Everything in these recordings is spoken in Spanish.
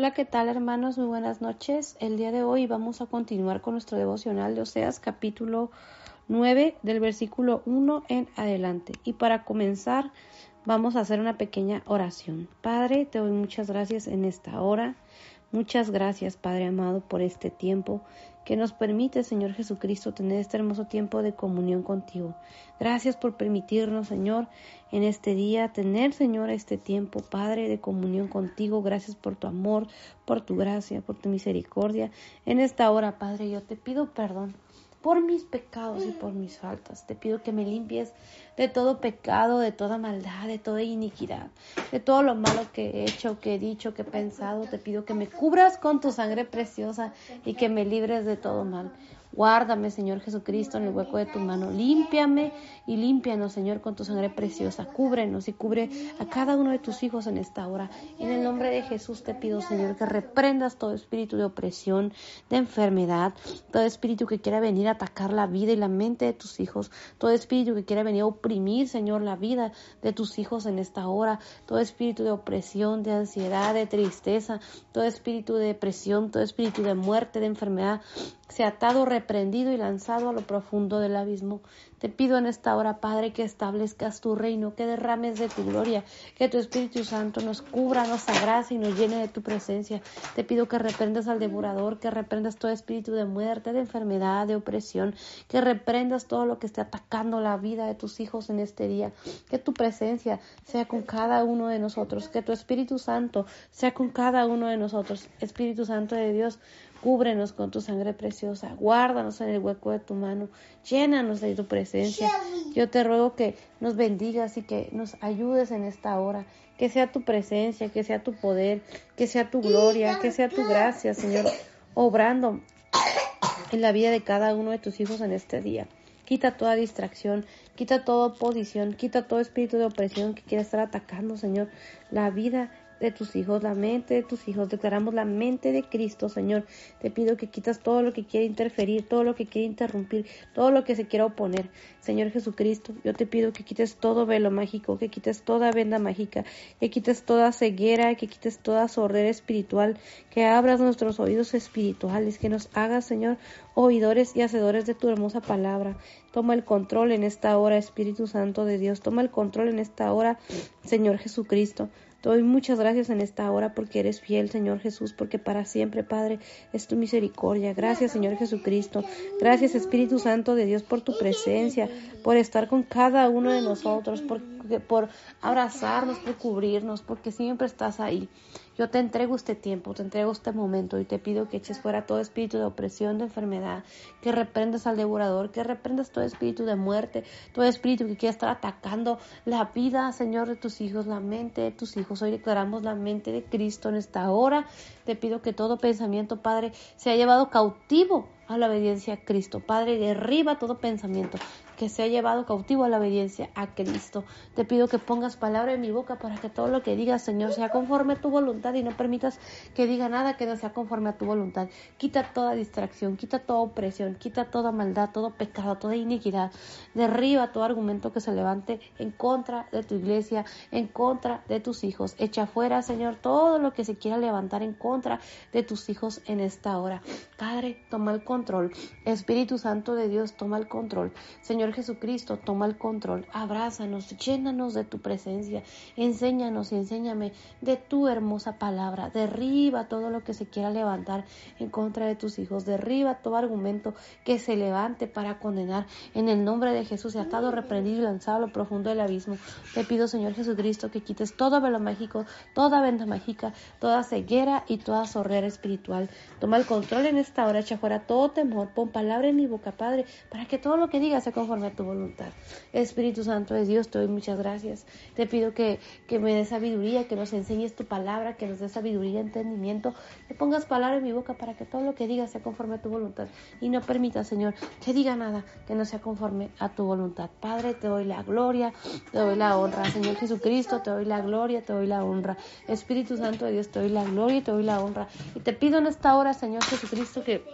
Hola, ¿qué tal hermanos? Muy buenas noches. El día de hoy vamos a continuar con nuestro devocional de Oseas capítulo 9 del versículo 1 en adelante. Y para comenzar vamos a hacer una pequeña oración. Padre, te doy muchas gracias en esta hora. Muchas gracias, Padre amado, por este tiempo que nos permite, Señor Jesucristo, tener este hermoso tiempo de comunión contigo. Gracias por permitirnos, Señor, en este día tener, Señor, este tiempo, Padre, de comunión contigo. Gracias por tu amor, por tu gracia, por tu misericordia. En esta hora, Padre, yo te pido perdón por mis pecados y por mis faltas. Te pido que me limpies de todo pecado, de toda maldad, de toda iniquidad, de todo lo malo que he hecho, que he dicho, que he pensado. Te pido que me cubras con tu sangre preciosa y que me libres de todo mal. Guárdame, Señor Jesucristo, en el hueco de tu mano. Límpiame y límpianos, Señor, con tu sangre preciosa. Cúbrenos y cubre a cada uno de tus hijos en esta hora. En el nombre de Jesús te pido, Señor, que reprendas todo espíritu de opresión, de enfermedad, todo espíritu que quiera venir a atacar la vida y la mente de tus hijos, todo espíritu que quiera venir a oprimir, Señor, la vida de tus hijos en esta hora, todo espíritu de opresión, de ansiedad, de tristeza, todo espíritu de depresión, todo espíritu de muerte, de enfermedad, sea atado, reprendido y lanzado a lo profundo del abismo. Te pido en esta hora, Padre, que establezcas tu reino, que derrames de tu gloria, que tu Espíritu Santo nos cubra, nos abrace y nos llene de tu presencia. Te pido que reprendas al devorador, que reprendas todo espíritu de muerte, de enfermedad, de opresión, que reprendas todo lo que esté atacando la vida de tus hijos en este día. Que tu presencia sea con cada uno de nosotros, que tu Espíritu Santo sea con cada uno de nosotros. Espíritu Santo de Dios, Cúbrenos con tu sangre preciosa, guárdanos en el hueco de tu mano, llénanos de tu presencia. Yo te ruego que nos bendigas y que nos ayudes en esta hora, que sea tu presencia, que sea tu poder, que sea tu gloria, que sea tu gracia, Señor, obrando en la vida de cada uno de tus hijos en este día. Quita toda distracción, quita toda oposición, quita todo espíritu de opresión que quiera estar atacando, Señor, la vida de tus hijos, la mente de tus hijos. Declaramos la mente de Cristo, Señor. Te pido que quitas todo lo que quiere interferir, todo lo que quiere interrumpir, todo lo que se quiera oponer. Señor Jesucristo, yo te pido que quites todo velo mágico, que quites toda venda mágica, que quites toda ceguera, que quites toda sordera espiritual, que abras nuestros oídos espirituales, que nos hagas, Señor, oidores y hacedores de tu hermosa palabra. Toma el control en esta hora, Espíritu Santo de Dios. Toma el control en esta hora, Señor Jesucristo. Te doy muchas gracias en esta hora porque eres fiel, Señor Jesús, porque para siempre, Padre, es tu misericordia. Gracias, Señor Jesucristo. Gracias, Espíritu Santo de Dios, por tu presencia, por estar con cada uno de nosotros, por, por abrazarnos, por cubrirnos, porque siempre estás ahí. Yo te entrego este tiempo, te entrego este momento y te pido que eches fuera todo espíritu de opresión, de enfermedad, que reprendas al devorador, que reprendas todo espíritu de muerte, todo espíritu que quiera estar atacando la vida, Señor, de tus hijos, la mente de tus hijos. Hoy declaramos la mente de Cristo en esta hora. Te pido que todo pensamiento, Padre, sea llevado cautivo a la obediencia a Cristo. Padre, derriba todo pensamiento que se ha llevado cautivo a la obediencia a Cristo. Te pido que pongas palabra en mi boca para que todo lo que digas, Señor, sea conforme a tu voluntad y no permitas que diga nada que no sea conforme a tu voluntad. Quita toda distracción, quita toda opresión, quita toda maldad, todo pecado, toda iniquidad. Derriba todo argumento que se levante en contra de tu iglesia, en contra de tus hijos. Echa fuera, Señor, todo lo que se quiera levantar en contra de tus hijos en esta hora. Padre, toma el control. Espíritu Santo de Dios, toma el control. Señor, Jesucristo, toma el control, abrázanos, llénanos de tu presencia, enséñanos y enséñame de tu hermosa palabra, derriba todo lo que se quiera levantar en contra de tus hijos, derriba todo argumento que se levante para condenar en el nombre de Jesús, atado, reprendido y lanzado a lo profundo del abismo. Te pido, Señor Jesucristo, que quites todo velo mágico, toda venda mágica, toda ceguera y toda sorrera espiritual. Toma el control en esta hora, echa fuera todo temor, pon palabra en mi boca, Padre, para que todo lo que diga se conforme a tu voluntad. Espíritu Santo de Dios, te doy muchas gracias. Te pido que, que me des sabiduría, que nos enseñes tu palabra, que nos des sabiduría, entendimiento, que pongas palabra en mi boca para que todo lo que diga sea conforme a tu voluntad. Y no permita, Señor, que diga nada que no sea conforme a tu voluntad. Padre, te doy la gloria, te doy la honra. Señor Jesucristo, te doy la gloria, te doy la honra. Espíritu Santo de Dios, te doy la gloria y te doy la honra. Y te pido en esta hora, Señor Jesucristo, que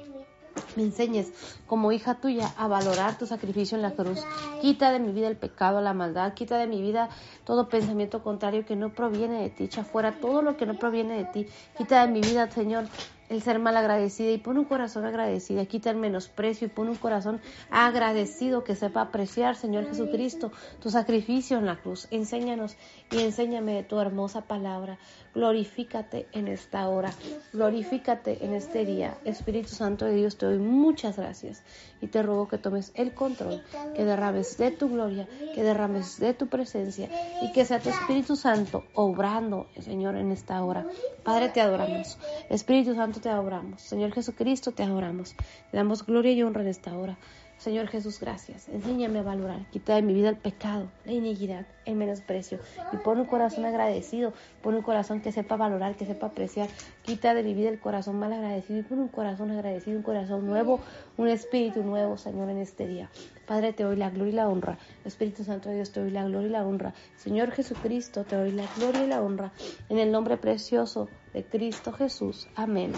me enseñes como hija tuya a valorar tu sacrificio en la cruz. Quita de mi vida el pecado, la maldad, quita de mi vida todo pensamiento contrario que no proviene de ti, echa fuera todo lo que no proviene de ti. Quita de mi vida, Señor, el ser mal agradecida y pon un corazón agradecido, quita el menosprecio y pon un corazón agradecido que sepa apreciar, Señor Jesucristo, tu sacrificio en la cruz. Enséñanos y enséñame tu hermosa palabra. Glorifícate en esta hora, glorifícate en este día. Espíritu Santo de Dios, te doy muchas gracias y te ruego que tomes el control, que derrames de tu gloria, que derrames de tu presencia y que sea tu Espíritu Santo obrando, Señor, en esta hora. Padre, te adoramos. Espíritu Santo, te adoramos. Señor Jesucristo, te adoramos. Te damos gloria y honra en esta hora. Señor Jesús, gracias. Enséñame a valorar. Quita de mi vida el pecado, la iniquidad, el menosprecio. Y pon un corazón agradecido. Pon un corazón que sepa valorar, que sepa apreciar. Quita de mi vida el corazón mal agradecido y pon un corazón agradecido, un corazón nuevo, un espíritu nuevo, Señor, en este día. Padre, te doy la gloria y la honra. Espíritu Santo de Dios, te doy la gloria y la honra. Señor Jesucristo, te doy la gloria y la honra. En el nombre precioso de Cristo Jesús. Amén.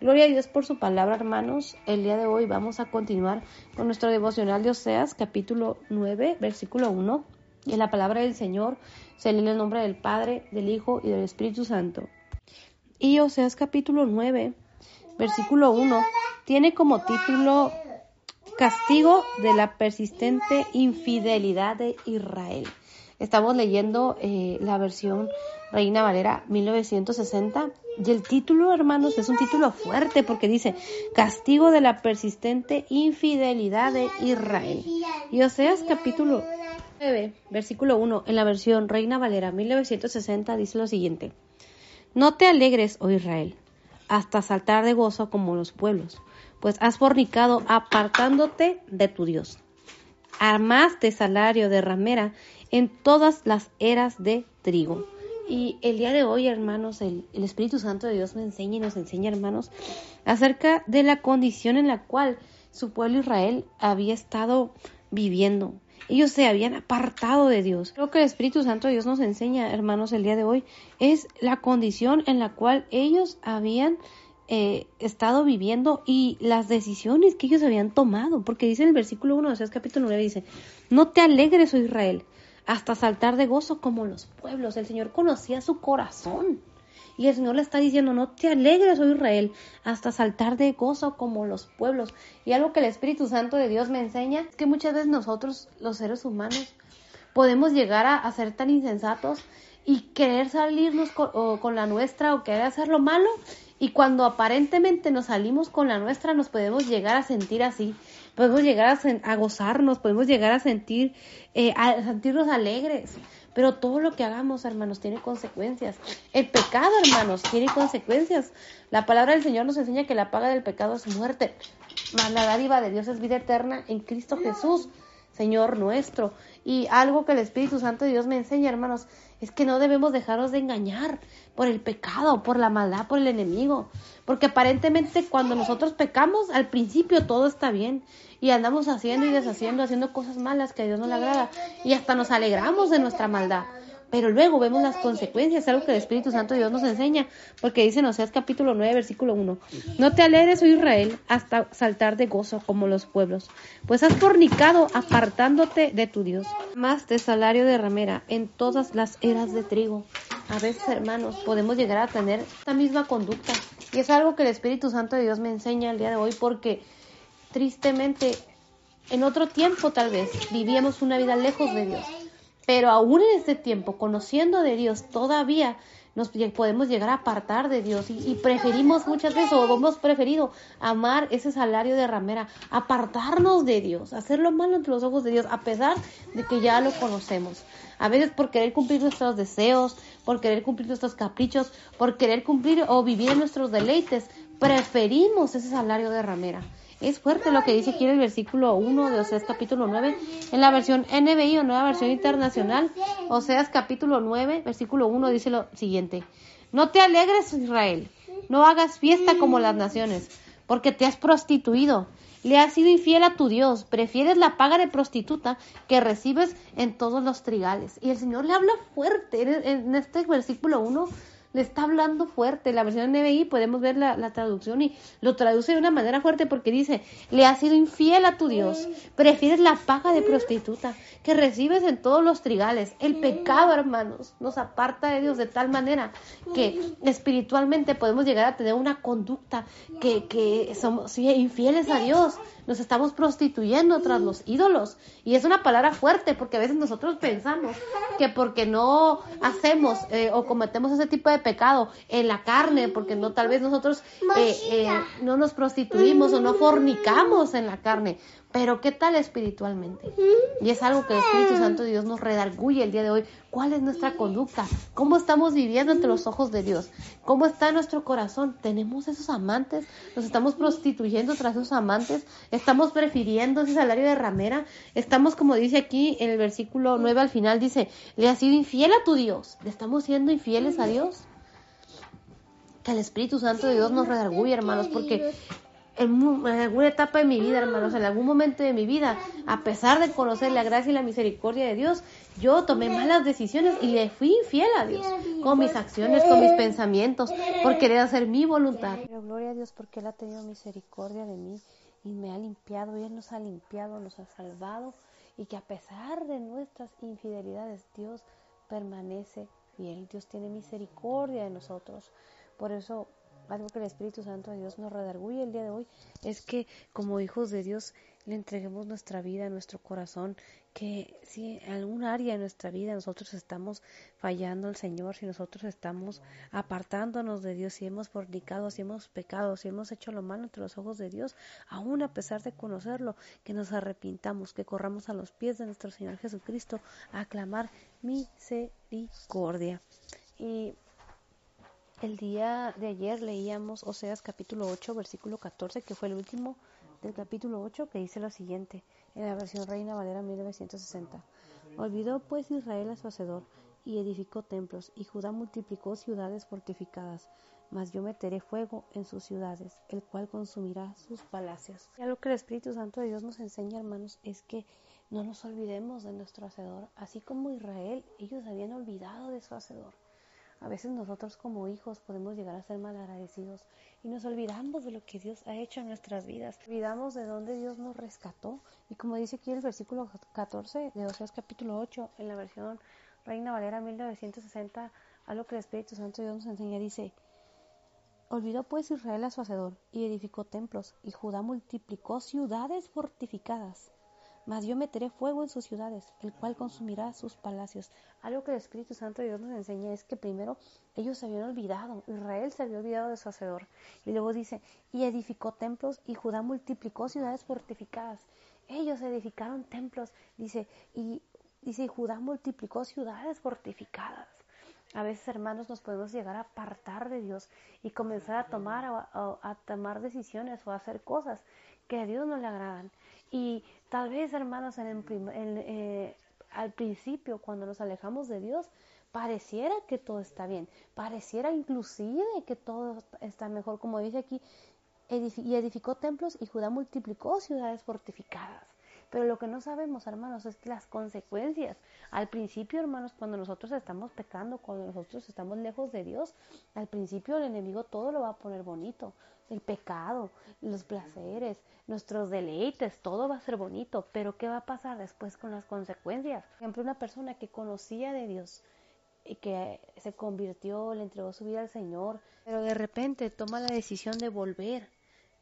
Gloria a Dios por su palabra, hermanos. El día de hoy vamos a continuar con nuestro devocional de Oseas, capítulo 9, versículo 1. Y en la palabra del Señor se lee en el nombre del Padre, del Hijo y del Espíritu Santo. Y Oseas capítulo 9, versículo 1, tiene como título Castigo de la persistente infidelidad de Israel. Estamos leyendo eh, la versión Reina Valera 1960 y el título, hermanos, es un título fuerte porque dice Castigo de la persistente infidelidad de Israel. Y Oseas capítulo 9, versículo 1, en la versión Reina Valera 1960 dice lo siguiente. No te alegres, oh Israel, hasta saltar de gozo como los pueblos, pues has fornicado apartándote de tu Dios. Armaste salario de ramera en todas las eras de trigo y el día de hoy, hermanos, el, Espíritu Santo de Dios me enseña y nos enseña, hermanos, acerca de la condición en la cual su pueblo Israel había estado viviendo. Ellos se habían apartado de Dios. Lo que el Espíritu Santo de Dios nos enseña, hermanos, el día de hoy, es la condición en la cual ellos habían eh, estado viviendo y las decisiones que ellos habían tomado. Porque dice en el versículo 1 de Oseas capítulo 9, dice, no te alegres, oh Israel, hasta saltar de gozo como los pueblos. El Señor conocía su corazón. Y el Señor le está diciendo, no te alegres, oh Israel, hasta saltar de gozo como los pueblos. Y algo que el Espíritu Santo de Dios me enseña es que muchas veces nosotros, los seres humanos, podemos llegar a, ser tan insensatos y querer salirnos con, con la nuestra o querer hacer lo malo. Y cuando aparentemente nos salimos con la nuestra, nos podemos llegar a sentir así podemos llegar a, gozarnos, podemos llegar a sentir, eh, a sentirnos alegres. Pero todo lo que hagamos, hermanos, tiene consecuencias. El pecado, hermanos, tiene consecuencias. La palabra del Señor nos enseña que la paga del pecado es muerte. Mas la dádiva de Dios es vida eterna en Cristo Jesús, Señor nuestro. Y algo que el Espíritu Santo de Dios me enseña, hermanos, es que no debemos dejarnos de engañar por el pecado, por la maldad, por el enemigo. Porque aparentemente cuando nosotros pecamos, al principio todo está bien. Y andamos haciendo y deshaciendo, haciendo cosas malas que a Dios no le agrada. Y hasta nos alegramos de nuestra maldad. Pero luego vemos las consecuencias, algo que el Espíritu Santo de Dios nos enseña, porque dice en Oseas capítulo 9, versículo 1, no te alegres, oh Israel, hasta saltar de gozo como los pueblos, pues has fornicado apartándote de tu Dios, más de salario de ramera en todas las eras de trigo. A veces, hermanos, podemos llegar a tener esta misma conducta, y es algo que el Espíritu Santo de Dios me enseña el día de hoy, porque tristemente, en otro tiempo tal vez, vivíamos una vida lejos de Dios pero aún en este tiempo, conociendo de Dios, todavía nos podemos llegar a apartar de Dios y, preferimos muchas veces o hemos preferido amar ese salario de ramera, apartarnos de Dios, hacerlo malo entre los ojos de Dios, a pesar de que ya lo conocemos. A veces por querer cumplir nuestros deseos, por querer cumplir nuestros caprichos, por querer cumplir o vivir nuestros deleites, preferimos ese salario de ramera. Es fuerte lo que dice aquí en el versículo 1 de Oseas capítulo 9, en la versión NBI o nueva versión internacional. Oseas capítulo 9, versículo 1 dice lo siguiente. No te alegres, Israel, no hagas fiesta como las naciones, porque te has prostituido. Le has sido infiel a tu Dios, prefieres la paga de prostituta que recibes en todos los trigales. Y el Señor le habla fuerte en este versículo 1 le está hablando fuerte. La versión NBI podemos ver la, la, traducción y lo traduce de una manera fuerte porque dice, le has sido infiel a tu Dios, prefieres la paga de prostituta que recibes en todos los trigales. El pecado, hermanos, nos aparta de Dios de tal manera que espiritualmente podemos llegar a tener una conducta que, que somos infieles a Dios nos estamos prostituyendo tras los ídolos. Y es una palabra fuerte porque a veces nosotros pensamos que porque no hacemos eh, o cometemos ese tipo de pecado en la carne, porque no tal vez nosotros eh, eh, no nos prostituimos o no fornicamos en la carne, pero ¿qué tal espiritualmente? Y es algo que el Espíritu Santo de Dios nos redarguye el día de hoy. ¿Cuál es nuestra conducta? ¿Cómo estamos viviendo entre los ojos de Dios? ¿Cómo está nuestro corazón? ¿Tenemos esos amantes? ¿Nos estamos prostituyendo tras esos amantes? ¿Estamos prefiriendo ese salario de ramera? ¿Estamos, como dice aquí en el versículo 9 al final, dice, le has sido infiel a tu Dios? ¿Le estamos siendo infieles a Dios? Que el Espíritu Santo de Dios nos redarguye, hermanos, porque en, alguna etapa de mi vida, hermanos, en algún momento de mi vida, a pesar de conocer la gracia y la misericordia de Dios, yo tomé malas decisiones y le fui infiel a Dios con mis acciones, con mis pensamientos, por querer hacer mi voluntad. Pero gloria a Dios porque Él ha tenido misericordia de mí y me ha limpiado y Él nos ha limpiado, nos ha salvado y que a pesar de nuestras infidelidades, Dios permanece fiel. Dios tiene misericordia de nosotros. Por eso algo que el Espíritu Santo de Dios nos redarguye el día de hoy es que como hijos de Dios le entreguemos nuestra vida, nuestro corazón, que si en algún área de nuestra vida nosotros estamos fallando al Señor, si nosotros estamos apartándonos de Dios, si hemos fornicado, si hemos pecado, si hemos hecho lo malo entre los ojos de Dios, aún a pesar de conocerlo, que nos arrepintamos, que corramos a los pies de nuestro Señor Jesucristo a clamar misericordia. Y el día de ayer leíamos Oseas capítulo 8, versículo 14, que fue el último del capítulo 8, que dice lo siguiente, en la versión Reina Valera 1960. Olvidó pues Israel a su hacedor, y edificó templos, y Judá multiplicó ciudades fortificadas, mas yo meteré fuego en sus ciudades, el cual consumirá sus palacios. Y algo que el Espíritu Santo de Dios nos enseña, hermanos, es que no nos olvidemos de nuestro hacedor, así como Israel, ellos habían olvidado de su hacedor. A veces nosotros como hijos podemos llegar a ser malagradecidos y nos olvidamos de lo que Dios ha hecho en nuestras vidas. Olvidamos de dónde Dios nos rescató. Y como dice aquí el versículo 14 de Oseas capítulo 8 en la versión Reina Valera 1960, algo que el Espíritu Santo Dios nos enseña, dice, Olvidó pues Israel a su hacedor y edificó templos, y Judá multiplicó ciudades fortificadas. Mas yo meteré fuego en sus ciudades, el cual consumirá sus palacios. Algo que el Espíritu Santo de Dios nos enseña es que primero ellos se habían olvidado, Israel se había olvidado de su hacedor. Y luego dice, y edificó templos y Judá multiplicó ciudades fortificadas. Ellos edificaron templos, dice, y dice, Judá multiplicó ciudades fortificadas. A veces, hermanos, nos podemos llegar a apartar de Dios y comenzar a tomar, a, tomar decisiones o a hacer cosas que a Dios no le agradan. Y tal vez, hermanos, en eh, al principio, cuando nos alejamos de Dios, pareciera que todo está bien, pareciera inclusive que todo está mejor, como dice aquí, y edificó templos y Judá multiplicó ciudades fortificadas. Pero lo que no sabemos, hermanos, es las consecuencias. Al principio, hermanos, cuando nosotros estamos pecando, cuando nosotros estamos lejos de Dios, al principio el enemigo todo lo va a poner bonito. El pecado, los placeres, nuestros deleites, todo va a ser bonito. Pero ¿qué va a pasar después con las consecuencias? Por ejemplo, una persona que conocía de Dios, y que se convirtió, le entregó su vida al Señor, pero de repente toma la decisión de volver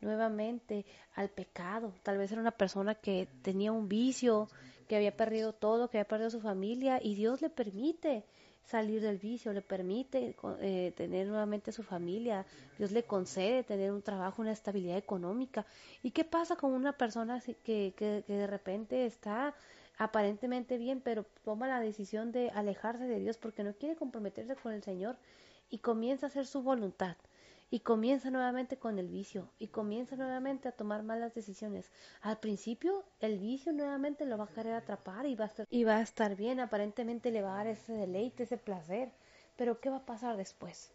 nuevamente al pecado. Tal vez era una persona que tenía un vicio, que había perdido todo, que había perdido su familia y Dios le permite salir del vicio, le permite eh, tener nuevamente su familia, Dios le concede tener un trabajo, una estabilidad económica. ¿Y qué pasa con una persona que, que, que de repente está aparentemente bien, pero toma la decisión de alejarse de Dios porque no quiere comprometerse con el Señor y comienza a hacer su voluntad? Y comienza nuevamente con el vicio y comienza nuevamente a tomar malas decisiones. Al principio el vicio nuevamente lo va a querer atrapar y va a estar, y va a estar bien, aparentemente le va a dar ese deleite, ese placer, pero ¿qué va a pasar después?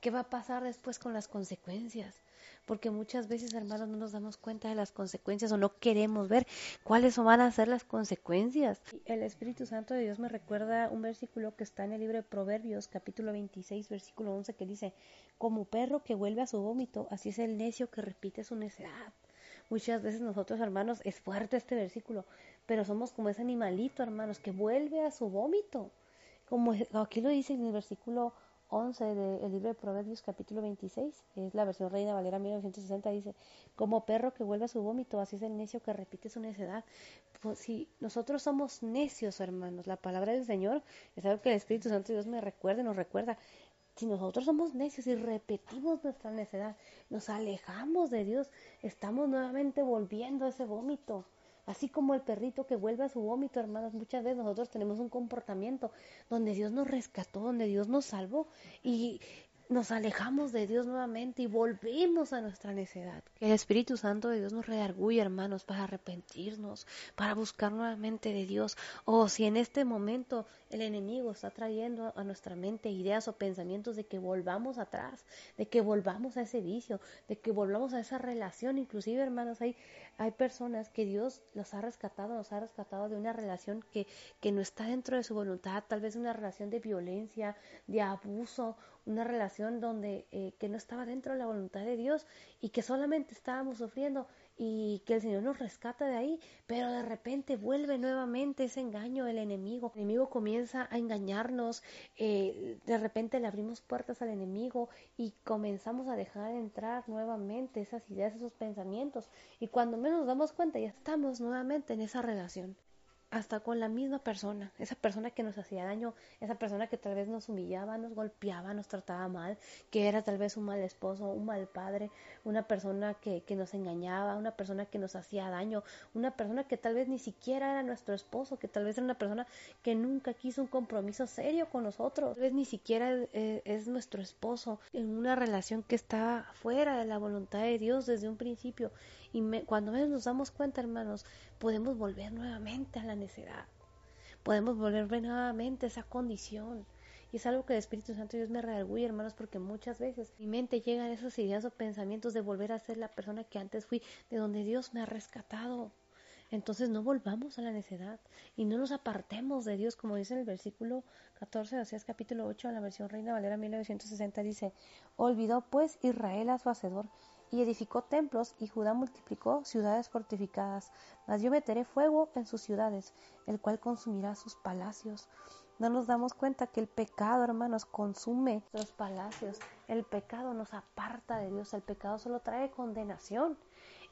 ¿Qué va a pasar después con las consecuencias? Porque muchas veces, hermanos, no nos damos cuenta de las consecuencias o no queremos ver cuáles van a ser las consecuencias. El Espíritu Santo de Dios me recuerda un versículo que está en el libro de Proverbios, capítulo 26, versículo 11, que dice, como perro que vuelve a su vómito, así es el necio que repite su necedad. Muchas veces nosotros, hermanos, es fuerte este versículo, pero somos como ese animalito, hermanos, que vuelve a su vómito. Como aquí lo dice en el versículo 11 del libro de Proverbios capítulo 26, es la versión Reina Valera 1960, dice, como perro que vuelve a su vómito, así es el necio que repite su necedad. Pues, si nosotros somos necios, hermanos, la palabra del Señor es algo que el Espíritu Santo de Dios me recuerda, nos recuerda. Si nosotros somos necios y repetimos nuestra necedad, nos alejamos de Dios, estamos nuevamente volviendo a ese vómito. Así como el perrito que vuelve a su vómito, hermanos, muchas veces nosotros tenemos un comportamiento donde Dios nos rescató, donde Dios nos salvó y nos alejamos de Dios nuevamente y volvemos a nuestra necedad. Que el Espíritu Santo de Dios nos redarguye, hermanos, para arrepentirnos, para buscar nuevamente de Dios. O si en este momento el enemigo está trayendo a nuestra mente ideas o pensamientos de que volvamos atrás, de que volvamos a ese vicio, de que volvamos a esa relación. Inclusive, hermanos, hay, hay personas que Dios los ha rescatado, nos ha rescatado de una relación que, que no está dentro de su voluntad, tal vez una relación de violencia, de abuso, una relación donde eh, que no estaba dentro de la voluntad de Dios y que solamente estábamos sufriendo y que el Señor nos rescata de ahí, pero de repente vuelve nuevamente ese engaño del enemigo. El enemigo comienza a engañarnos, eh, de repente le abrimos puertas al enemigo y comenzamos a dejar entrar nuevamente esas ideas, esos pensamientos y cuando menos nos damos cuenta ya estamos nuevamente en esa relación hasta con la misma persona, esa persona que nos hacía daño, esa persona que tal vez nos humillaba, nos golpeaba, nos trataba mal, que era tal vez un mal esposo, un mal padre, una persona que, que nos engañaba, una persona que nos hacía daño, una persona que tal vez ni siquiera era nuestro esposo, que tal vez era una persona que nunca quiso un compromiso serio con nosotros, tal vez ni siquiera eh, es, nuestro esposo, en una relación que está fuera de la voluntad de Dios desde un principio. Y cuando menos nos damos cuenta, hermanos, podemos volver nuevamente a la necedad. Podemos volver nuevamente a esa condición. Y es algo que el Espíritu Santo Dios me redarguye, hermanos, porque muchas veces mi mente llegan esas ideas o pensamientos de volver a ser la persona que antes fui, de donde Dios me ha rescatado. Entonces no volvamos a la necedad y no nos apartemos de Dios, como dice en el versículo 14 de Oseas capítulo 8, en la versión Reina Valera 1960, dice, olvidó pues Israel a su hacedor y edificó templos, y Judá multiplicó ciudades fortificadas. Mas yo meteré fuego en sus ciudades, el cual consumirá sus palacios. No nos damos cuenta que el pecado, hermanos, consume los palacios. El pecado nos aparta de Dios. El pecado solo trae condenación.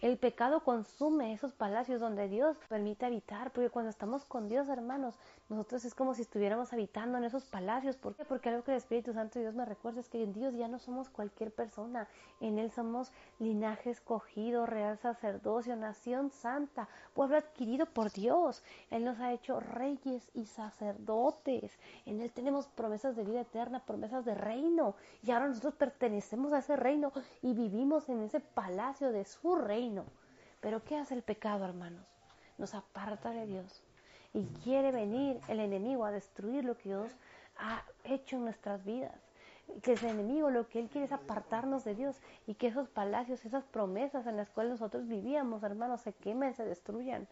El pecado consume esos palacios donde Dios permite habitar, porque cuando estamos con Dios, hermanos, nosotros es como si estuviéramos habitando en esos palacios. ¿Por qué? Porque algo que el Espíritu Santo de Dios me recuerda es que en Dios ya no somos cualquier persona, en Él somos linaje escogido, real sacerdocio, nación santa, pueblo adquirido por Dios. Él nos ha hecho reyes y sacerdotes. En Él tenemos promesas de vida eterna, promesas de reino. Y ahora nosotros pertenecemos a ese reino y vivimos en ese palacio de su reino pero ¿qué hace el pecado, hermanos? Nos aparta de Dios. Y quiere venir el enemigo a destruir lo que Dios ha hecho en nuestras vidas. Que ese enemigo lo que él quiere es apartarnos de Dios y que esos palacios, esas promesas en las cuales nosotros vivíamos, hermanos, se quemen, se destruyan.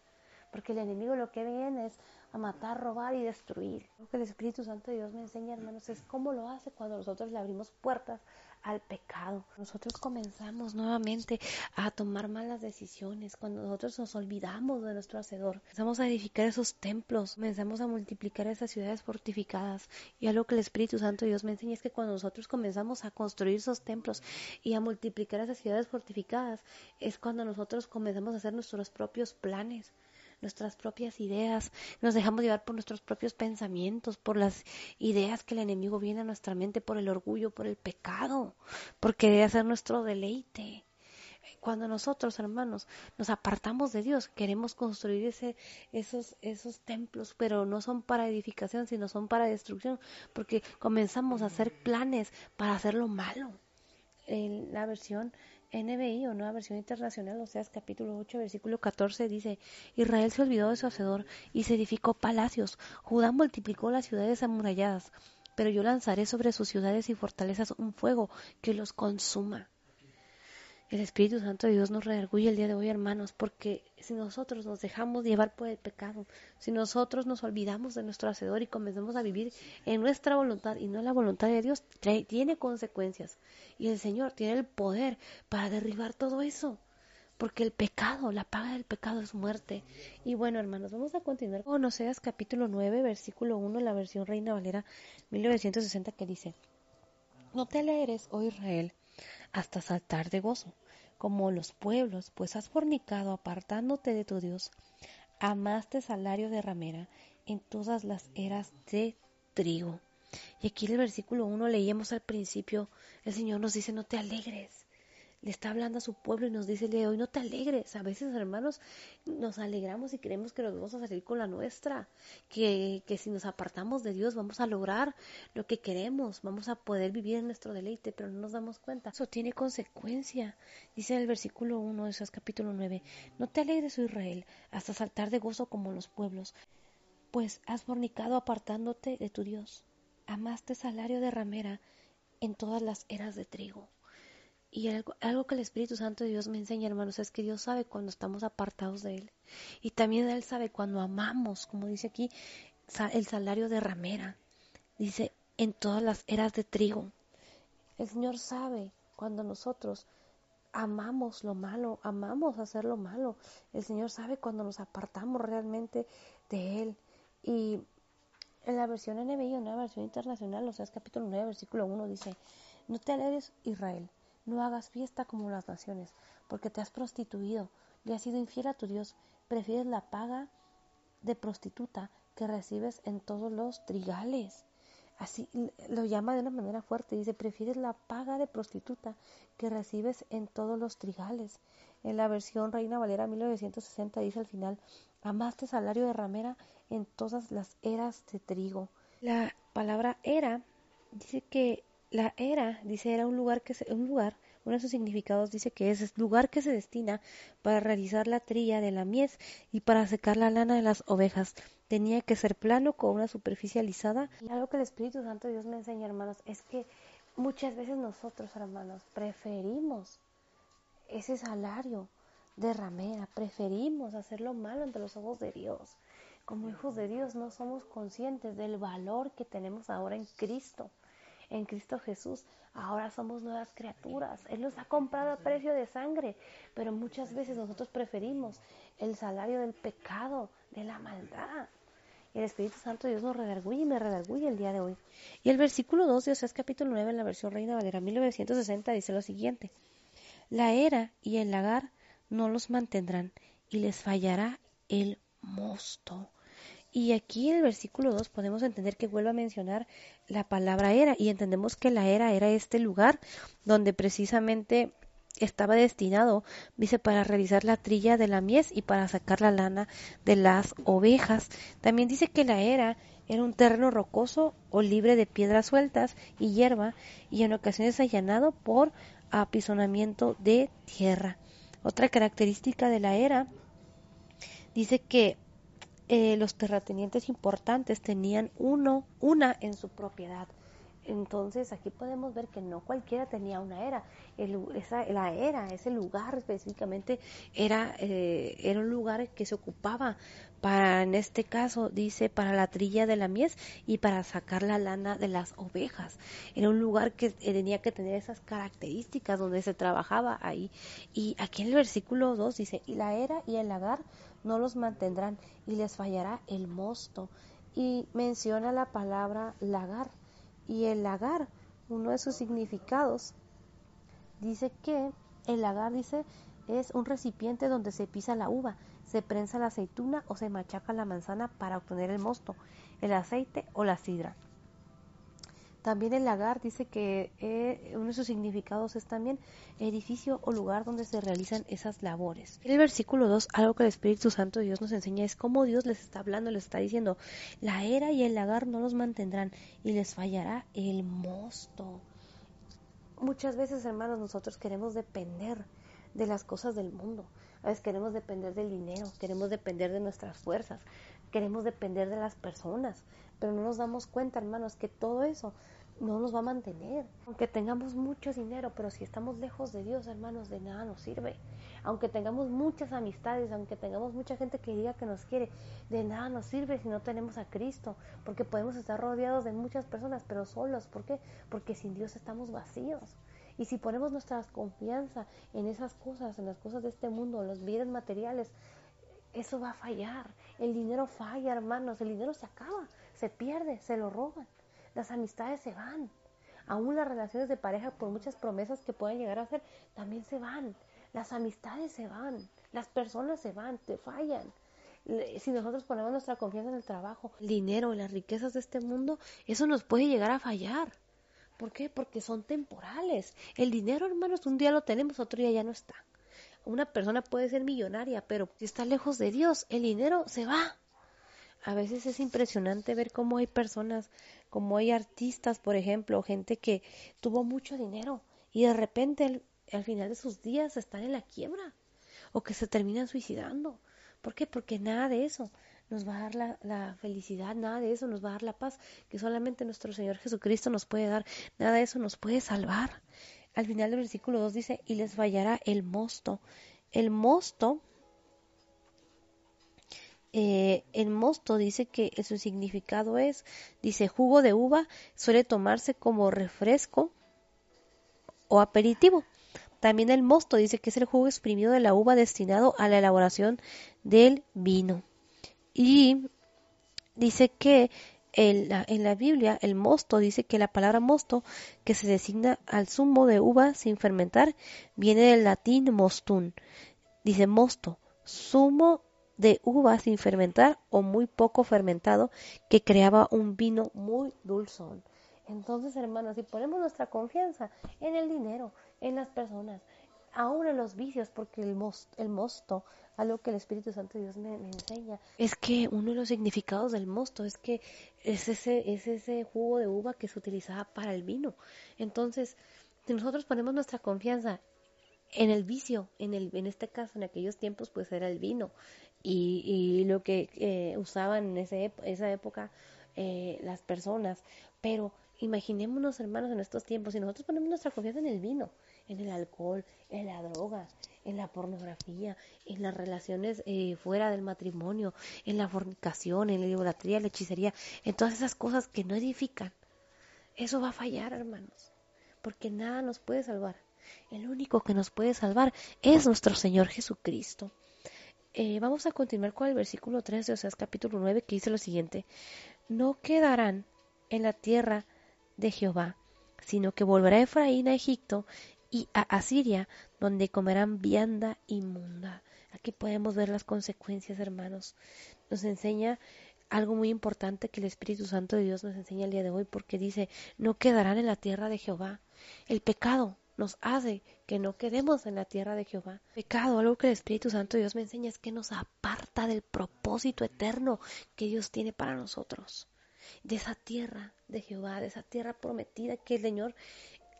Porque el enemigo lo que viene es a matar, robar y destruir. Lo que el Espíritu Santo de Dios me enseña, hermanos, es cómo lo hace cuando nosotros le abrimos puertas al pecado. Nosotros comenzamos nuevamente a tomar malas decisiones, cuando nosotros nos olvidamos de nuestro Hacedor. Comenzamos a edificar esos templos, comenzamos a multiplicar esas ciudades fortificadas. Y algo que el Espíritu Santo Dios me enseña es que cuando nosotros comenzamos a construir esos templos y a multiplicar esas ciudades fortificadas, es cuando nosotros comenzamos a hacer nuestros propios planes nuestras propias ideas, nos dejamos llevar por nuestros propios pensamientos, por las ideas que el enemigo viene a nuestra mente, por el orgullo, por el pecado, por querer hacer nuestro deleite. Cuando nosotros, hermanos, nos apartamos de Dios, queremos construir ese, esos, esos templos, pero no son para edificación, sino son para destrucción, porque comenzamos a hacer planes para hacer lo malo. En la versión NBI o Nueva Versión Internacional, o sea, capítulo 8, versículo 14, dice, Israel se olvidó de su hacedor y se edificó palacios, Judá multiplicó las ciudades amuralladas, pero yo lanzaré sobre sus ciudades y fortalezas un fuego que los consuma. El Espíritu Santo de Dios nos redarguye el día de hoy, hermanos, porque si nosotros nos dejamos llevar por el pecado, si nosotros nos olvidamos de nuestro Hacedor y comenzamos a vivir en nuestra voluntad y no en la voluntad de Dios, tiene consecuencias. Y el Señor tiene el poder para derribar todo eso. Porque el pecado, la paga del pecado es muerte. Y bueno, hermanos, vamos a continuar con Oseas capítulo 9, versículo 1, la versión Reina Valera 1960, que dice: No te alegres, oh Israel, hasta saltar de gozo como los pueblos, pues has fornicado apartándote de tu Dios, amaste salario de ramera en todas las eras de trigo. Y aquí en el versículo 1 leíamos al principio, el Señor nos dice, no te alegres, le está hablando a su pueblo y nos dice el día de hoy, no te alegres. A veces, hermanos, nos alegramos y creemos que nos vamos a salir con la nuestra, que, que si nos apartamos de Dios vamos a lograr lo que queremos, vamos a poder vivir en nuestro deleite, pero no nos damos cuenta. Eso tiene consecuencia. Dice en el versículo 1 de Esas capítulo 9, no te alegres, oh Israel, hasta saltar de gozo como los pueblos, pues has fornicado apartándote de tu Dios. Amaste salario de ramera en todas las eras de trigo. Y algo, que el Espíritu Santo de Dios me enseña, hermanos, es que Dios sabe cuando estamos apartados de Él. Y también Él sabe cuando amamos, como dice aquí, el salario de ramera. Dice, en todas las eras de trigo. El Señor sabe cuando nosotros amamos lo malo, amamos hacer lo malo. El Señor sabe cuando nos apartamos realmente de Él. Y en la versión NBI, en versión internacional, o sea, es capítulo 9, versículo 1, dice, no te alegres Israel no hagas fiesta como las naciones, porque te has prostituido, le has sido infiel a tu Dios, prefieres la paga de prostituta que recibes en todos los trigales. Así lo llama de una manera fuerte, dice, prefieres la paga de prostituta que recibes en todos los trigales. En la versión Reina Valera 1960 dice al final, amaste salario de ramera en todas las eras de trigo. La palabra era dice que la era, dice, era un lugar que se, un lugar, uno de sus significados dice que es, lugar que se destina para realizar la trilla de la mies y para secar la lana de las ovejas. Tenía que ser plano con una superficie alisada. Y algo que el Espíritu Santo Dios me enseña, hermanos, es que muchas veces nosotros, hermanos, preferimos ese salario de ramera, preferimos hacer lo malo ante los ojos de Dios. Como hijos de Dios no somos conscientes del valor que tenemos ahora en Cristo en Cristo Jesús. Ahora somos nuevas criaturas. Él nos ha comprado a precio de sangre, pero muchas veces nosotros preferimos el salario del pecado, de la maldad. El Espíritu Santo Dios nos redarguye y me redarguye el día de hoy. Y el versículo 2 de Oseas capítulo 9 en la versión Reina Valera 1960 dice lo siguiente. La era y el lagar no los mantendrán y les fallará el mosto. Y aquí en el versículo 2 podemos entender que vuelve a mencionar la palabra era y entendemos que la era era este lugar donde precisamente estaba destinado, dice, para realizar la trilla de la mies y para sacar la lana de las ovejas. También dice que la era era un terreno rocoso o libre de piedras sueltas y hierba y en ocasiones allanado por apisonamiento de tierra. Otra característica de la era dice que eh, los terratenientes importantes tenían uno, una en su propiedad. Entonces aquí podemos ver que no cualquiera tenía una era. esa, la era, ese lugar específicamente, era, eh, era un lugar que se ocupaba para, en este caso, dice, para la trilla de la mies y para sacar la lana de las ovejas. Era un lugar que tenía que tener esas características donde se trabajaba ahí. Y aquí en el versículo 2 dice, y la era y el lagar no los mantendrán y les fallará el mosto. Y menciona la palabra lagar. Y el lagar, uno de sus significados, dice que el lagar, dice, es un recipiente donde se pisa la uva, se prensa la aceituna o se machaca la manzana para obtener el mosto, el aceite o la sidra. También el lagar dice que eh, uno de sus significados es también edificio o lugar donde se realizan esas labores. En el versículo 2, algo que el Espíritu Santo de Dios nos enseña es cómo Dios les está hablando, les está diciendo, la era y el lagar no los mantendrán y les fallará el mosto. Muchas veces, hermanos, nosotros queremos depender de las cosas del mundo. A veces queremos depender del dinero, queremos depender de nuestras fuerzas, queremos depender de las personas. pero no nos damos cuenta, hermanos, que todo eso no nos va a mantener. Aunque tengamos mucho dinero, pero si estamos lejos de Dios, hermanos, de nada nos sirve. Aunque tengamos muchas amistades, aunque tengamos mucha gente que diga que nos quiere, de nada nos sirve si no tenemos a Cristo. Porque podemos estar rodeados de muchas personas, pero solos. ¿Por qué? Porque sin Dios estamos vacíos. Y si ponemos nuestra confianza en esas cosas, en las cosas de este mundo, en los bienes materiales, eso va a fallar. El dinero falla, hermanos. El dinero se acaba, se pierde, se lo roban. Las amistades se van. Aún las relaciones de pareja, por muchas promesas que puedan llegar a hacer, también se van. Las amistades se van. Las personas se van, te fallan. Si nosotros ponemos nuestra confianza en el trabajo, el dinero y las riquezas de este mundo, eso nos puede llegar a fallar. ¿Por qué? Porque son temporales. El dinero, hermanos, un día lo tenemos, otro día ya no está. Una persona puede ser millonaria, pero si está lejos de Dios, el dinero se va. A veces es impresionante ver cómo hay personas, como hay artistas, por ejemplo, gente que tuvo mucho dinero y de repente al, final de sus días están en la quiebra o que se terminan suicidando. ¿Por qué? Porque nada de eso nos va a dar la, la, felicidad, nada de eso nos va a dar la paz que solamente nuestro Señor Jesucristo nos puede dar, nada de eso nos puede salvar. Al final del versículo 2 dice, y les fallará el mosto. El mosto, eh, el mosto dice que su significado es, dice, jugo de uva suele tomarse como refresco o aperitivo. También el mosto dice que es el jugo exprimido de la uva destinado a la elaboración del vino. Y dice que en la, Biblia el mosto dice que la palabra mosto, que se designa al zumo de uva sin fermentar, viene del latín mostun. Dice mosto, zumo de uva sin fermentar o muy poco fermentado que creaba un vino muy dulzón. Entonces, hermanos, si ponemos nuestra confianza en el dinero, en las personas, aún en los vicios, porque el, el mosto, algo que el Espíritu Santo de Dios me, enseña, es que uno de los significados del mosto es que es ese, es ese jugo de uva que se utilizaba para el vino. Entonces, si nosotros ponemos nuestra confianza en el vicio, en, el, en este caso, en aquellos tiempos, pues era el vino. Y, y lo que eh, usaban en ese, esa época eh, las personas. Pero imaginémonos, hermanos, en estos tiempos, si nosotros ponemos nuestra confianza en el vino, en el alcohol, en la droga, en la pornografía, en las relaciones eh, fuera del matrimonio, en la fornicación, en la idolatría, la hechicería, en todas esas cosas que no edifican. Eso va a fallar, hermanos, porque nada nos puede salvar. El único que nos puede salvar es nuestro Señor Jesucristo. Eh, vamos a continuar con el versículo 3 de Oseas capítulo 9 que dice lo siguiente. No quedarán en la tierra de Jehová, sino que volverá Efraín a Egipto y a Asiria, donde comerán vianda inmunda. Aquí podemos ver las consecuencias, hermanos. Nos enseña algo muy importante que el Espíritu Santo de Dios nos enseña el día de hoy, porque dice, no quedarán en la tierra de Jehová. El pecado nos hace que no quedemos en la tierra de Jehová. Pecado, algo que el Espíritu Santo de Dios me enseña es que nos aparta del propósito eterno que Dios tiene para nosotros. De esa tierra de Jehová, de esa tierra prometida que el Señor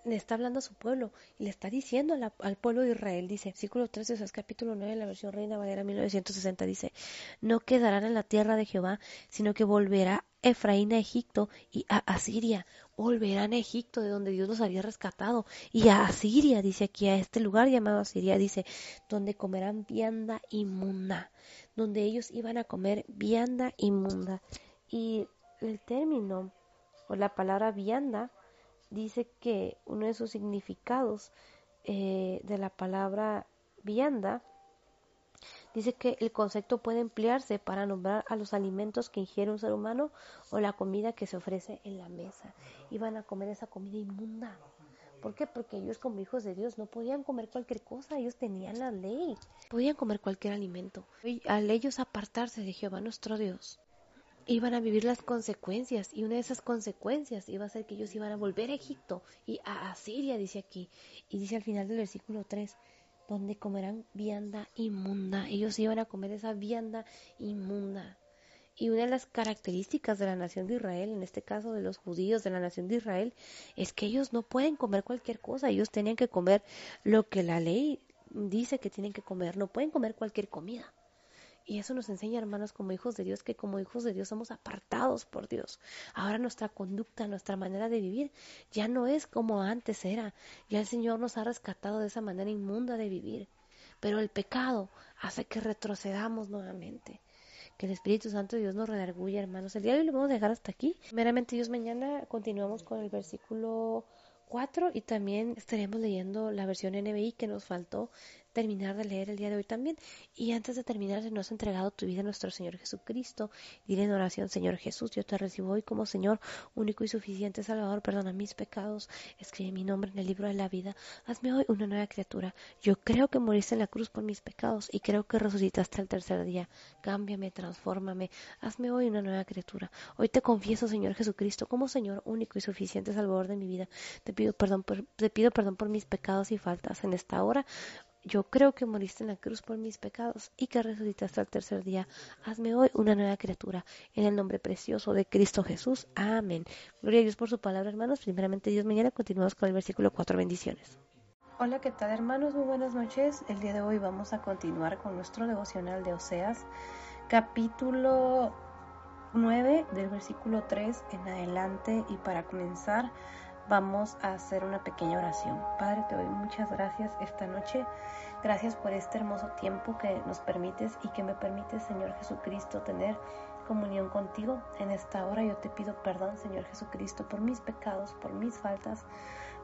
le está hablando a su pueblo y le está diciendo al pueblo de Israel, dice, versículo 13, es capítulo 9 la versión Reina Valera 1960, dice, no quedarán en la tierra de Jehová, sino que volverá Efraín a Egipto y a Asiria, volverán a Egipto de donde Dios los había rescatado y a Asiria, dice aquí, a este lugar llamado Asiria, dice, donde comerán vianda inmunda, donde ellos iban a comer vianda inmunda. Y el término o la palabra vianda dice que uno de sus significados eh, de la palabra vianda dice que el concepto puede emplearse para nombrar a los alimentos que ingiere un ser humano o la comida que se ofrece en la mesa. Iban a comer esa comida inmunda. ¿Por qué? Porque ellos como hijos de Dios no podían comer cualquier cosa, ellos tenían la ley, podían comer cualquier alimento. Y al ellos apartarse de Jehová nuestro Dios, iban a vivir las consecuencias y una de esas consecuencias iba a ser que ellos iban a volver a Egipto y a Asiria, dice aquí. Y dice al final del versículo 3, donde comerán vianda inmunda. Ellos iban a comer esa vianda inmunda. Y una de las características de la nación de Israel, en este caso de los judíos de la nación de Israel, es que ellos no pueden comer cualquier cosa, ellos tenían que comer lo que la ley dice que tienen que comer, no pueden comer cualquier comida. Y eso nos enseña, hermanos, como hijos de Dios, que como hijos de Dios somos apartados por Dios. Ahora nuestra conducta, nuestra manera de vivir ya no es como antes era. Ya el Señor nos ha rescatado de esa manera inmunda de vivir. Pero el pecado hace que retrocedamos nuevamente. Que el Espíritu Santo de Dios nos redarguya, hermanos. El día de hoy lo vamos a dejar hasta aquí. Meramente Dios, mañana continuamos con el versículo 4 y también estaremos leyendo la versión NBI que nos faltó terminar de leer el día de hoy también. Y antes de terminar, si no has entregado tu vida a nuestro Señor Jesucristo, dile en oración, Señor Jesús, yo te recibo hoy como Señor, único y suficiente Salvador, perdona mis pecados, escribe mi nombre en el libro de la vida, hazme hoy una nueva criatura. Yo creo que moriste en la cruz por mis pecados y creo que resucitaste al tercer día. Cámbiame, transfórmame, hazme hoy una nueva criatura. Hoy te confieso, Señor Jesucristo, como Señor único y suficiente Salvador de mi vida. Te pido perdón por, te pido perdón por mis pecados y faltas en esta hora yo creo que moriste en la cruz por mis pecados y que resucitaste al tercer día. Hazme hoy una nueva criatura. En el nombre precioso de Cristo Jesús. Amén. Gloria a Dios por su palabra, hermanos. Primeramente, Dios, mañana continuamos con el versículo 4. Bendiciones. Hola, ¿qué tal, hermanos? Muy buenas noches. El día de hoy vamos a continuar con nuestro devocional de Oseas, capítulo 9, del versículo 3 en adelante. Y para comenzar, vamos a hacer una pequeña oración. Padre, te doy muchas gracias esta noche. Gracias por este hermoso tiempo que nos permites y que me permites, Señor Jesucristo, tener comunión contigo. En esta hora yo te pido perdón, Señor Jesucristo, por mis pecados, por mis faltas,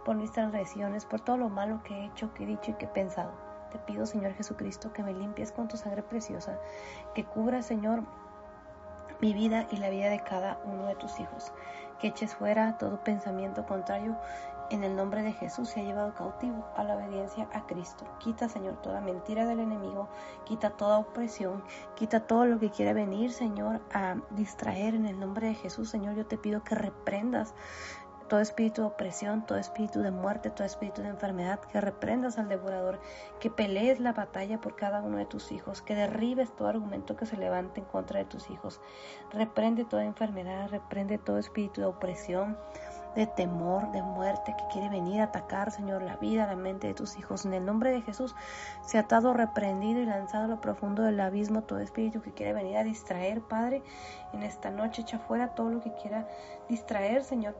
por mis transgresiones, por todo lo malo que he hecho, que he dicho y que he pensado. Te pido, Señor Jesucristo, que me limpies con tu sangre preciosa, que cubra, Señor, mi vida y la vida de cada uno de tus hijos que eches fuera todo pensamiento contrario en el nombre de Jesús se ha llevado cautivo a la obediencia a Cristo. Quita, Señor, toda mentira del enemigo, quita toda opresión, quita todo lo que quiera venir, Señor, a distraer en el nombre de Jesús. Señor, yo te pido que reprendas todo espíritu de opresión, todo espíritu de muerte, todo espíritu de enfermedad, que reprendas al devorador, que pelees la batalla por cada uno de tus hijos, que derribes todo argumento que se levante en contra de tus hijos. Reprende toda enfermedad, reprende todo espíritu de opresión, de temor, de muerte que quiere venir a atacar, Señor, la vida, la mente de tus hijos. En el nombre de Jesús, se ha atado, reprendido y lanzado a lo profundo del abismo todo espíritu que quiere venir a distraer, Padre, en esta noche. Echa fuera todo lo que quiera distraer, Señor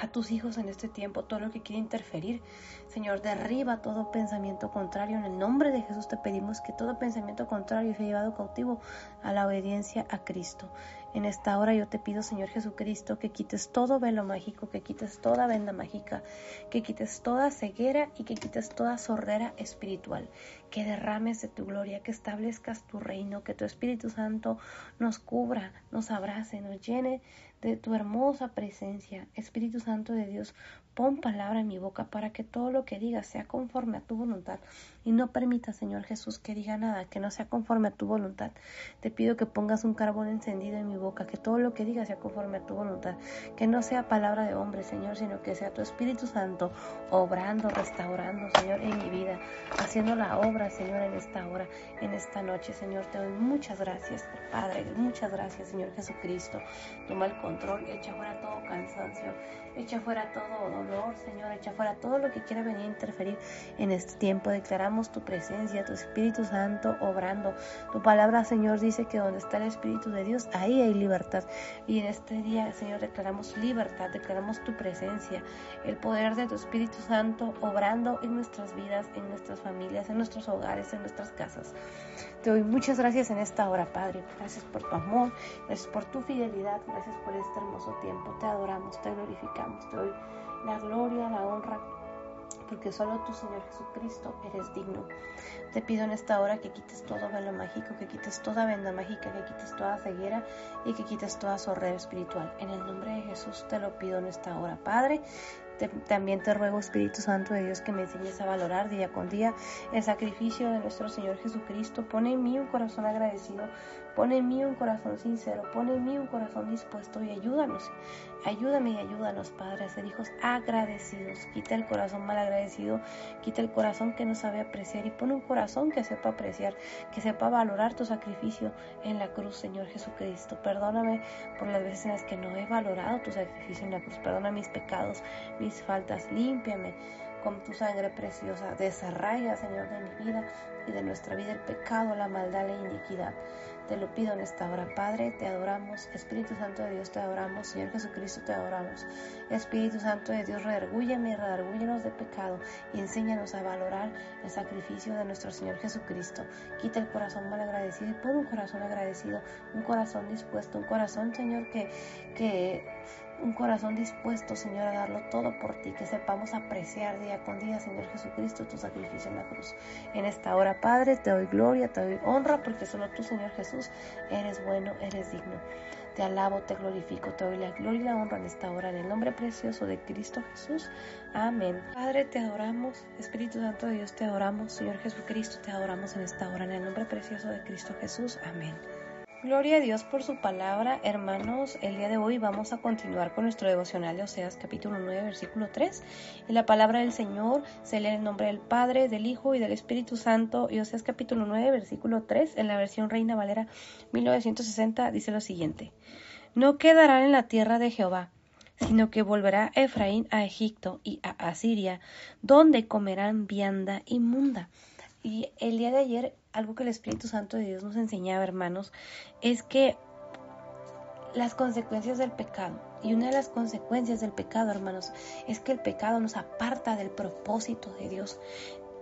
a tus hijos en este tiempo, todo lo que quiere interferir. Señor, derriba todo pensamiento contrario. En el nombre de Jesús te pedimos que todo pensamiento contrario sea llevado cautivo a la obediencia a Cristo. En esta hora yo te pido, Señor Jesucristo, que quites todo velo mágico, que quites toda venda mágica, que quites toda ceguera y que quites toda sordera espiritual, que derrames de tu gloria, que establezcas tu reino, que tu Espíritu Santo nos cubra, nos abrace, nos llene de tu hermosa presencia. Espíritu Santo de Dios, pon palabra en mi boca para que todo lo que diga sea conforme a tu voluntad y no permita, Señor Jesús, que diga nada que no sea conforme a tu voluntad. Te pido que pongas un carbón encendido en mi boca, que todo lo que diga sea conforme a tu voluntad, que no sea palabra de hombre, Señor, sino que sea tu Espíritu Santo obrando, restaurando, Señor, en mi vida, haciendo la obra, Señor, en esta hora, en esta noche, Señor. Te doy muchas gracias, Padre, muchas gracias, Señor Jesucristo. Toma el control, echa fuera todo cansancio, echa fuera todo dolor, Señor, echa fuera todo lo que quiera venir a interferir en este tiempo. Declaramos tu presencia, tu Espíritu Santo obrando. Tu palabra, Señor, dice que donde está el Espíritu de Dios, ahí hay libertad. Y en este día, Señor, declaramos libertad, declaramos tu presencia, el poder de tu Espíritu Santo obrando en nuestras vidas, en nuestras familias, en nuestros hogares, en nuestras casas. Te doy muchas gracias en esta hora, Padre. Gracias por tu amor, gracias por tu fidelidad, gracias por este hermoso tiempo. Te adoramos, te glorificamos, te doy la gloria, la honra porque solo tú, Señor Jesucristo, eres digno. Te pido en esta hora que quites todo velo mágico, que quites toda venda mágica, que quites toda ceguera y que quites toda sorrera espiritual. En el nombre de Jesús te lo pido en esta hora, Padre. También te ruego, Espíritu Santo de Dios, que me enseñes a valorar día con día el sacrificio de nuestro Señor Jesucristo. Pone en mí un corazón agradecido Pone en mí un corazón sincero, pone en mí un corazón dispuesto y ayúdanos. Ayúdame y ayúdanos, Padre, a ser hijos agradecidos. Quita el corazón mal agradecido, quita el corazón que no sabe apreciar y pone un corazón que sepa apreciar, que sepa valorar tu sacrificio en la cruz, Señor Jesucristo. Perdóname por las veces en las que no he valorado tu sacrificio en la cruz. Perdona mis pecados, mis faltas. Límpiame con tu sangre preciosa. Desarraiga, Señor, de mi vida y de nuestra vida el pecado, la maldad, la iniquidad. Te lo pido en esta hora, Padre, te adoramos. Espíritu Santo de Dios, te adoramos. Señor Jesucristo, te adoramos. Espíritu Santo de Dios, redargúyeme y redargúyenos de pecado y enséñanos a valorar el sacrificio de nuestro Señor Jesucristo. Quita el corazón mal agradecido y pon un corazón agradecido, un corazón dispuesto, un corazón, Señor, que, que un corazón dispuesto, Señor, a darlo todo por ti, que sepamos apreciar día con día, Señor Jesucristo, tu sacrificio en la cruz. En esta hora, Padre, te doy gloria, te doy honra, porque solo tú, Señor Jesús, eres bueno, eres digno. Te alabo, te glorifico, te doy la gloria y la honra en esta hora, en el nombre precioso de Cristo Jesús. Amén. Padre, te adoramos, Espíritu Santo de Dios, te adoramos, Señor Jesucristo, te adoramos en esta hora, en el nombre precioso de Cristo Jesús. Amén. Gloria a Dios por su palabra, hermanos. El día de hoy vamos a continuar con nuestro devocional de Oseas capítulo 9, versículo 3. En la palabra del Señor se lee el nombre del Padre, del Hijo y del Espíritu Santo. Y Oseas capítulo 9, versículo 3, en la versión Reina Valera 1960, dice lo siguiente. No quedarán en la tierra de Jehová, sino que volverá Efraín a Egipto y a Asiria, donde comerán vianda inmunda. Y el día de ayer algo que el Espíritu Santo de Dios nos enseñaba, hermanos, es que las consecuencias del pecado, y una de las consecuencias del pecado, hermanos, es que el pecado nos aparta del propósito de Dios.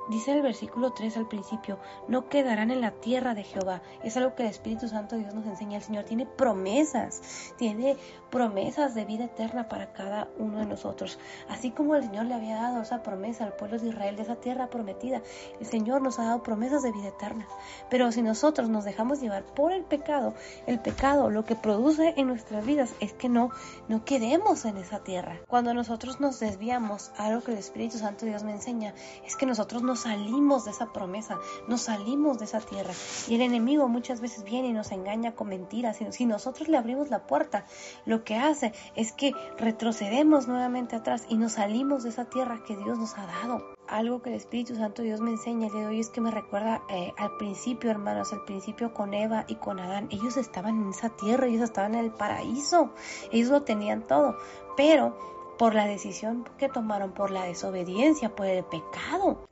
Dice el versículo 3 al principio, no quedarán en la tierra de Jehová. Es algo que el Espíritu Santo Dios nos enseña. El Señor tiene promesas, tiene promesas de vida eterna para cada uno de nosotros. Así como el Señor le había dado esa promesa al pueblo de Israel de esa tierra prometida, el Señor nos ha dado promesas de vida eterna. Pero si nosotros nos dejamos llevar por el pecado, el pecado lo que produce en nuestras vidas es que no, no quedemos en esa tierra. Cuando nosotros nos desviamos, algo que el Espíritu Santo Dios me enseña, es que nosotros no salimos de esa promesa, nos salimos de esa tierra. Y el enemigo muchas veces viene y nos engaña con mentiras. Si nosotros le abrimos la puerta, lo que hace es que retrocedemos nuevamente atrás y nos salimos de esa tierra que Dios nos ha dado. Algo que el Espíritu Santo Dios me enseña el día de es que me recuerda eh, al principio, hermanos, al principio con Eva y con Adán. Ellos estaban en esa tierra, ellos estaban en el paraíso, ellos lo tenían todo, pero por la decisión que tomaron, por la desobediencia, por el pecado,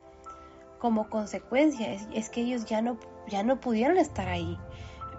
como consecuencia es, que ellos ya no, ya no pudieron estar ahí.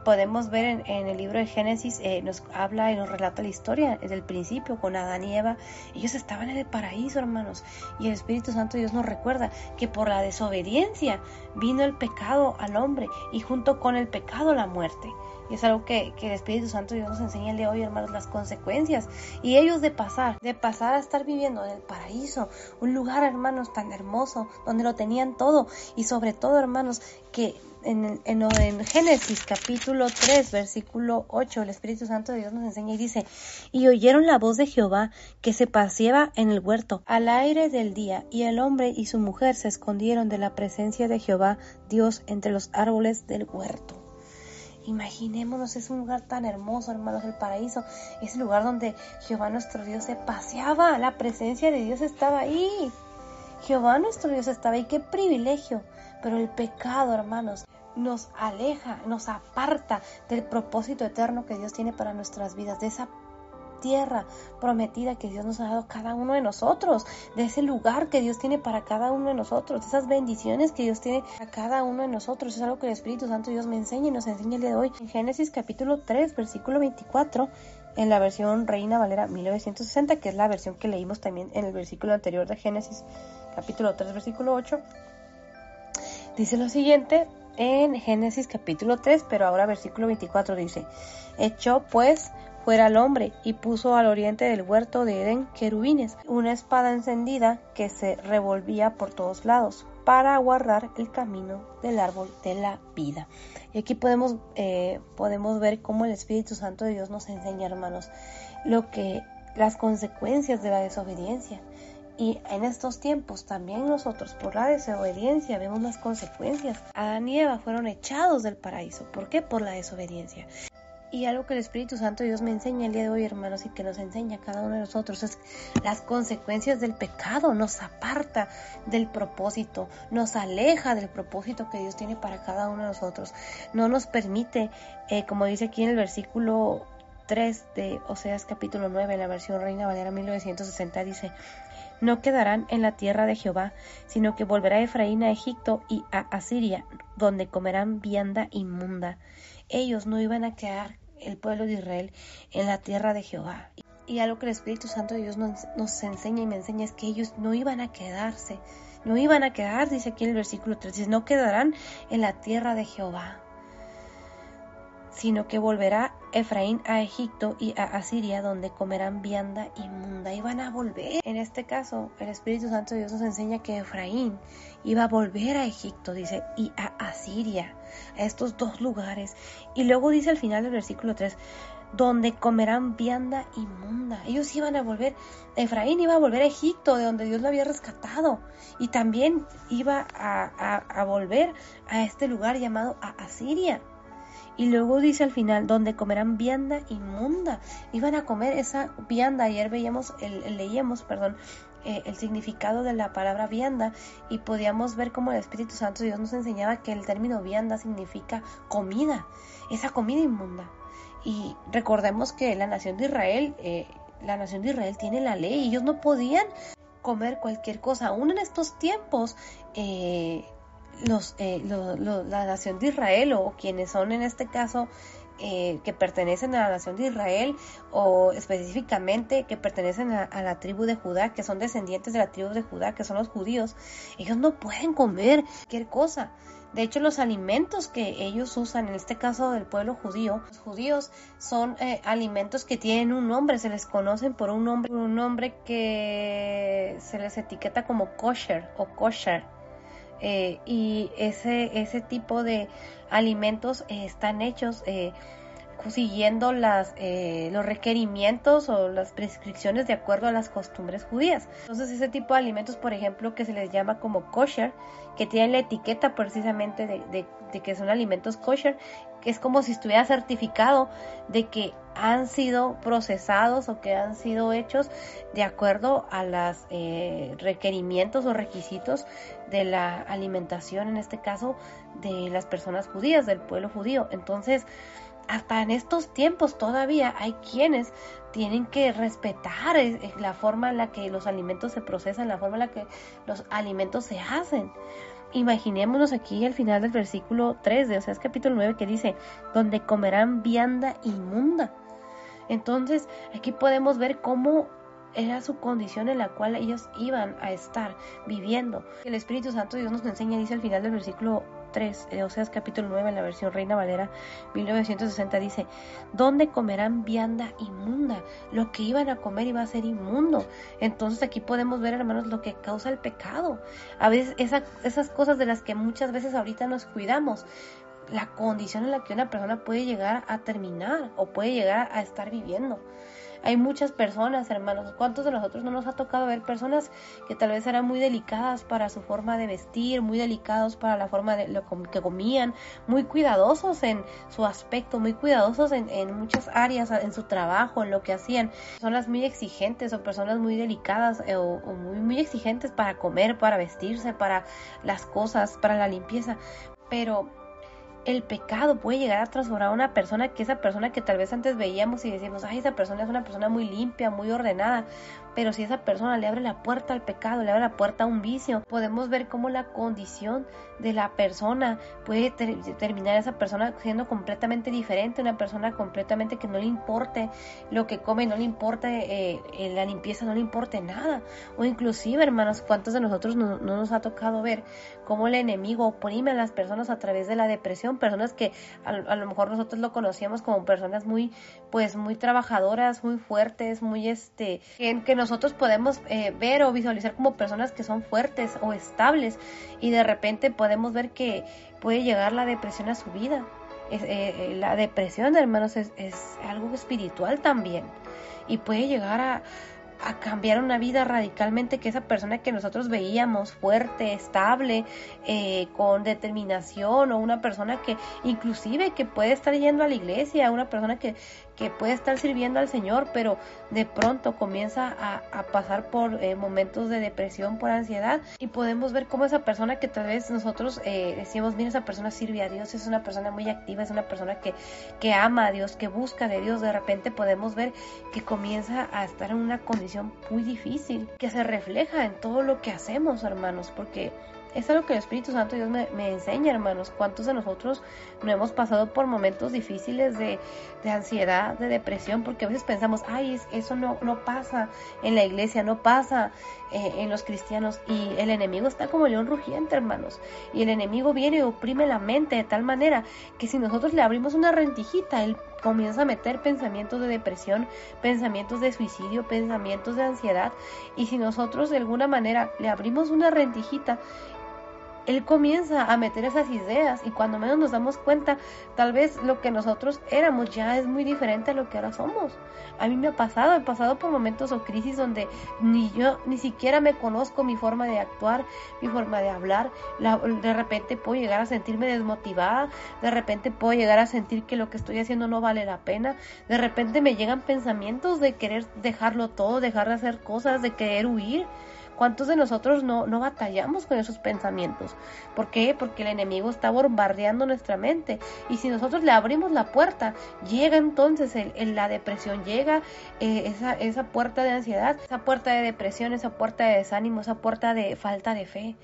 Podemos ver en, el libro de Génesis, eh, nos habla y nos relata la historia desde el principio con Adán y Eva. Ellos estaban en el paraíso, hermanos. Y el Espíritu Santo Dios nos recuerda que por la desobediencia vino el pecado al hombre y junto con el pecado la muerte. Es algo que, el Espíritu Santo Dios nos enseña el de hoy, hermanos, las consecuencias. Y ellos de pasar, de pasar a estar viviendo en el paraíso, un lugar, hermanos, tan hermoso, donde lo tenían todo. Y sobre todo, hermanos, que en, en, en, Génesis capítulo 3, versículo 8, el Espíritu Santo de Dios nos enseña y dice, y oyeron la voz de Jehová que se paseaba en el huerto al aire del día, y el hombre y su mujer se escondieron de la presencia de Jehová Dios entre los árboles del huerto. Imaginémonos, es un lugar tan hermoso, hermanos, el paraíso. Es el lugar donde Jehová nuestro Dios se paseaba. La presencia de Dios estaba ahí. Jehová nuestro Dios estaba ahí. Qué privilegio. Pero el pecado, hermanos, nos aleja, nos aparta del propósito eterno que Dios tiene para nuestras vidas, de esa tierra prometida que Dios nos ha dado cada uno de nosotros, de ese lugar que Dios tiene para cada uno de nosotros, de esas bendiciones que Dios tiene a cada uno de nosotros. Es algo que el Espíritu Santo Dios me enseña y nos enseña el día de hoy. En Génesis capítulo 3, versículo 24, en la versión Reina Valera 1960, que es la versión que leímos también en el versículo anterior de Génesis capítulo 3, versículo 8. Dice lo siguiente en Génesis capítulo 3, pero ahora versículo 24 dice, echó pues fuera al hombre y puso al oriente del huerto de Edén querubines, una espada encendida que se revolvía por todos lados para guardar el camino del árbol de la vida. Y aquí podemos, eh, podemos ver cómo el Espíritu Santo de Dios nos enseña, hermanos, lo que las consecuencias de la desobediencia. Y en estos tiempos también nosotros por la desobediencia vemos las consecuencias. Adán y Eva fueron echados del paraíso. ¿Por qué? Por la desobediencia. Y algo que el Espíritu Santo Dios me enseña el día de hoy, hermanos, y que nos enseña cada uno de nosotros es las consecuencias del pecado. Nos aparta del propósito, nos aleja del propósito que Dios tiene para cada uno de nosotros. No nos permite, eh, como dice aquí en el versículo 3 de Oseas capítulo 9, en la versión Reina Valera 1960, dice, no quedarán en la tierra de Jehová, sino que volverá Efraín a Egipto y a Asiria, donde comerán vianda inmunda. Ellos no iban a quedar, el pueblo de Israel, en la tierra de Jehová. Y algo que el Espíritu Santo de Dios nos, nos enseña y me enseña es que ellos no iban a quedarse, no iban a quedar, dice aquí en el versículo 3, dice, no quedarán en la tierra de Jehová sino que volverá Efraín a Egipto y a Asiria, donde comerán vianda inmunda. Y van a volver. En este caso, el Espíritu Santo de Dios nos enseña que Efraín iba a volver a Egipto, dice, y a Asiria, a estos dos lugares. Y luego dice al final del versículo 3, donde comerán vianda inmunda. Ellos iban a volver, Efraín iba a volver a Egipto, de donde Dios lo había rescatado, y también iba a, a volver a este lugar llamado a Asiria. Y luego dice al final, donde comerán vianda inmunda. Iban a comer esa vianda. Ayer veíamos, el, leíamos, perdón, eh, el significado de la palabra vianda y podíamos ver cómo el Espíritu Santo Dios nos enseñaba que el término vianda significa comida, esa comida inmunda. Y recordemos que la nación de Israel, eh, la nación de Israel tiene la ley y ellos no podían comer cualquier cosa. Aún en estos tiempos, eh, los, eh, la nación de Israel o quienes son en este caso eh, que pertenecen a la nación de Israel o específicamente que pertenecen a, la tribu de Judá, que son descendientes de la tribu de Judá, que son los judíos, ellos no pueden comer cualquier cosa. De hecho, los alimentos que ellos usan, en este caso del pueblo judío, los judíos son eh, alimentos que tienen un nombre, se les conocen por un nombre, un nombre que se les etiqueta como kosher o kosher eh, y ese, ese tipo de alimentos eh, están hechos eh, siguiendo las, los requerimientos o las prescripciones de acuerdo a las costumbres judías. Entonces ese tipo de alimentos, por ejemplo, que se les llama como kosher, que tienen la etiqueta precisamente de, de que son alimentos kosher, que es como si estuviera certificado de que han sido procesados o que han sido hechos de acuerdo a los eh, requerimientos o requisitos de la alimentación, en este caso, de las personas judías, del pueblo judío. Entonces, hasta en estos tiempos todavía hay quienes tienen que respetar eh, eh, la forma en la que los alimentos se procesan, la forma en la que los alimentos se hacen imaginémonos aquí al final del versículo 3 de Oseas capítulo 9 que dice, donde comerán vianda inmunda. Entonces, aquí podemos ver cómo era su condición en la cual ellos iban a estar viviendo. El Espíritu Santo Dios nos enseña, dice al final del versículo 3 de Oseas capítulo 9 en la versión Reina Valera 1960 dice, ¿dónde comerán vianda inmunda? Lo que iban a comer iba a ser inmundo. Entonces aquí podemos ver, hermanos, lo que causa el pecado. A veces esas cosas de las que muchas veces ahorita nos cuidamos, la condición en la que una persona puede llegar a terminar o puede llegar a estar viviendo. Hay muchas personas, hermanos. ¿Cuántos de nosotros no nos ha tocado ver personas que tal vez eran muy delicadas para su forma de vestir, muy delicados para la forma de lo que comían, muy cuidadosos en su aspecto, muy cuidadosos en, muchas áreas, en su trabajo, en lo que hacían? Personas muy exigentes o personas muy delicadas eh, o, muy, muy exigentes para comer, para vestirse, para las cosas, para la limpieza. Pero el pecado puede llegar a transformar a una persona que esa persona que tal vez antes veíamos y decíamos, ay, esa persona es una persona muy limpia, muy ordenada, pero si esa persona le abre la puerta al pecado, le abre la puerta a un vicio, podemos ver cómo la condición de la persona puede terminar esa persona siendo completamente diferente, una persona completamente que no le importe lo que come, no le importe eh, eh, la limpieza, no le importe nada. O inclusive, hermanos, ¿cuántos de nosotros no, nos ha tocado ver cómo el enemigo oprime a las personas a través de la depresión? Personas que a, lo mejor nosotros lo conocíamos como personas muy, pues, muy trabajadoras, muy fuertes, muy, este, que, nosotros podemos eh, ver o visualizar como personas que son fuertes o estables y de repente podemos ver que puede llegar la depresión a su vida. Eh, eh, la depresión, hermanos, es, algo espiritual también y puede llegar a, cambiar una vida radicalmente que esa persona que nosotros veíamos fuerte, estable, con determinación o una persona que inclusive que puede estar yendo a la iglesia, una persona que, que puede estar sirviendo al Señor, pero de pronto comienza a, pasar por eh, momentos de depresión, por ansiedad, y podemos ver cómo esa persona que tal vez nosotros eh, decimos, mira, esa persona sirve a Dios, es una persona muy activa, es una persona que, que ama a Dios, que busca de Dios, de repente podemos ver que comienza a estar en una condición muy difícil, que se refleja en todo lo que hacemos, hermanos, porque es algo que el Espíritu Santo Dios me, enseña, hermanos. ¿Cuántos de nosotros no hemos pasado por momentos difíciles de, ansiedad, de depresión? Porque a veces pensamos, ay, eso no, no pasa en la iglesia, no pasa eh, en los cristianos. Y el enemigo está como león rugiente, hermanos. Y el enemigo viene y oprime la mente de tal manera que si nosotros le abrimos una rentijita, él comienza a meter pensamientos de depresión, pensamientos de suicidio, pensamientos de ansiedad. Y si nosotros de alguna manera le abrimos una rentijita, él comienza a meter esas ideas y cuando menos nos damos cuenta, tal vez lo que nosotros éramos ya es muy diferente a lo que ahora somos. A mí me ha pasado, he pasado por momentos o crisis donde ni yo ni siquiera me conozco mi forma de actuar, mi forma de hablar. de repente puedo llegar a sentirme desmotivada, de repente puedo llegar a sentir que lo que estoy haciendo no vale la pena, de repente me llegan pensamientos de querer dejarlo todo, dejar de hacer cosas, de querer huir. ¿Cuántos de nosotros no, no batallamos con esos pensamientos? ¿Por qué? Porque el enemigo está bombardeando nuestra mente. Y si nosotros le abrimos la puerta, llega entonces el, la depresión, llega eh, esa, esa puerta de ansiedad, esa puerta de depresión, esa puerta de desánimo, esa puerta de falta de fe.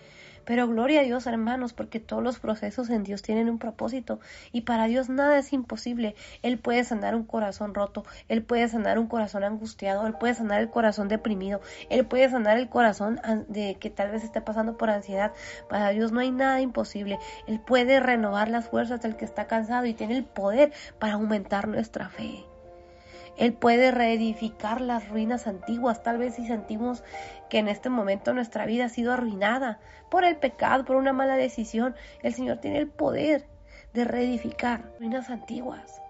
Pero gloria a Dios, hermanos, porque todos los procesos en Dios tienen un propósito y para Dios nada es imposible. Él puede sanar un corazón roto, Él puede sanar un corazón angustiado, Él puede sanar el corazón deprimido, Él puede sanar el corazón de que tal vez esté pasando por ansiedad. Para Dios no hay nada imposible. Él puede renovar las fuerzas del que está cansado y tiene el poder para aumentar nuestra fe. Él puede reedificar las ruinas antiguas. Tal vez si sentimos que en este momento nuestra vida ha sido arruinada por el pecado, por una mala decisión, el Señor tiene el poder de reedificar ruinas antiguas.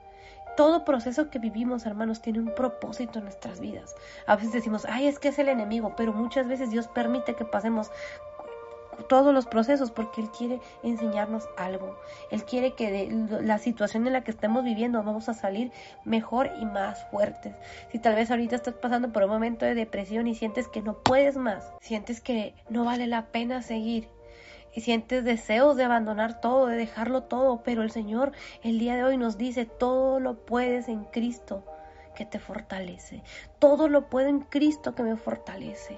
Todo proceso que vivimos, hermanos, tiene un propósito en nuestras vidas. A veces decimos, ay, es que es el enemigo, pero muchas veces Dios permite que pasemos todos los procesos porque Él quiere enseñarnos algo. Él quiere que de la situación en la que estemos viviendo vamos a salir mejor y más fuertes. Si tal vez ahorita estás pasando por un momento de depresión y sientes que no puedes más, sientes que no vale la pena seguir, y sientes deseos de abandonar todo, de dejarlo todo, pero el Señor el día de hoy nos dice, todo lo puedes en Cristo que te fortalece, todo lo puedo en Cristo que me fortalece.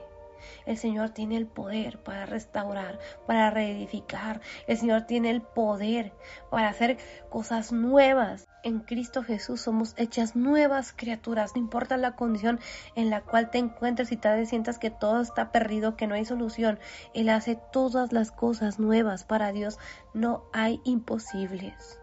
El Señor tiene el poder para restaurar, para reedificar. El Señor tiene el poder para hacer cosas nuevas. En Cristo Jesús somos hechas nuevas criaturas, no importa la condición en la cual te encuentres y tal vez sientas que todo está perdido, que no hay solución. Él hace todas las cosas nuevas para Dios. No hay imposibles.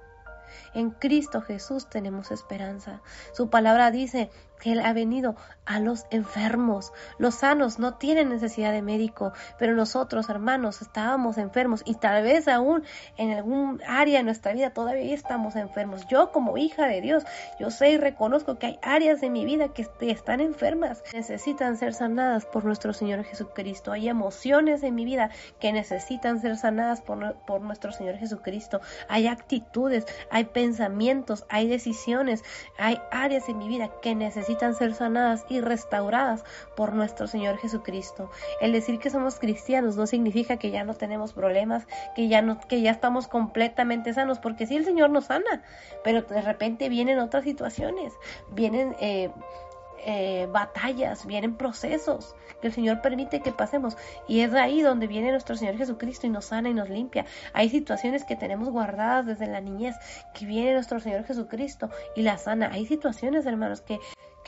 En Cristo Jesús tenemos esperanza. Su palabra dice que Él ha venido a los enfermos. Los sanos no tienen necesidad de médico, pero nosotros, hermanos, estábamos enfermos y tal vez aún en algún área de nuestra vida todavía estamos enfermos. Yo como hija de Dios, yo sé y reconozco que hay áreas de mi vida que están enfermas, necesitan ser sanadas por nuestro Señor Jesucristo. Hay emociones en mi vida que necesitan ser sanadas por, por nuestro Señor Jesucristo. Hay actitudes, hay pensamientos, hay decisiones, hay áreas en mi vida que necesitan necesitan ser sanadas y restauradas por nuestro Señor Jesucristo. El decir que somos cristianos no significa que ya no tenemos problemas, que ya no, que ya estamos completamente sanos, porque sí el Señor nos sana, pero de repente vienen otras situaciones, vienen eh, eh, batallas, vienen procesos que el Señor permite que pasemos. Y es ahí donde viene nuestro Señor Jesucristo y nos sana y nos limpia. Hay situaciones que tenemos guardadas desde la niñez, que viene nuestro Señor Jesucristo y la sana. Hay situaciones, hermanos, que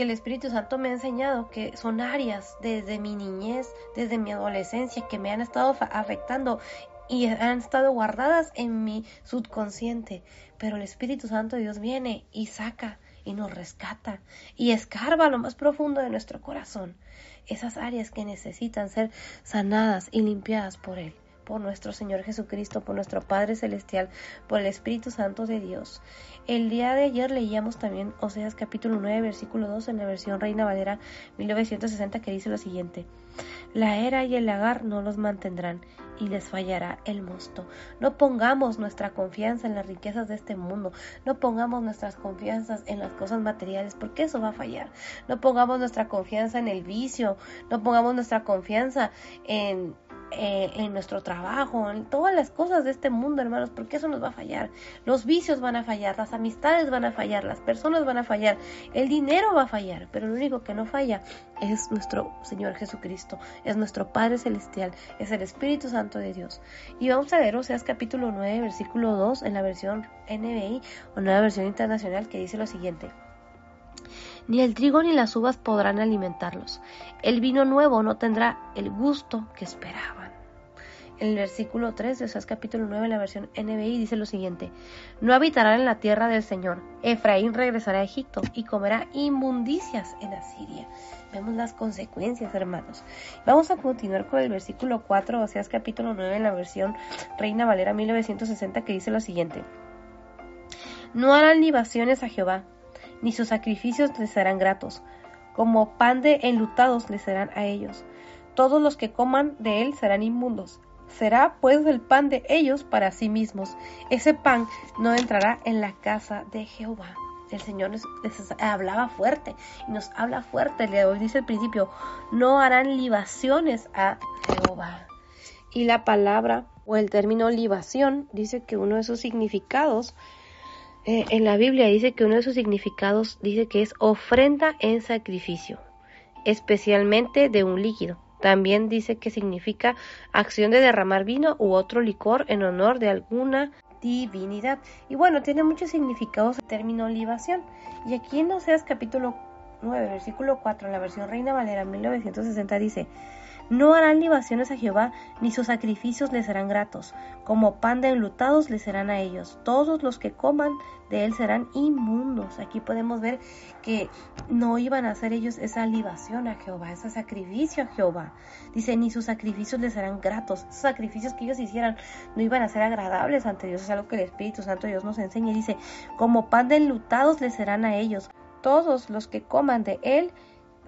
que el Espíritu Santo me ha enseñado que son áreas desde mi niñez, desde mi adolescencia, que me han estado afectando y han estado guardadas en mi subconsciente. Pero el Espíritu Santo de Dios viene y saca y nos rescata y escarba lo más profundo de nuestro corazón. Esas áreas que necesitan ser sanadas y limpiadas por Él por nuestro Señor Jesucristo, por nuestro Padre Celestial, por el Espíritu Santo de Dios. El día de ayer leíamos también Oseas capítulo 9, versículo 2 en la versión Reina Valera 1960 que dice lo siguiente. La era y el lagar no los mantendrán, y les fallará el mosto. No pongamos nuestra confianza en las riquezas de este mundo, no pongamos nuestras confianzas en las cosas materiales, porque eso va a fallar. No pongamos nuestra confianza en el vicio, no pongamos nuestra confianza en eh, en nuestro trabajo, en todas las cosas de este mundo, hermanos, porque eso nos va a fallar. Los vicios van a fallar, las amistades van a fallar, las personas van a fallar, el dinero va a fallar, pero lo único que no falla es nuestro Señor Jesucristo, es nuestro Padre Celestial, es el Espíritu Santo de Dios. Y vamos a ver Oseas capítulo 9, versículo 2 en la versión NBI o nueva versión internacional que dice lo siguiente. Ni el trigo ni las uvas podrán alimentarlos. El vino nuevo no tendrá el gusto que esperaban en el versículo 3 de Oseas capítulo 9 en la versión NBI dice lo siguiente, no habitarán en la tierra del Señor, Efraín regresará a Egipto y comerá inmundicias en Asiria. Vemos las consecuencias, hermanos. Vamos a continuar con el versículo 4 de Oseas capítulo 9 en la versión Reina Valera 1960 que dice lo siguiente, no harán libaciones a Jehová, ni sus sacrificios les serán gratos, como pan de enlutados les serán a ellos. Todos los que coman de él serán inmundos será pues el pan de ellos para sí mismos. Ese pan no entrará en la casa de Jehová. El Señor les, hablaba fuerte y nos habla fuerte. Le dice el principio, no harán libaciones a Jehová. Y la palabra o el término libación dice que uno de sus significados eh, en la Biblia dice que uno de sus significados dice que es ofrenda en sacrificio, especialmente de un líquido. También dice que significa acción de derramar vino u otro licor en honor de alguna divinidad. Y bueno, tiene muchos significados el término libación. Y aquí en Oseas capítulo 9, versículo 4, en la versión Reina Valera 1960 dice, no harán libaciones a Jehová, ni sus sacrificios les serán gratos. Como pan de enlutados les serán a ellos. Todos los que coman de él serán inmundos. Aquí podemos ver que no iban a hacer ellos esa libación a Jehová, ese sacrificio a Jehová. Dice, ni sus sacrificios les serán gratos. Sacrificios que ellos hicieran no iban a ser agradables ante Dios. Es algo que el Espíritu Santo Dios nos enseña. dice, como pan de enlutados les serán a ellos. Todos los que coman de él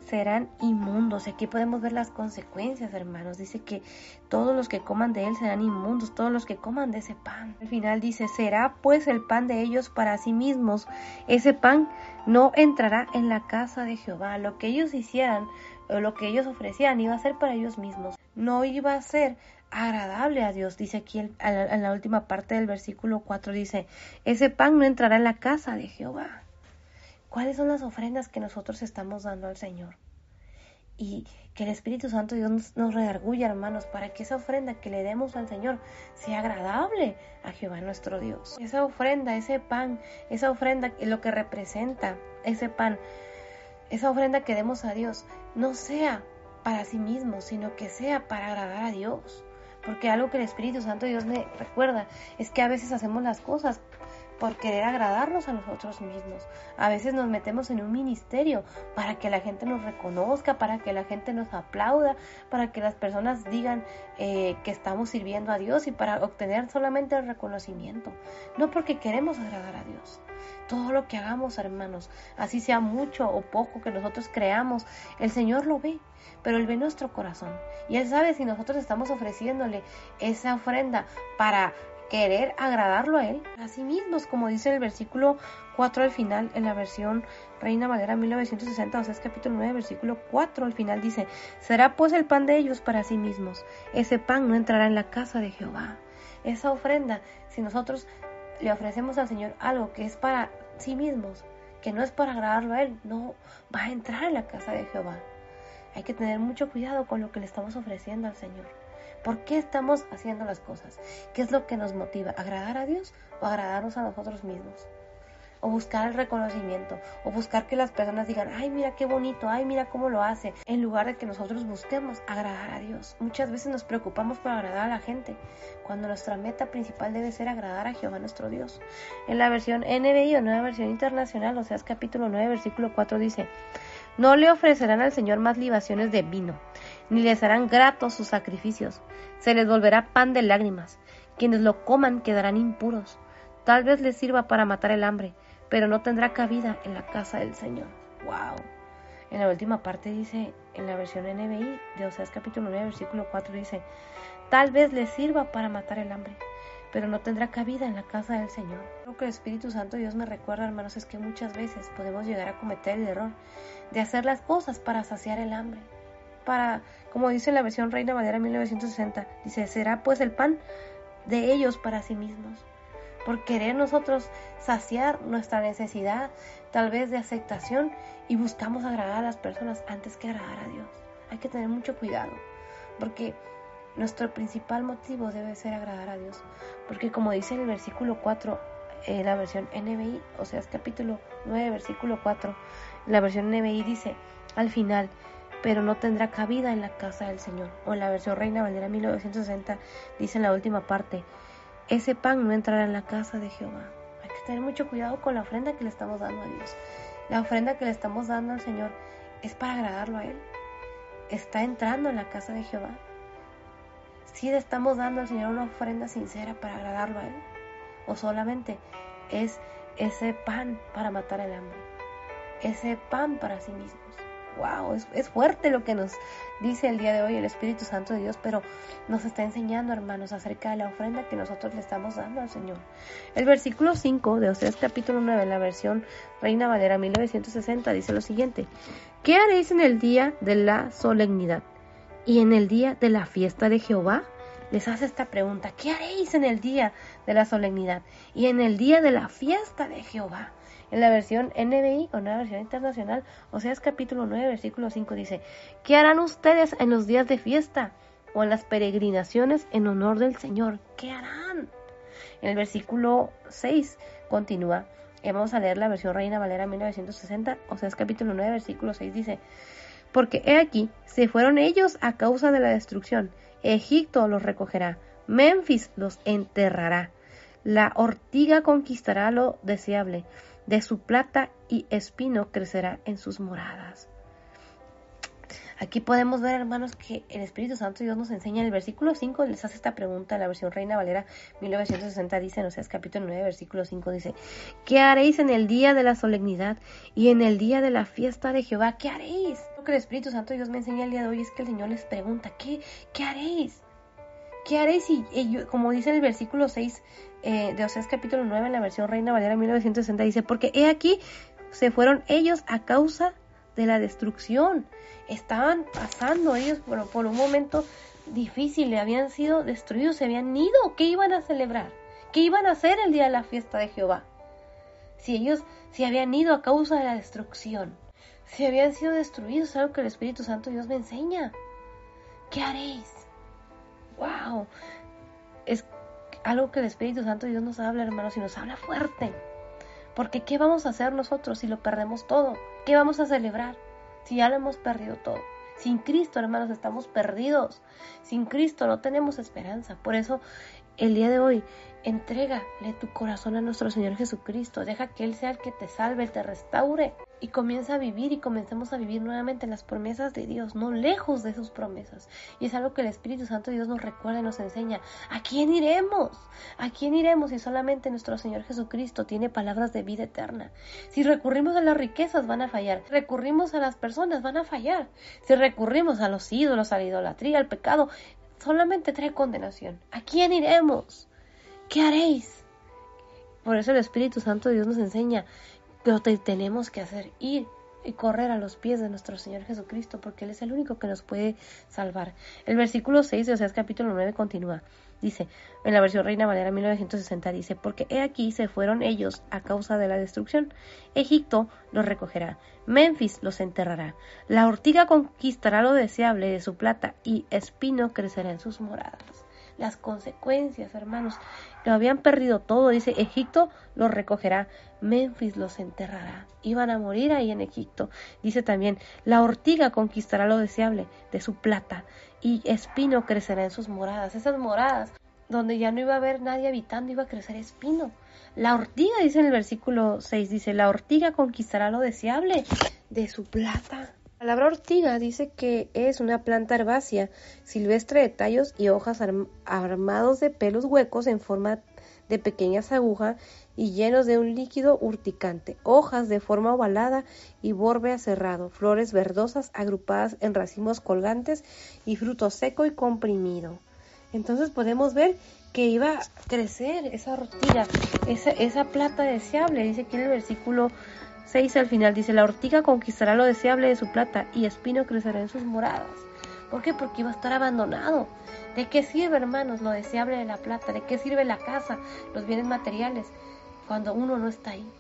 serán inmundos. Aquí podemos ver las consecuencias, hermanos. Dice que todos los que coman de él serán inmundos, todos los que coman de ese pan. Al final dice, será pues el pan de ellos para sí mismos. Ese pan no entrará en la casa de Jehová. Lo que ellos hicieran o lo que ellos ofrecieran iba a ser para ellos mismos. No iba a ser agradable a Dios. Dice aquí en la última parte del versículo 4, dice, ese pan no entrará en la casa de Jehová. ¿Cuáles son las ofrendas que nosotros estamos dando al Señor? Y que el Espíritu Santo Dios nos, redarguya, hermanos, para que esa ofrenda que le demos al Señor sea agradable a Jehová nuestro Dios. Esa ofrenda, ese pan, esa ofrenda, lo que representa ese pan, esa ofrenda que demos a Dios, no sea para sí mismo, sino que sea para agradar a Dios. Porque algo que el Espíritu Santo Dios me recuerda es que a veces hacemos las cosas por querer agradarnos a nosotros mismos. A veces nos metemos en un ministerio para que la gente nos reconozca, para que la gente nos aplauda, para que las personas digan eh, que estamos sirviendo a Dios y para obtener solamente el reconocimiento. No porque queremos agradar a Dios. Todo lo que hagamos, hermanos, así sea mucho o poco que nosotros creamos, el Señor lo ve, pero Él ve nuestro corazón. Y Él sabe si nosotros estamos ofreciéndole esa ofrenda para querer agradarlo a Él, a sí mismos, como dice el versículo 4 al final, en la versión Reina Valera 1960, o sea, es capítulo 9, versículo 4 al final dice, será pues el pan de ellos para sí mismos, ese pan no entrará en la casa de Jehová. Esa ofrenda, si nosotros le ofrecemos al Señor algo que es para sí mismos, que no es para agradarlo a Él, no va a entrar en la casa de Jehová. Hay que tener mucho cuidado con lo que le estamos ofreciendo al Señor. ¿Por qué estamos haciendo las cosas? ¿Qué es lo que nos motiva? ¿Agradar a Dios o agradarnos a nosotros mismos? O buscar el reconocimiento, o buscar que las personas digan, ay, mira qué bonito, ay, mira cómo lo hace, en lugar de que nosotros busquemos agradar a Dios. Muchas veces nos preocupamos por agradar a la gente, cuando nuestra meta principal debe ser agradar a Jehová nuestro Dios. En la versión NBI o nueva versión internacional, o sea, capítulo 9, versículo 4 dice, no le ofrecerán al Señor más libaciones de vino ni les harán gratos sus sacrificios. Se les volverá pan de lágrimas. Quienes lo coman quedarán impuros. Tal vez les sirva para matar el hambre, pero no tendrá cabida en la casa del Señor. ¡Wow! En la última parte dice, en la versión NBI de Oseas capítulo 9, versículo 4 dice, tal vez le sirva para matar el hambre, pero no tendrá cabida en la casa del Señor. Lo que el Espíritu Santo Dios me recuerda, hermanos, es que muchas veces podemos llegar a cometer el error de hacer las cosas para saciar el hambre. Para, como dice la versión Reina Valera 1960, dice, será pues el pan de ellos para sí mismos. Por querer nosotros saciar nuestra necesidad, tal vez de aceptación, y buscamos agradar a las personas antes que agradar a Dios. Hay que tener mucho cuidado, porque nuestro principal motivo debe ser agradar a Dios, porque como dice el versículo 4, eh, la versión NBI, o sea, es capítulo 9, versículo 4, la versión NBI dice, al final, pero no tendrá cabida en la casa del Señor. O en la versión Reina Valera 1960 dice en la última parte, ese pan no entrará en la casa de Jehová. Hay que tener mucho cuidado con la ofrenda que le estamos dando a Dios. La ofrenda que le estamos dando al Señor es para agradarlo a Él. Está entrando en la casa de Jehová si le estamos dando al Señor una ofrenda sincera para agradarlo a Él, o solamente es ese pan para matar el hambre, ese pan para sí mismos. Wow, es, fuerte lo que nos dice el día de hoy el Espíritu Santo de Dios, pero nos está enseñando, hermanos, acerca de la ofrenda que nosotros le estamos dando al Señor. El versículo 5 de Oseas capítulo 9, en la versión Reina Valera 1960, dice lo siguiente: ¿Qué haréis en el día de la solemnidad? Y en el día de la fiesta de Jehová? Les hace esta pregunta, ¿qué haréis en el día de la solemnidad y en el día de la fiesta de Jehová? En la versión NBI o la versión internacional, o sea, es capítulo 9, versículo 5 dice, ¿qué harán ustedes en los días de fiesta o en las peregrinaciones en honor del Señor? ¿Qué harán? En el versículo 6 continúa, vamos a leer la versión Reina Valera 1960, o sea, es capítulo 9, versículo 6 dice, porque he aquí, se fueron ellos a causa de la destrucción. Egipto los recogerá, Memphis los enterrará. La ortiga conquistará lo deseable, de su plata y espino crecerá en sus moradas. Aquí podemos ver, hermanos, que el Espíritu Santo Dios nos enseña en el versículo 5, les hace esta pregunta, la versión Reina Valera 1960 dice, no sé, es capítulo 9, versículo 5 dice, ¿qué haréis en el día de la solemnidad y en el día de la fiesta de Jehová? ¿Qué haréis? Lo que el Espíritu Santo Dios me enseña el día de hoy es que el Señor les pregunta, ¿qué, qué haréis? ¿Qué haréis? Y, como dice en el versículo 6 eh, de Oseas capítulo 9 en la versión Reina Valera 1960 dice, porque he aquí se fueron ellos a causa de la destrucción. Estaban pasando ellos por, por un momento difícil, habían sido destruidos, se habían ido. ¿Qué iban a celebrar? ¿Qué iban a hacer el día de la fiesta de Jehová? Si ellos se habían ido a causa de la destrucción, si habían sido destruidos, es algo que el Espíritu Santo Dios me enseña. ¿Qué haréis? ¡Wow! Es algo que el Espíritu Santo Dios nos habla, hermanos, y nos habla fuerte. Porque ¿qué vamos a hacer nosotros si lo perdemos todo? ¿Qué vamos a celebrar si ya lo hemos perdido todo? Sin Cristo, hermanos, estamos perdidos. Sin Cristo no tenemos esperanza. Por eso, el día de hoy, entrégale tu corazón a nuestro Señor Jesucristo. Deja que Él sea el que te salve, te restaure y comienza a vivir y comencemos a vivir nuevamente las promesas de Dios, no lejos de sus promesas. Y es algo que el Espíritu Santo de Dios nos recuerda y nos enseña. ¿A quién iremos? ¿A quién iremos si solamente nuestro Señor Jesucristo tiene palabras de vida eterna? Si recurrimos a las riquezas van a fallar. Si recurrimos a las personas van a fallar. Si recurrimos a los ídolos, a la idolatría, al pecado, solamente trae condenación. ¿A quién iremos? ¿Qué haréis? Por eso el Espíritu Santo de Dios nos enseña pero tenemos que hacer, ir y correr a los pies de nuestro Señor Jesucristo, porque Él es el único que nos puede salvar. El versículo 6 de Oseas capítulo 9 continúa. Dice, en la versión Reina Valera 1960 dice, porque he aquí se fueron ellos a causa de la destrucción. Egipto los recogerá, Memphis los enterrará, la ortiga conquistará lo deseable de su plata y espino crecerá en sus moradas las consecuencias, hermanos. Lo habían perdido todo, dice, Egipto los recogerá, Memphis los enterrará. Iban a morir ahí en Egipto. Dice también, la ortiga conquistará lo deseable de su plata y espino crecerá en sus moradas. Esas moradas donde ya no iba a haber nadie habitando, iba a crecer espino. La ortiga, dice en el versículo 6, dice, la ortiga conquistará lo deseable de su plata. La palabra ortiga dice que es una planta herbácea, silvestre de tallos y hojas armados de pelos huecos en forma de pequeñas agujas y llenos de un líquido urticante, hojas de forma ovalada y borde cerrado, flores verdosas agrupadas en racimos colgantes y fruto seco y comprimido. Entonces podemos ver que iba a crecer esa ortiga, esa, esa plata deseable. Dice aquí en el versículo 6 al final, dice, la ortiga conquistará lo deseable de su plata y espino crecerá en sus moradas. ¿Por qué? Porque iba a estar abandonado. ¿De qué sirve, hermanos, lo deseable de la plata? ¿De qué sirve la casa, los bienes materiales, cuando uno no está ahí?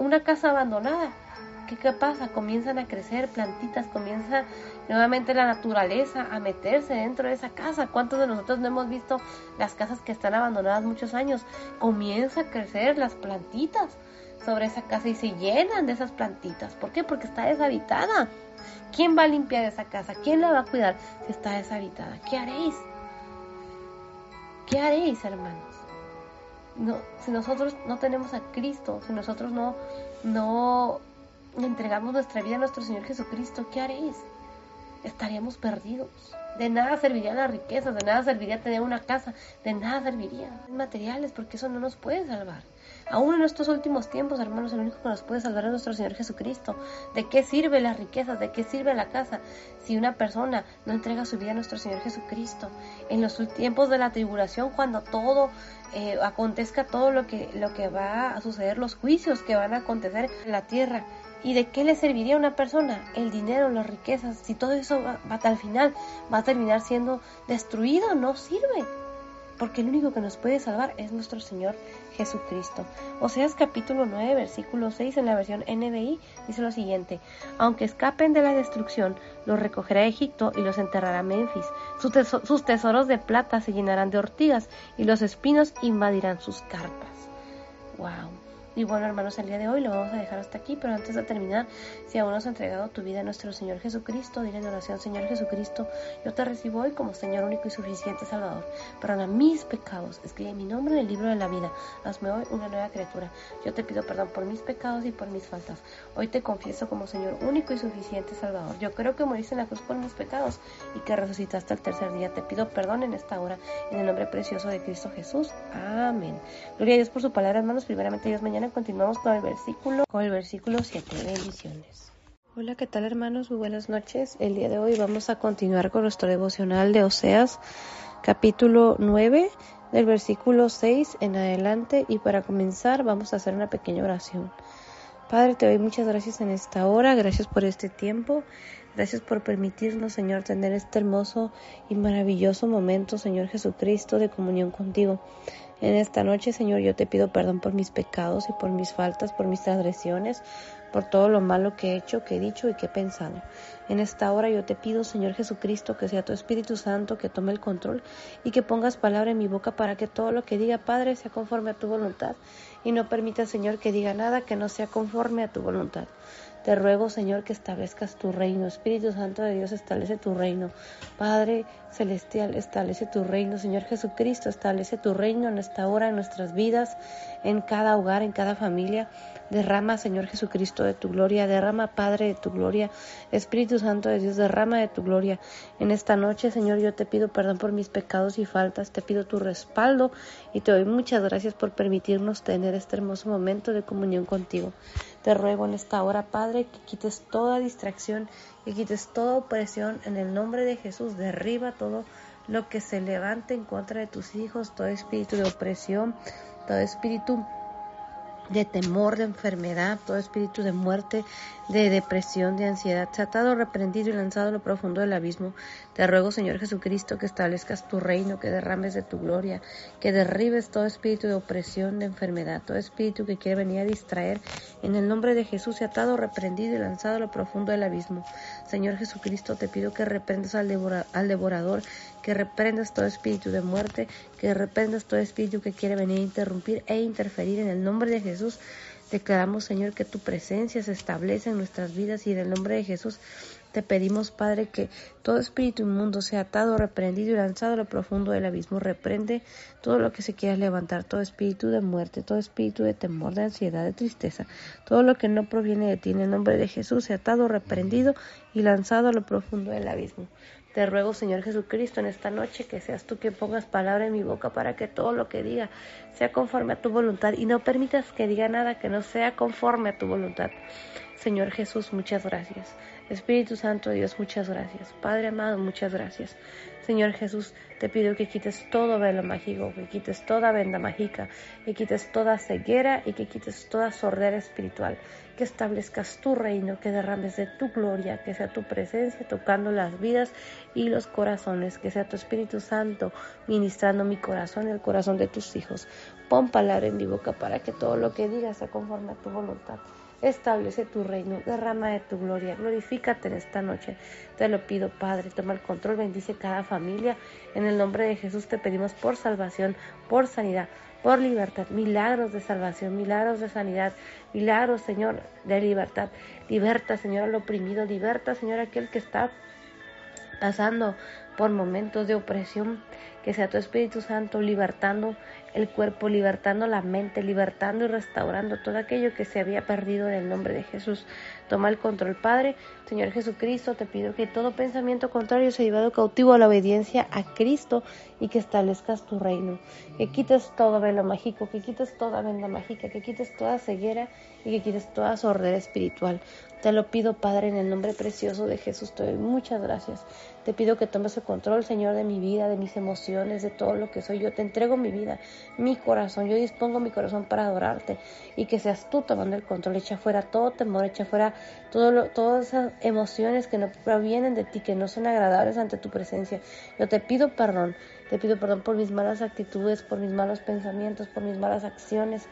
una casa abandonada, ¿qué, ¿qué pasa? Comienzan a crecer plantitas, comienza nuevamente la naturaleza a meterse dentro de esa casa. ¿Cuántos de nosotros no hemos visto las casas que están abandonadas muchos años? Comienza a crecer las plantitas sobre esa casa y se llenan de esas plantitas. ¿Por qué? Porque está deshabitada. ¿Quién va a limpiar esa casa? ¿Quién la va a cuidar si está deshabitada? ¿Qué haréis? ¿Qué haréis, hermanos? No, si nosotros no tenemos a Cristo, si nosotros no, no entregamos nuestra vida a nuestro Señor Jesucristo, ¿qué haréis? Estaríamos perdidos. De nada serviría la riqueza, de nada serviría tener una casa, de nada serviría materiales, porque eso no nos puede salvar. Aún en estos últimos tiempos, hermanos, el único que nos puede salvar es nuestro Señor Jesucristo. ¿De qué sirve las riquezas? ¿De qué sirve la casa si una persona no entrega su vida a nuestro Señor Jesucristo? En los tiempos de la tribulación, cuando todo eh, acontezca, todo lo que, lo que va a suceder, los juicios que van a acontecer en la tierra, ¿Y de qué le serviría a una persona el dinero, las riquezas? Si todo eso va, va, al final va a terminar siendo destruido, no sirve porque el único que nos puede salvar es nuestro Señor Jesucristo. Oseas capítulo 9, versículo 6 en la versión NBI dice lo siguiente, aunque escapen de la destrucción, los recogerá Egipto y los enterrará Memphis. Sus, tesoros de plata se llenarán de ortigas y los espinos invadirán sus carpas. Wow. Y bueno, hermanos, el día de hoy lo vamos a dejar hasta aquí, pero antes de terminar, si aún no has entregado tu vida a nuestro Señor Jesucristo, dile en oración, Señor Jesucristo, yo te recibo hoy como Señor único y suficiente Salvador. Perdona mis pecados, escribe mi nombre en el libro de la vida, hazme hoy una nueva criatura. Yo te pido perdón por mis pecados y por mis faltas. Hoy te confieso como Señor único y suficiente Salvador. Yo creo que moriste en la cruz por mis pecados y que resucitaste el tercer día. Te pido perdón en esta hora, en el nombre precioso de Cristo Jesús. Amén. Gloria a Dios por su palabra, hermanos. Primeramente, Dios mañana continuamos con el versículo, con el versículo 7. Bendiciones. Hola, ¿qué tal hermanos? Muy buenas noches. El día de hoy vamos a continuar con nuestro devocional de Oseas, capítulo 9, del versículo 6 en adelante. Y para comenzar vamos a hacer una pequeña oración. Padre, te doy muchas gracias en esta hora, gracias por este tiempo, gracias por permitirnos, Señor, tener este hermoso y maravilloso momento, Señor Jesucristo, de comunión contigo. En esta noche, Señor, yo te pido perdón por mis pecados y por mis faltas, por mis transgresiones, por todo lo malo que he hecho, que he dicho y que he pensado. En esta hora yo te pido, Señor Jesucristo, que sea tu Espíritu Santo que tome el control y que pongas palabra en mi boca para que todo lo que diga, Padre, sea conforme a tu voluntad y no permita, Señor, que diga nada que no sea conforme a tu voluntad. Te ruego, Señor, que establezcas tu reino. Espíritu Santo de Dios, establece tu reino. Padre Celestial, establece tu reino. Señor Jesucristo, establece tu reino en esta hora, en nuestras vidas, en cada hogar, en cada familia. Derrama, Señor Jesucristo, de tu gloria. Derrama, Padre, de tu gloria. Espíritu Santo de Dios, derrama de tu gloria. En esta noche, Señor, yo te pido perdón por mis pecados y faltas. Te pido tu respaldo y te doy muchas gracias por permitirnos tener este hermoso momento de comunión contigo. Te ruego en esta hora, Padre, que quites toda distracción, que quites toda opresión en el nombre de Jesús. Derriba todo lo que se levante en contra de tus hijos, todo espíritu de opresión, todo espíritu de temor, de enfermedad, todo espíritu de muerte, de depresión, de ansiedad, tratado, reprendido y lanzado a lo profundo del abismo. Te ruego, Señor Jesucristo, que establezcas tu reino, que derrames de tu gloria, que derribes todo espíritu de opresión, de enfermedad, todo espíritu que quiere venir a distraer. En el nombre de Jesús, atado, reprendido y lanzado a lo profundo del abismo. Señor Jesucristo, te pido que reprendas al, al devorador, que reprendas todo espíritu de muerte, que reprendas todo espíritu que quiere venir a interrumpir e interferir en el nombre de Jesús. Declaramos, Señor, que tu presencia se establece en nuestras vidas y en el nombre de Jesús te pedimos, Padre, que todo espíritu inmundo sea atado, reprendido y lanzado a lo profundo del abismo. Reprende todo lo que se quiera levantar, todo espíritu de muerte, todo espíritu de temor, de ansiedad, de tristeza, todo lo que no proviene de ti. En el nombre de Jesús sea atado, reprendido y lanzado a lo profundo del abismo. Te ruego, Señor Jesucristo, en esta noche que seas tú quien pongas palabra en mi boca para que todo lo que diga sea conforme a tu voluntad y no permitas que diga nada que no sea conforme a tu voluntad. Señor Jesús, muchas gracias. Espíritu Santo Dios, muchas gracias. Padre amado, muchas gracias. Señor Jesús, te pido que quites todo velo mágico, que quites toda venda mágica, que quites toda ceguera y que quites toda sordera espiritual, que establezcas tu reino, que derrames de tu gloria, que sea tu presencia tocando las vidas y los corazones, que sea tu Espíritu Santo ministrando mi corazón y el corazón de tus hijos. Pon palabra en mi boca para que todo lo que digas sea conforme a tu voluntad. Establece tu reino, derrama de tu gloria, glorifícate en esta noche. Te lo pido, Padre, toma el control, bendice cada familia. En el nombre de Jesús te pedimos por salvación, por sanidad, por libertad, milagros de salvación, milagros de sanidad, milagros, Señor, de libertad. Liberta, Señor, al oprimido, liberta, Señor, aquel que está pasando por momentos de opresión, que sea tu Espíritu Santo libertando el cuerpo, libertando la mente, libertando y restaurando todo aquello que se había perdido en el nombre de Jesús. Toma el control, Padre. Señor Jesucristo, te pido que todo pensamiento contrario sea llevado cautivo a la obediencia a Cristo y que establezcas tu reino. Que quites todo velo mágico, que quites toda venda mágica, que quites toda ceguera y que quites toda sordera espiritual. Te lo pido, Padre, en el nombre precioso de Jesús. Te doy muchas gracias. Te pido que tomes el control, Señor, de mi vida, de mis emociones, de todo lo que soy. Yo te entrego mi vida, mi corazón. Yo dispongo mi corazón para adorarte y que seas tú tomando el control. Echa fuera todo temor, echa fuera todo todas esas emociones que no provienen de ti, que no son agradables ante tu presencia. Yo te pido perdón. Te pido perdón por mis malas actitudes, por mis malos pensamientos, por mis malas acciones.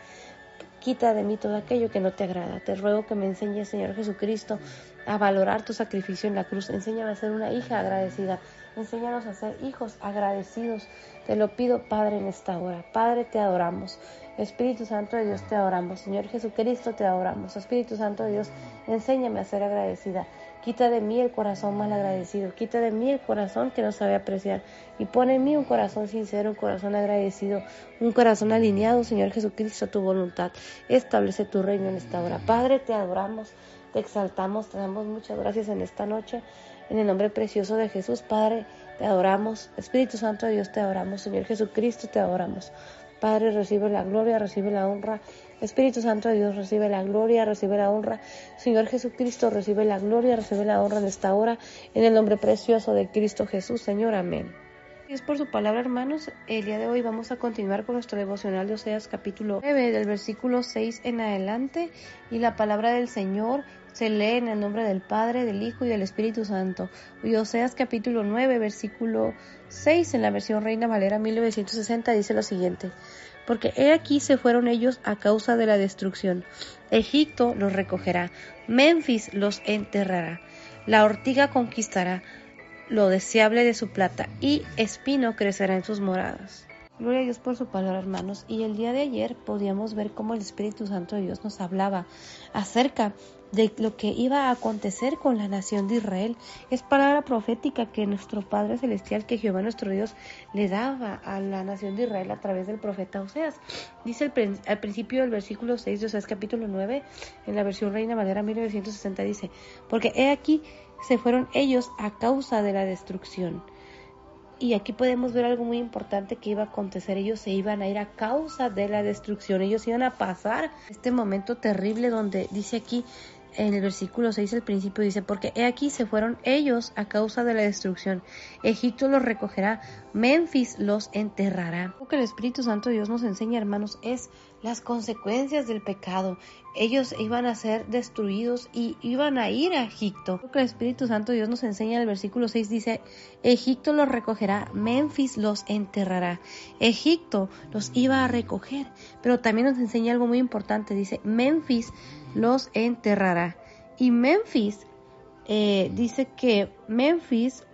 Quita de mí todo aquello que no te agrada. Te ruego que me enseñes, Señor Jesucristo, a valorar tu sacrificio en la cruz. Enséñame a ser una hija agradecida. Enséñanos a ser hijos agradecidos. Te lo pido, Padre, en esta hora. Padre, te adoramos. Espíritu Santo de Dios, te adoramos. Señor Jesucristo, te adoramos. Espíritu Santo de Dios, enséñame a ser agradecida. Quita de mí el corazón mal agradecido, quita de mí el corazón que no sabe apreciar y pone en mí un corazón sincero, un corazón agradecido, un corazón alineado, Señor Jesucristo, a tu voluntad. Establece tu reino en esta hora. Padre, te adoramos, te exaltamos, te damos muchas gracias en esta noche. En el nombre precioso de Jesús, Padre, te adoramos. Espíritu Santo de Dios, te adoramos. Señor Jesucristo, te adoramos. Padre, recibe la gloria, recibe la honra Espíritu Santo de Dios, recibe la gloria, recibe la honra. Señor Jesucristo, recibe la gloria, recibe la honra en esta hora, en el nombre precioso de Cristo Jesús, Señor. Amén. Es por su palabra, hermanos. El día de hoy vamos a continuar con nuestro devocional de Oseas capítulo 9, del versículo 6 en adelante. Y la palabra del Señor se lee en el nombre del Padre, del Hijo y del Espíritu Santo. Y Oseas capítulo 9, versículo 6 en la versión Reina Valera 1960 dice lo siguiente porque he aquí se fueron ellos a causa de la destrucción. Egipto los recogerá, Memphis los enterrará, la ortiga conquistará lo deseable de su plata y espino crecerá en sus moradas. Gloria a Dios por su palabra, hermanos. Y el día de ayer podíamos ver cómo el Espíritu Santo de Dios nos hablaba acerca de lo que iba a acontecer con la nación de Israel. Es palabra profética que nuestro Padre Celestial, que Jehová nuestro Dios le daba a la nación de Israel a través del profeta Oseas. Dice al principio del versículo 6 de Oseas capítulo 9, en la versión Reina Valera 1960, dice, porque he aquí se fueron ellos a causa de la destrucción. Y aquí podemos ver algo muy importante que iba a acontecer. Ellos se iban a ir a causa de la destrucción. Ellos iban a pasar este momento terrible donde dice aquí en el versículo 6 al principio dice, porque he aquí se fueron ellos a causa de la destrucción. Egipto los recogerá, Memphis los enterrará. Lo que el Espíritu Santo de Dios nos enseña, hermanos, es las consecuencias del pecado. Ellos iban a ser destruidos y iban a ir a Egipto. Lo que el Espíritu Santo de Dios nos enseña en el versículo 6 dice, Egipto los recogerá, Memphis los enterrará. Egipto los iba a recoger, pero también nos enseña algo muy importante, dice, Memphis los enterrará. Y Memphis eh, dice que Memphis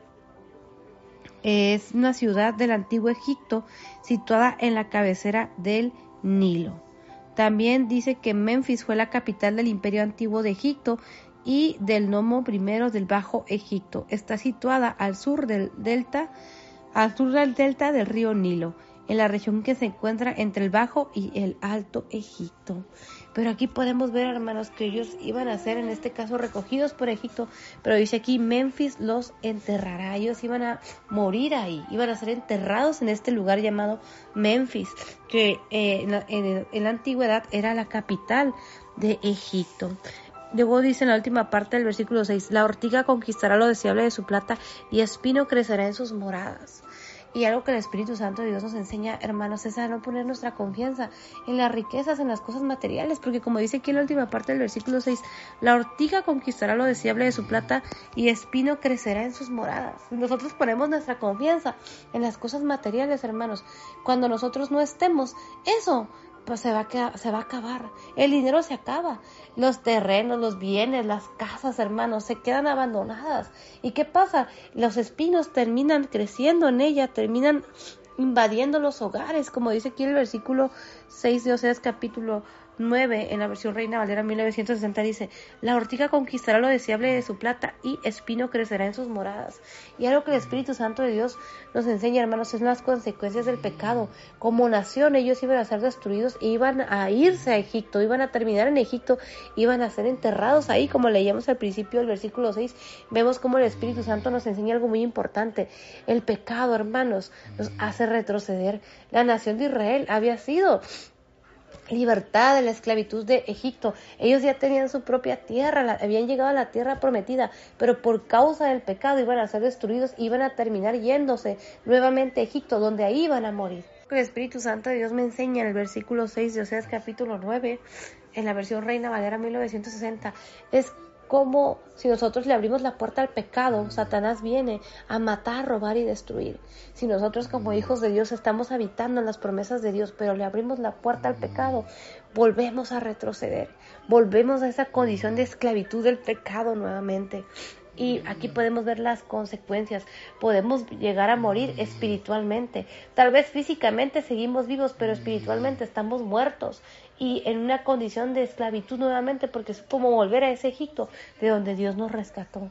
es una ciudad del antiguo Egipto situada en la cabecera del Nilo. También dice que Memphis fue la capital del imperio antiguo de Egipto y del Nomo primero del Bajo Egipto. Está situada al sur del delta, al sur del delta del río Nilo, en la región que se encuentra entre el Bajo y el Alto Egipto. Pero aquí podemos ver, hermanos, que ellos iban a ser, en este caso, recogidos por Egipto. Pero dice aquí, Memphis los enterrará. Ellos iban a morir ahí, iban a ser enterrados en este lugar llamado Memphis, que eh, en, la, antigüedad era la capital de Egipto. Luego dice en la última parte del versículo 6, la ortiga conquistará lo deseable de su plata y espino crecerá en sus moradas. Y algo que el Espíritu Santo de Dios nos enseña, hermanos, es a no poner nuestra confianza en las riquezas, en las cosas materiales, porque como dice aquí en la última parte del versículo 6, la ortiga conquistará lo deseable de su plata y espino crecerá en sus moradas. Nosotros ponemos nuestra confianza en las cosas materiales, hermanos. Cuando nosotros no estemos, eso pues se va, a, se va a acabar. El dinero se acaba. Los terrenos, los bienes, las casas, hermanos, se quedan abandonadas. ¿Y qué pasa? Los espinos terminan creciendo en ella, terminan invadiendo los hogares, como dice aquí el versículo 6 de Oseas capítulo 9 en la versión Reina Valera 1960 dice, la ortiga conquistará lo deseable de su plata y espino crecerá en sus moradas. Y algo que el Espíritu Santo de Dios nos enseña, hermanos, es las consecuencias del pecado. Como nación ellos iban a ser destruidos e iban a irse a Egipto, iban a terminar en Egipto, iban a ser enterrados ahí, como leíamos al principio del versículo 6, vemos como el Espíritu Santo nos enseña algo muy importante. El pecado, hermanos, nos hace retroceder. La nación de Israel había sido libertad de la esclavitud de Egipto. Ellos ya tenían su propia tierra, habían llegado a la tierra prometida, pero por causa del pecado iban a ser destruidos, iban a terminar yéndose nuevamente a Egipto, donde ahí iban a morir. El Espíritu Santo de Dios me enseña en el versículo 6 de Oseas capítulo 9, en la versión Reina Valera 1960, es como si nosotros le abrimos la puerta al pecado, Satanás viene a matar, robar y destruir. Si nosotros como hijos de Dios estamos habitando en las promesas de Dios, pero le abrimos la puerta al pecado, volvemos a retroceder, volvemos a esa condición de esclavitud del pecado nuevamente. Y aquí podemos ver las consecuencias. Podemos llegar a morir espiritualmente. Tal vez físicamente seguimos vivos, pero espiritualmente estamos muertos y en una condición de esclavitud nuevamente, porque es como volver a ese Egipto de donde Dios nos rescató.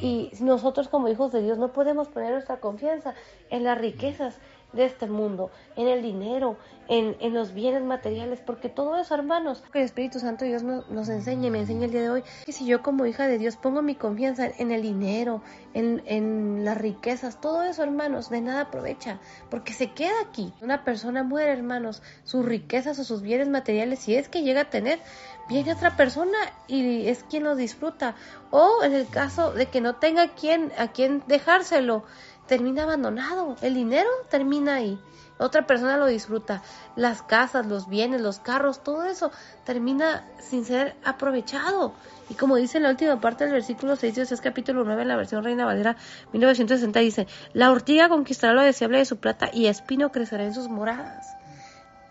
Y nosotros como hijos de Dios no podemos poner nuestra confianza en las riquezas de este mundo, en el dinero, en, en, los bienes materiales, porque todo eso, hermanos, que el Espíritu Santo Dios nos, nos enseña me enseña el día de hoy, que si yo como hija de Dios pongo mi confianza en el dinero, en, en las riquezas, todo eso, hermanos, de nada aprovecha, porque se queda aquí. Una persona muere, hermanos, sus riquezas o sus bienes materiales, si es que llega a tener, viene otra persona y es quien lo disfruta. O en el caso de que no tenga quien, a quien dejárselo, termina abandonado. El dinero termina ahí. Otra persona lo disfruta. Las casas, los bienes, los carros, todo eso termina sin ser aprovechado. Y como dice en la última parte del versículo 6 de es capítulo 9 en la versión Reina Valera 1960 dice, la ortiga conquistará lo deseable de su plata y espino crecerá en sus moradas.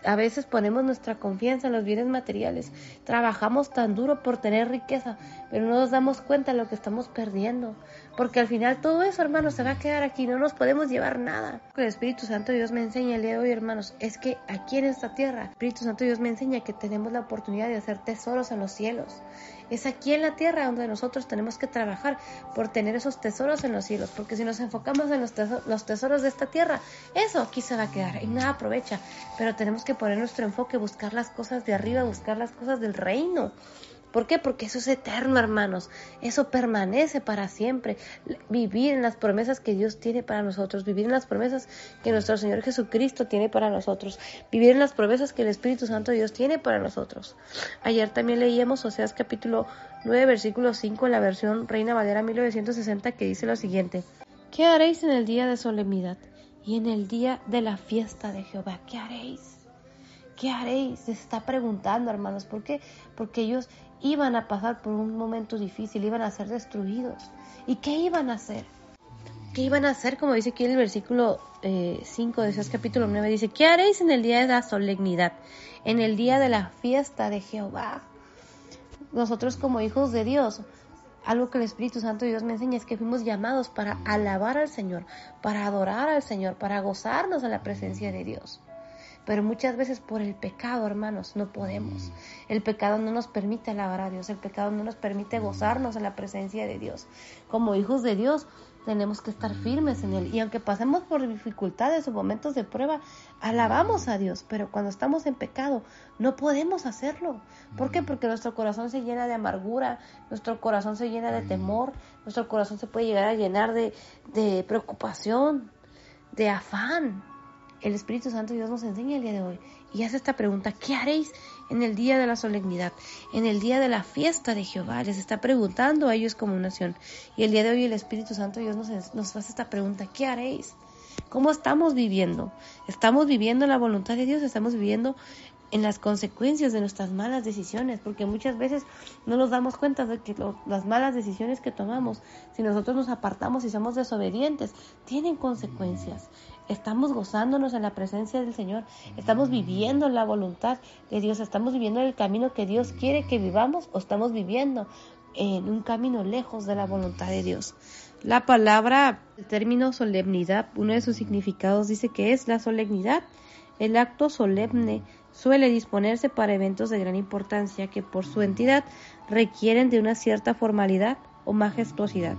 A veces ponemos nuestra confianza en los bienes materiales. Trabajamos tan duro por tener riqueza, pero no nos damos cuenta de lo que estamos perdiendo. Porque al final todo eso, hermanos, se va a quedar aquí. No nos podemos llevar nada. El Espíritu Santo Dios me enseña el día de hoy, hermanos, es que aquí en esta tierra, el Espíritu Santo Dios me enseña que tenemos la oportunidad de hacer tesoros en los cielos. Es aquí en la tierra donde nosotros tenemos que trabajar por tener esos tesoros en los cielos, porque si nos enfocamos en los, tesoros, de esta tierra, eso aquí se va a quedar y nada aprovecha. Pero tenemos que poner nuestro enfoque, buscar las cosas de arriba, buscar las cosas del reino. ¿Por qué? Porque eso es eterno, hermanos. Eso permanece para siempre. Vivir en las promesas que Dios tiene para nosotros. Vivir en las promesas que nuestro Señor Jesucristo tiene para nosotros. Vivir en las promesas que el Espíritu Santo Dios tiene para nosotros. Ayer también leíamos Oseas capítulo 9, versículo 5 en la versión Reina Valera 1960 que dice lo siguiente. ¿Qué haréis en el día de solemnidad y en el día de la fiesta de Jehová? ¿Qué haréis? ¿Qué haréis? Se está preguntando, hermanos. ¿Por qué? Porque ellos iban a pasar por un momento difícil, iban a ser destruidos. ¿Y qué iban a hacer? ¿Qué iban a hacer? Como dice aquí el versículo 5 eh, de ese capítulo 9, dice, ¿qué haréis en el día de la solemnidad? En el día de la fiesta de Jehová. Nosotros como hijos de Dios, algo que el Espíritu Santo de Dios me enseña es que fuimos llamados para alabar al Señor, para adorar al Señor, para gozarnos en la presencia de Dios. Pero muchas veces por el pecado, hermanos, no podemos. Mm. El pecado no nos permite alabar a Dios, el pecado no nos permite gozarnos en la presencia de Dios. Como hijos de Dios, tenemos que estar firmes en Él. Y aunque pasemos por dificultades o momentos de prueba, alabamos a Dios. Pero cuando estamos en pecado, no podemos hacerlo. ¿Por qué? Porque nuestro corazón se llena de amargura, nuestro corazón se llena de temor, nuestro corazón se puede llegar a llenar de, de preocupación, de afán el Espíritu Santo Dios nos enseña el día de hoy y hace esta pregunta, ¿qué haréis en el día de la solemnidad, en el día de la fiesta de Jehová? Les está preguntando a ellos como nación. Y el día de hoy el Espíritu Santo Dios nos, nos hace esta pregunta, ¿qué haréis? ¿Cómo estamos viviendo? ¿Estamos viviendo la voluntad de Dios? ¿Estamos viviendo en las consecuencias de nuestras malas decisiones? Porque muchas veces no nos damos cuenta de que las malas decisiones que tomamos, si nosotros nos apartamos y somos desobedientes, tienen consecuencias. Estamos gozándonos en la presencia del Señor, estamos viviendo la voluntad de Dios, estamos viviendo el camino que Dios quiere que vivamos o estamos viviendo en un camino lejos de la voluntad de Dios. La palabra, el término solemnidad, uno de sus significados dice que es la solemnidad. El acto solemne suele disponerse para eventos de gran importancia que por su entidad requieren de una cierta formalidad o majestuosidad.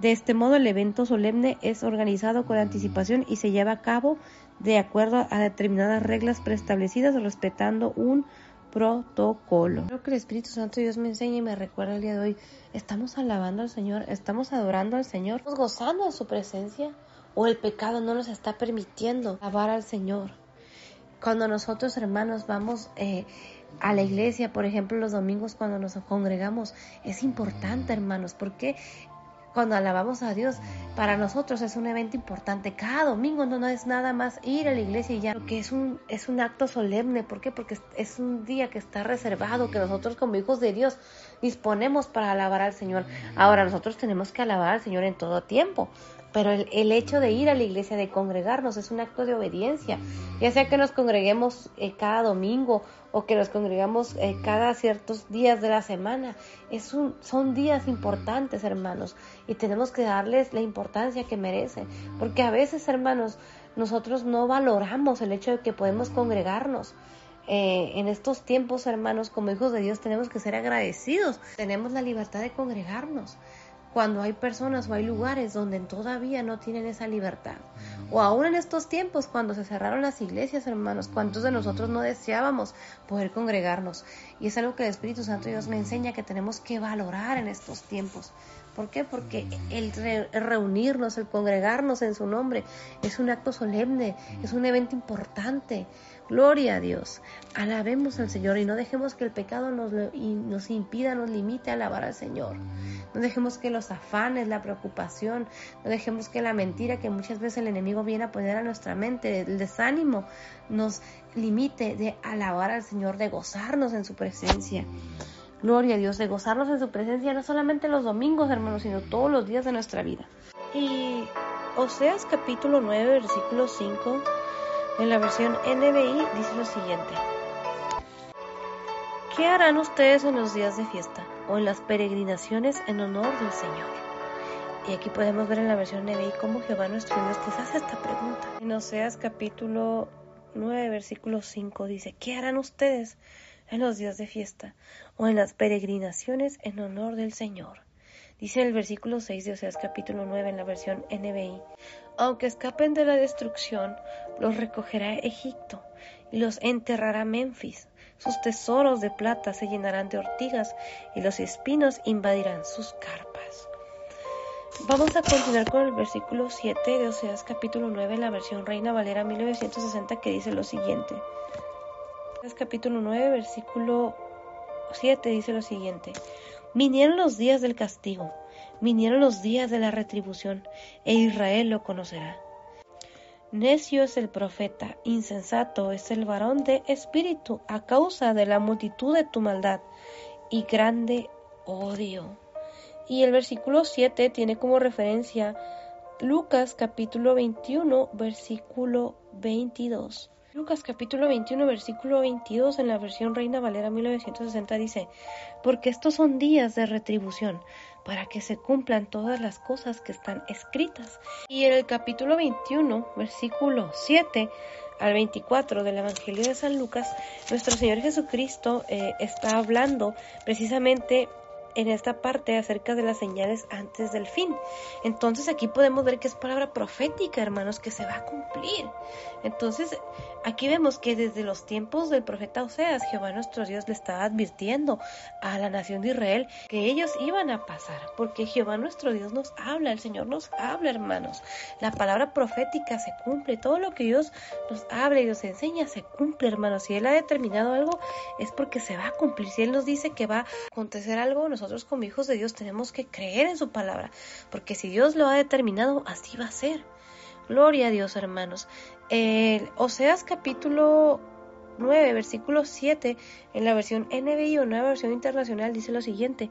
De este modo el evento solemne es organizado con anticipación y se lleva a cabo de acuerdo a determinadas reglas preestablecidas respetando un protocolo. Creo que el Espíritu Santo Dios me enseña y me recuerda el día de hoy. Estamos alabando al Señor, estamos adorando al Señor, estamos gozando de su presencia o el pecado no nos está permitiendo alabar al Señor. Cuando nosotros hermanos vamos eh, a la iglesia, por ejemplo los domingos cuando nos congregamos, es importante hermanos, porque cuando alabamos a Dios, para nosotros es un evento importante. Cada domingo no, es nada más ir a la iglesia y ya, porque es un, es un acto solemne. ¿Por qué? Porque es un día que está reservado, que nosotros como hijos de Dios disponemos para alabar al Señor. Ahora nosotros tenemos que alabar al Señor en todo tiempo. Pero el, hecho de ir a la iglesia, de congregarnos, es un acto de obediencia. Ya sea que nos congreguemos eh, cada domingo o que nos congregamos eh, cada ciertos días de la semana. Es un, son días importantes, hermanos, y tenemos que darles la importancia que merecen. Porque a veces, hermanos, nosotros no valoramos el hecho de que podemos congregarnos. Eh, en estos tiempos, hermanos, como hijos de Dios, tenemos que ser agradecidos. Tenemos la libertad de congregarnos cuando hay personas o hay lugares donde todavía no tienen esa libertad. O aún en estos tiempos, cuando se cerraron las iglesias, hermanos, ¿cuántos de nosotros no deseábamos poder congregarnos? Y es algo que el Espíritu Santo Dios me enseña que tenemos que valorar en estos tiempos. ¿Por qué? Porque el, reunirnos, el congregarnos en su nombre es un acto solemne, es un evento importante. Gloria a Dios. Alabemos al Señor y no dejemos que el pecado nos, nos impida, nos limite a alabar al Señor. No dejemos que los afanes, la preocupación, no dejemos que la mentira que muchas veces el enemigo viene a poner a nuestra mente, el desánimo, nos limite de alabar al Señor, de gozarnos en su presencia. Gloria a Dios, de gozarnos en su presencia no solamente los domingos, hermanos, sino todos los días de nuestra vida. Y Oseas capítulo 9, versículo 5 en la versión NBI dice lo siguiente. ¿Qué harán ustedes en los días de fiesta o en las peregrinaciones en honor del Señor? Y aquí podemos ver en la versión NBI cómo Jehová nuestro Dios nos hace esta pregunta. En Oseas capítulo 9, versículo 5 dice, ¿qué harán ustedes en los días de fiesta o en las peregrinaciones en honor del Señor? Dice el versículo 6 de Oseas capítulo 9 en la versión NBI, aunque escapen de la destrucción, los recogerá Egipto y los enterrará Memphis. Sus tesoros de plata se llenarán de ortigas y los espinos invadirán sus carpas. Vamos a continuar con el versículo 7 de Oseas capítulo 9 en la versión Reina Valera 1960 que dice lo siguiente. Oseas capítulo 9 versículo 7 dice lo siguiente. Vinieron los días del castigo, vinieron los días de la retribución, e Israel lo conocerá. Necio es el profeta, insensato es el varón de espíritu a causa de la multitud de tu maldad y grande odio. Y el versículo 7 tiene como referencia Lucas capítulo 21, versículo 22. Lucas capítulo 21, versículo 22 en la versión Reina Valera 1960 dice, porque estos son días de retribución, para que se cumplan todas las cosas que están escritas. Y en el capítulo 21, versículo 7 al 24 del Evangelio de San Lucas, nuestro Señor Jesucristo eh, está hablando precisamente en esta parte acerca de las señales antes del fin. Entonces aquí podemos ver que es palabra profética, hermanos, que se va a cumplir. Entonces aquí vemos que desde los tiempos del profeta Oseas, Jehová nuestro Dios le estaba advirtiendo a la nación de Israel que ellos iban a pasar, porque Jehová nuestro Dios nos habla, el Señor nos habla, hermanos. La palabra profética se cumple, todo lo que Dios nos habla y nos enseña se cumple, hermanos. Si Él ha determinado algo, es porque se va a cumplir. Si Él nos dice que va a acontecer algo, nosotros como hijos de Dios tenemos que creer en su palabra, porque si Dios lo ha determinado, así va a ser. Gloria a Dios, hermanos. Oseas capítulo 9, versículo 7, en la versión NBI o nueva versión internacional, dice lo siguiente: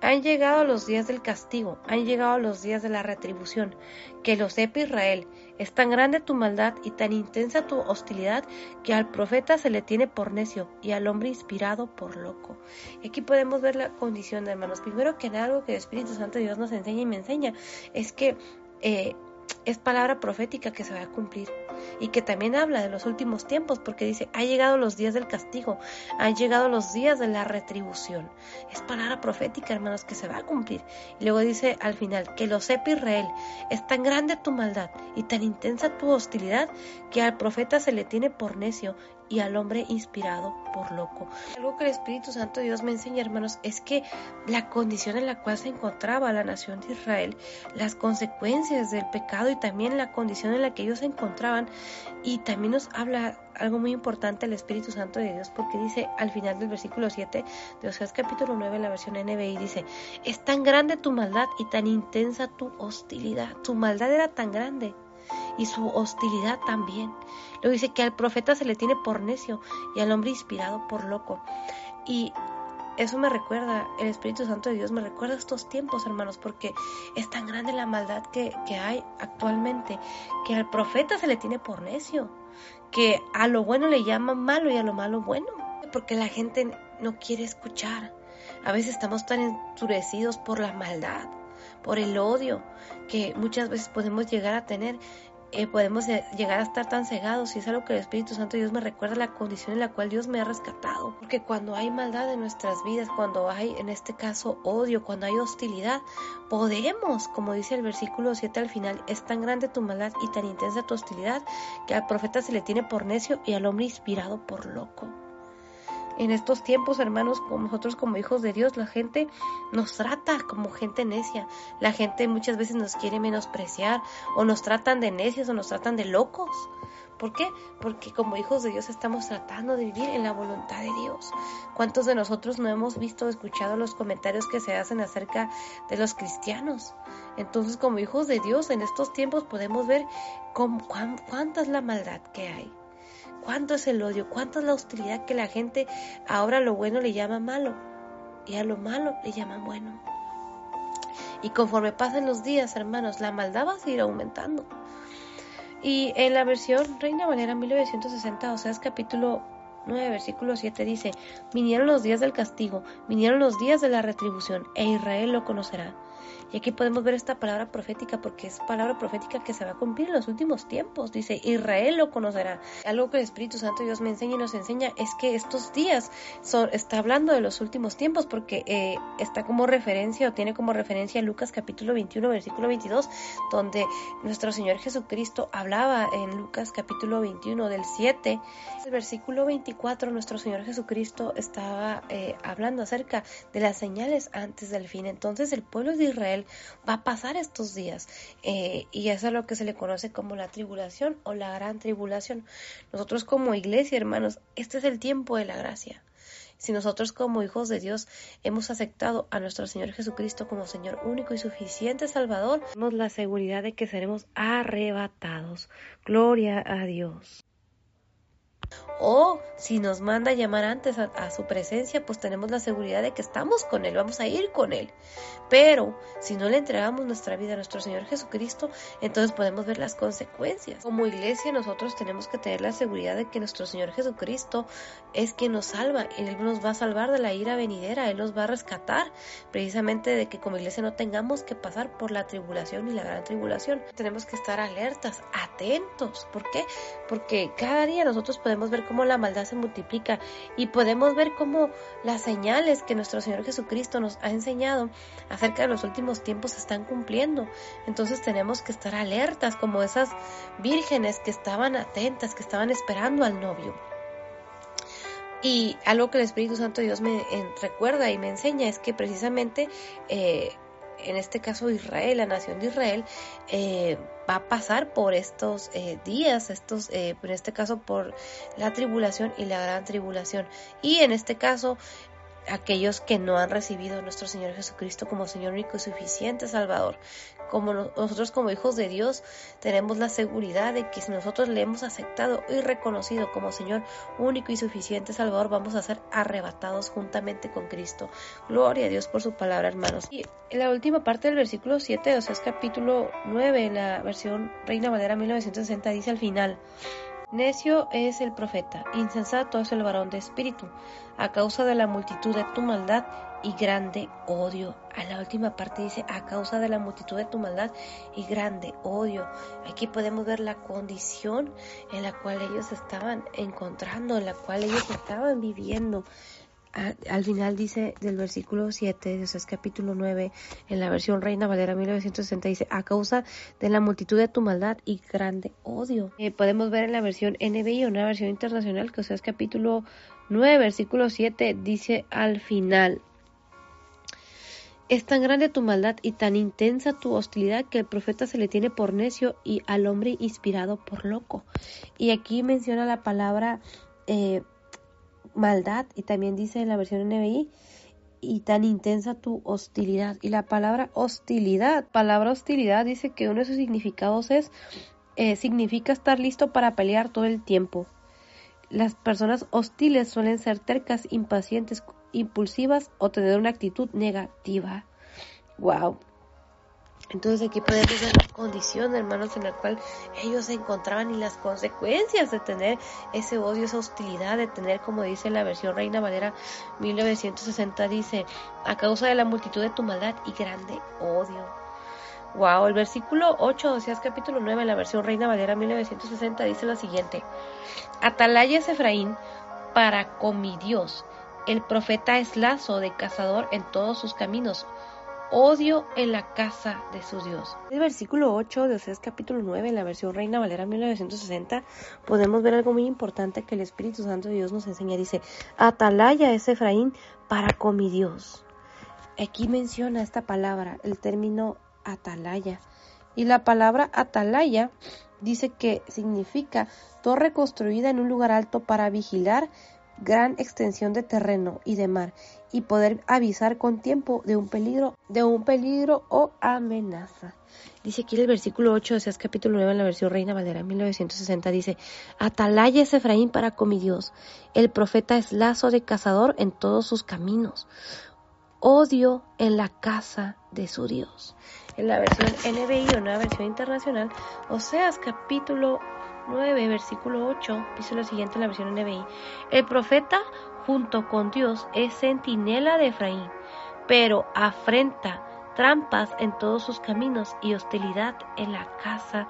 Han llegado los días del castigo, han llegado los días de la retribución. Que lo sepa Israel, es tan grande tu maldad y tan intensa tu hostilidad que al profeta se le tiene por necio y al hombre inspirado por loco. Y aquí podemos ver la condición, de hermanos. Primero que nada, algo que el Espíritu Santo Dios nos enseña y me enseña es que eh, es palabra profética que se va a cumplir y que también habla de los últimos tiempos porque dice, ha llegado los días del castigo, han llegado los días de la retribución. Es palabra profética, hermanos, que se va a cumplir. Y luego dice al final, que lo sepa Israel, es tan grande tu maldad y tan intensa tu hostilidad que al profeta se le tiene por necio y al hombre inspirado por loco. Algo que el Espíritu Santo de Dios me enseña, hermanos, es que la condición en la cual se encontraba la nación de Israel, las consecuencias del pecado y también la condición en la que ellos se encontraban, y también nos habla algo muy importante el Espíritu Santo de Dios porque dice al final del versículo 7 de Oseas capítulo 9 en la versión NBI dice, es tan grande tu maldad y tan intensa tu hostilidad. Tu maldad era tan grande y su hostilidad también. Luego dice que al profeta se le tiene por necio y al hombre inspirado por loco. Y eso me recuerda, el Espíritu Santo de Dios me recuerda estos tiempos, hermanos, porque es tan grande la maldad que, que hay actualmente, que al profeta se le tiene por necio, que a lo bueno le llaman malo y a lo malo bueno, porque la gente no quiere escuchar. A veces estamos tan endurecidos por la maldad, por el odio, que muchas veces podemos llegar a tener eh, podemos llegar a estar tan cegados y es algo que el Espíritu Santo Dios me recuerda la condición en la cual Dios me ha rescatado. Porque cuando hay maldad en nuestras vidas, cuando hay en este caso odio, cuando hay hostilidad, podemos, como dice el versículo 7 al final, es tan grande tu maldad y tan intensa tu hostilidad que al profeta se le tiene por necio y al hombre inspirado por loco. En estos tiempos, hermanos, como nosotros como hijos de Dios, la gente nos trata como gente necia. La gente muchas veces nos quiere menospreciar o nos tratan de necios o nos tratan de locos. ¿Por qué? Porque como hijos de Dios estamos tratando de vivir en la voluntad de Dios. ¿Cuántos de nosotros no hemos visto o escuchado los comentarios que se hacen acerca de los cristianos? Entonces, como hijos de Dios, en estos tiempos podemos ver cuánta es la maldad que hay cuánto es el odio, cuánto es la hostilidad que la gente ahora a lo bueno le llama malo y a lo malo le llama bueno. Y conforme pasen los días, hermanos, la maldad va a seguir aumentando. Y en la versión Reina Valera 1960, o sea, es capítulo 9, versículo 7 dice, vinieron los días del castigo, vinieron los días de la retribución, e Israel lo conocerá. Y aquí podemos ver esta palabra profética porque es palabra profética que se va a cumplir en los últimos tiempos. Dice, Israel lo conocerá. Algo que el Espíritu Santo Dios me enseña y nos enseña es que estos días son, está hablando de los últimos tiempos porque eh, está como referencia o tiene como referencia Lucas capítulo 21, versículo 22, donde nuestro Señor Jesucristo hablaba en Lucas capítulo 21 del 7. El versículo 24, nuestro Señor Jesucristo estaba eh, hablando acerca de las señales antes del fin. Entonces el pueblo de Israel va a pasar estos días. Eh, y eso es lo que se le conoce como la tribulación o la gran tribulación. Nosotros como iglesia, hermanos, este es el tiempo de la gracia. Si nosotros como hijos de Dios hemos aceptado a nuestro Señor Jesucristo como Señor único y suficiente Salvador, tenemos la seguridad de que seremos arrebatados. Gloria a Dios. O si nos manda llamar antes a, su presencia, pues tenemos la seguridad de que estamos con Él, vamos a ir con Él. Pero si no le entregamos nuestra vida a nuestro Señor Jesucristo, entonces podemos ver las consecuencias. Como iglesia nosotros tenemos que tener la seguridad de que nuestro Señor Jesucristo es quien nos salva. Él nos va a salvar de la ira venidera, Él nos va a rescatar precisamente de que como iglesia no tengamos que pasar por la tribulación y la gran tribulación. Tenemos que estar alertas, atentos. ¿Por qué? Porque cada día nosotros podemos ver cómo la maldad se multiplica y podemos ver cómo las señales que nuestro Señor Jesucristo nos ha enseñado acerca de los últimos tiempos se están cumpliendo. Entonces tenemos que estar alertas como esas vírgenes que estaban atentas, que estaban esperando al novio. Y algo que el Espíritu Santo de Dios me recuerda y me enseña es que precisamente eh, en este caso Israel, la nación de Israel, eh, va a pasar por estos eh, días, estos, en este caso por la tribulación y la gran tribulación. Y en este caso aquellos que no han recibido a nuestro Señor Jesucristo como Señor único y suficiente Salvador. Como nosotros como hijos de Dios tenemos la seguridad de que si nosotros le hemos aceptado y reconocido como Señor único y suficiente Salvador, vamos a ser arrebatados juntamente con Cristo. Gloria a Dios por su palabra, hermanos. Y en la última parte del versículo 7, o sea, es capítulo 9, en la versión Reina Valera 1960, dice al final, Necio es el profeta, insensato es el varón de espíritu, a causa de la multitud de tu maldad y grande odio. A la última parte dice, a causa de la multitud de tu maldad y grande odio. Aquí podemos ver la condición en la cual ellos estaban encontrando, en la cual ellos estaban viviendo al final dice del versículo 7, es capítulo 9, en la versión Reina Valera 1960, dice, a causa de la multitud de tu maldad y grande odio. Eh, podemos ver en la versión NBI, una versión internacional, que es capítulo 9, versículo 7, dice al final, es tan grande tu maldad y tan intensa tu hostilidad que el profeta se le tiene por necio y al hombre inspirado por loco. Y aquí menciona la palabra eh, maldad y también dice en la versión NBI y tan intensa tu hostilidad. Y la palabra hostilidad, palabra hostilidad dice que uno de sus significados es, eh, significa estar listo para pelear todo el tiempo. Las personas hostiles suelen ser tercas, impacientes, impulsivas o tener una actitud negativa. Wow. Entonces aquí podemos ver la condición, hermanos, en la cual ellos se encontraban y las consecuencias de tener ese odio, esa hostilidad, de tener, como dice la versión Reina Valera 1960, dice, a causa de la multitud de tu maldad y grande odio. Wow, el versículo 8, o sea, capítulo 9, en la versión Reina Valera 1960, dice lo siguiente, Atalaya es Efraín para con mi Dios, el profeta es lazo de cazador en todos sus caminos, odio en la casa de su Dios. En el versículo 8 de Oseas capítulo 9, en la versión Reina Valera 1960, podemos ver algo muy importante que el Espíritu Santo de Dios nos enseña. Dice, Atalaya es Efraín para con mi Dios. Aquí menciona esta palabra, el término atalaya. Y la palabra atalaya dice que significa torre construida en un lugar alto para vigilar gran extensión de terreno y de mar y poder avisar con tiempo de un peligro, de un peligro o amenaza. Dice aquí el versículo 8 de ese capítulo 9 en la versión Reina Valera 1960 dice, Atalaya es Efraín para con mi Dios, el profeta es lazo de cazador en todos sus caminos, odio en la casa de su Dios. En la versión NBI o una versión internacional, Oseas capítulo 9, versículo 8, dice lo siguiente en la versión NBI. El profeta junto con Dios es centinela de Efraín, pero afrenta trampas en todos sus caminos y hostilidad en la casa